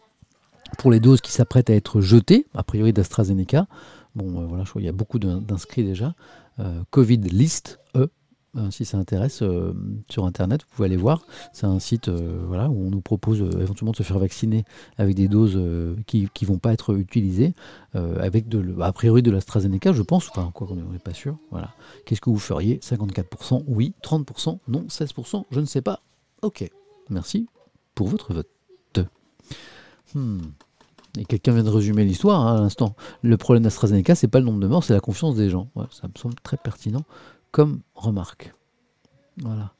pour les doses qui s'apprêtent à être jetées, a priori d'AstraZeneca. Bon, euh, voilà, je y a beaucoup d'in- d'inscrits déjà. Euh, Covid List E. euh, si ça intéresse, euh, sur Internet, vous pouvez aller voir. C'est un site voilà, où on nous propose éventuellement de se faire vacciner avec des doses qui ne vont pas être utilisées, avec de, a priori de l'AstraZeneca, je pense, enfin, quoi qu'on n'est pas sûr. Voilà. Qu'est-ce que vous feriez? 54% oui, 30% non, 16% je ne sais pas. Ok, merci pour votre vote. Hmm. Et quelqu'un vient de résumer l'histoire hein, à l'instant. Le problème d'AstraZeneca, c'est pas le nombre de morts, c'est la confiance des gens. Ça me semble très pertinent comme remarque. Voilà.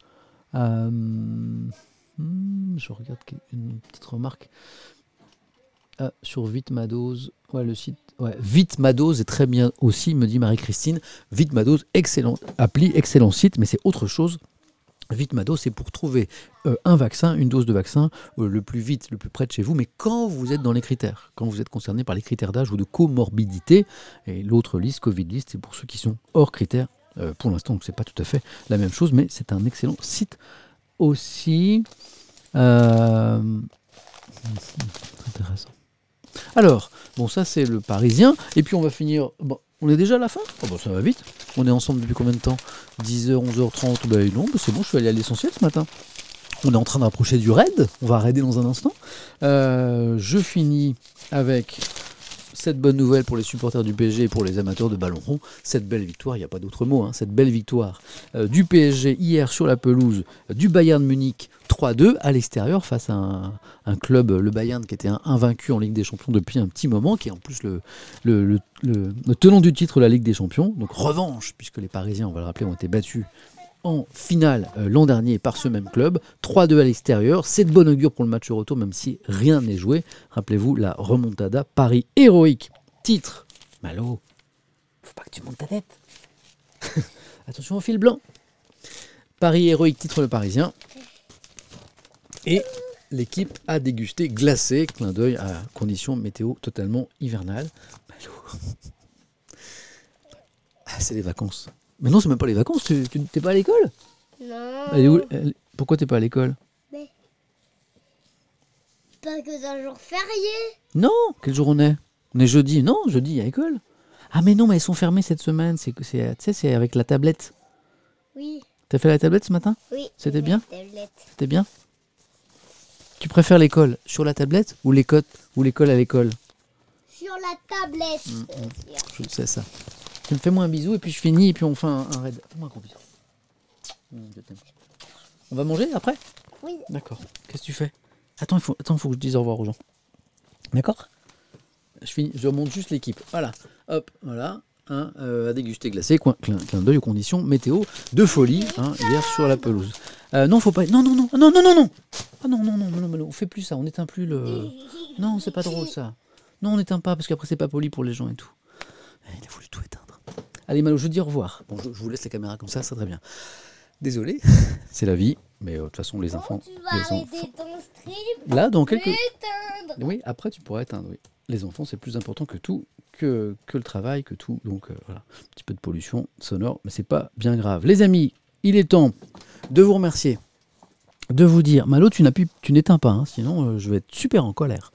Euh, hmm, je regarde une petite remarque. Ah, sur Vite ma le site. Vite ma dose est très bien aussi, me dit Marie-Christine. Vite ma dose, excellent appli, excellent site, mais c'est autre chose. Vite ma dose, c'est pour trouver euh, un vaccin, une dose de vaccin, euh, le plus vite, le plus près de chez vous, mais quand vous êtes dans les critères, quand vous êtes concerné par les critères d'âge ou de comorbidité. Et l'autre liste, Covid list, c'est pour ceux qui sont hors critères. Euh, pour l'instant, donc c'est pas tout à fait la même chose, mais c'est un excellent site aussi. Intéressant. Alors, bon, ça c'est le Parisien. Et puis on va finir. Bon, on est déjà à la fin? Oh, bon, Ça va vite. On est ensemble depuis combien de temps? 10h, 11h30 Ben non, ben c'est bon, je suis allé à l'essentiel ce matin. On est en train de rapprocher du raid. On va raider dans un instant. Euh, je finis avec cette bonne nouvelle pour les supporters du PSG et pour les amateurs de ballon rond. Cette belle victoire, il n'y a pas d'autre mot, hein, cette belle victoire euh, du PSG hier sur la pelouse du Bayern Munich 3-2 à l'extérieur face à un, club, le Bayern, qui était invaincu en Ligue des Champions depuis un petit moment, qui est en plus le- le tenant du titre de la Ligue des Champions. Donc revanche, puisque les Parisiens, on va le rappeler, ont été battus en finale euh, l'an dernier par ce même club. 3-2 à l'extérieur. C'est de bon augure pour le match retour, même si rien n'est joué. Rappelez-vous la remontada Paris héroïque. Titre. Malo, faut pas que tu montes ta tête. Attention au fil blanc. Paris héroïque, titre le Parisien. Et l'équipe a dégusté glacé, clin d'œil à conditions météo totalement hivernales. Malo. Ah, c'est les vacances. Mais non, c'est même pas les vacances, tu tu- t'es pas à l'école? Non. Elle est où Elle- Pourquoi t'es pas à l'école? Mais- parce que c'est un jour férié. Non, quel jour on est? On est jeudi. Non, jeudi, il y a école. Ah mais non, mais elles sont fermées cette semaine. C'est, c'est, tu sais, c'est avec la tablette. Oui, T'as fait la tablette ce matin? Oui. C'était bien? tablette. C'était bien? Tu préfères l'école sur la tablette ou l'école, ou l'école à l'école? Sur la tablette. Mm, c'est sûr. Je sais ça. Tu me fais-moi un bisou et puis je finis et puis on fait un, un raid. Fais-moi un gros bisou. Mm, je t'aime. On va manger après? Oui. D'accord. Qu'est-ce que tu fais? Attends, il faut, attends, faut que je dise au revoir aux gens. D'accord? Je, finis, je remonte juste l'équipe. Voilà. Hop, voilà. Hein, euh, à déguster glacé, coin, clin, clin d'œil aux conditions météo de folie hein, hier sur la pelouse. Euh, non, faut pas. Non, non, non, non, non, non, non. Ah non, non, non, non, non, on fait plus ça. On n'éteint plus le. Non, c'est pas drôle ça. Non, on n'éteint pas parce qu'après c'est pas poli pour les gens et tout. Eh, Il a voulu tout éteindre. Allez Malo, je vous dis au revoir. Bon, je, je vous laisse la caméra comme ça, c'est très bien. Désolé, c'est la vie, mais euh, de toute façon les enfants. Tu vas les arrêter enfants- ton stream. Là, dans quelques. Éteindre. Oui, après tu pourras éteindre. Oui. Les enfants, c'est plus important que tout, que, que le travail, que tout. Donc euh, voilà, un petit peu de pollution sonore, mais c'est pas bien grave. Les amis, il est temps de vous remercier, de vous dire, Malo, tu n'as pu, tu n'éteins pas, hein, sinon euh, je vais être super en colère.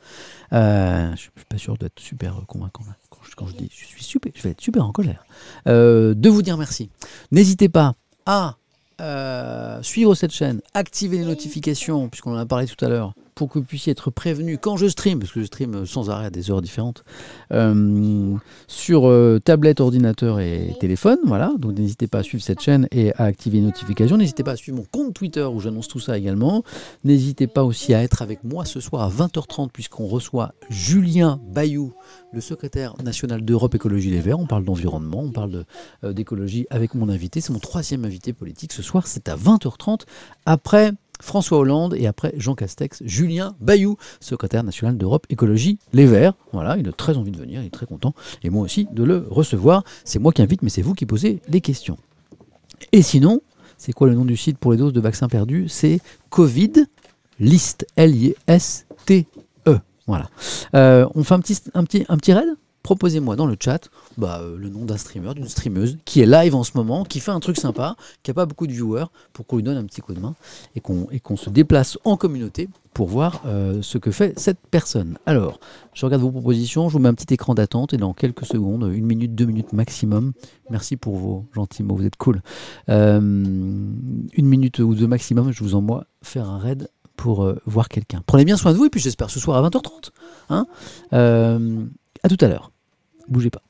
Euh, je suis pas sûr d'être super convaincant là. Quand je, dis, je suis super, je vais être super en colère. Euh, de vous dire merci. N'hésitez pas à euh, suivre cette chaîne, activer les notifications, puisqu'on en a parlé tout à l'heure, pour que vous puissiez être prévenu quand je stream, parce que je stream sans arrêt à des heures différentes, euh, sur euh, tablette, ordinateur et téléphone. Voilà, donc n'hésitez pas à suivre cette chaîne et à activer les notifications. N'hésitez pas à suivre mon compte Twitter où j'annonce tout ça également. N'hésitez pas aussi à être avec moi ce soir à 20h30, puisqu'on reçoit Julien Bayou, le secrétaire national d'Europe Écologie Les Verts. On parle d'environnement, on parle euh, d'écologie avec mon invité. C'est mon troisième invité politique ce soir. C'est à 20h30 après François Hollande et après Jean Castex, Julien Bayou, secrétaire national d'Europe Écologie Les Verts. Voilà, il a très envie de venir, il est très content. Et moi aussi de le recevoir. C'est moi qui invite, mais c'est vous qui posez les questions. Et sinon, c'est quoi le nom du site pour les doses de vaccins perdus? C'est Covid List. L-I-S-T-E. Voilà. Euh, on fait un petit, raid? Proposez-moi dans le chat bah, euh, le nom d'un streamer, d'une streameuse qui est live en ce moment, qui fait un truc sympa, qui n'a pas beaucoup de viewers, pour qu'on lui donne un petit coup de main et qu'on se déplace en communauté pour voir euh, ce que fait cette personne. Alors, je regarde vos propositions, je vous mets un petit écran d'attente et dans quelques secondes, une minute, deux minutes maximum. Merci pour vos gentils mots, vous êtes cool. Euh, une minute ou deux maximum, je vous envoie faire un raid pour voir quelqu'un. Prenez bien soin de vous et puis j'espère ce soir à 20h30. Hein À tout à l'heure. Bougez pas.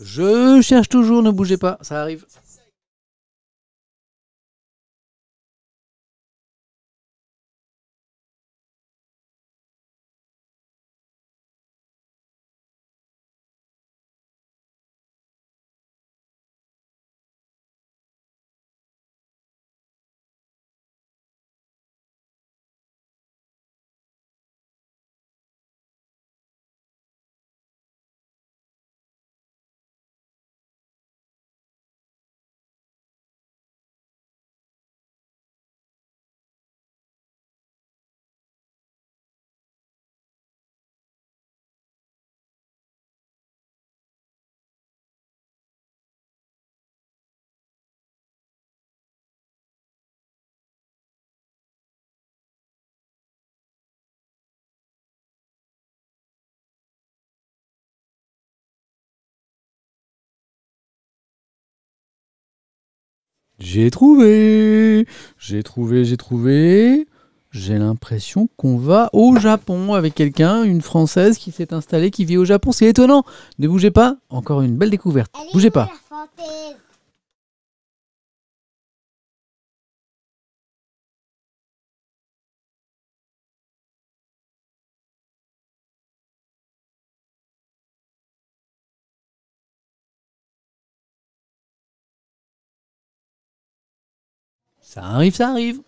Je cherche toujours, ne bougez pas, ça arrive. J'ai trouvé J'ai trouvé, j'ai trouvé. J'ai l'impression qu'on va au Japon avec quelqu'un, une Française qui s'est installée, qui vit au Japon. C'est étonnant. Ne bougez pas. Encore une belle découverte. Bougez pas. la Ça arrive, ça arrive.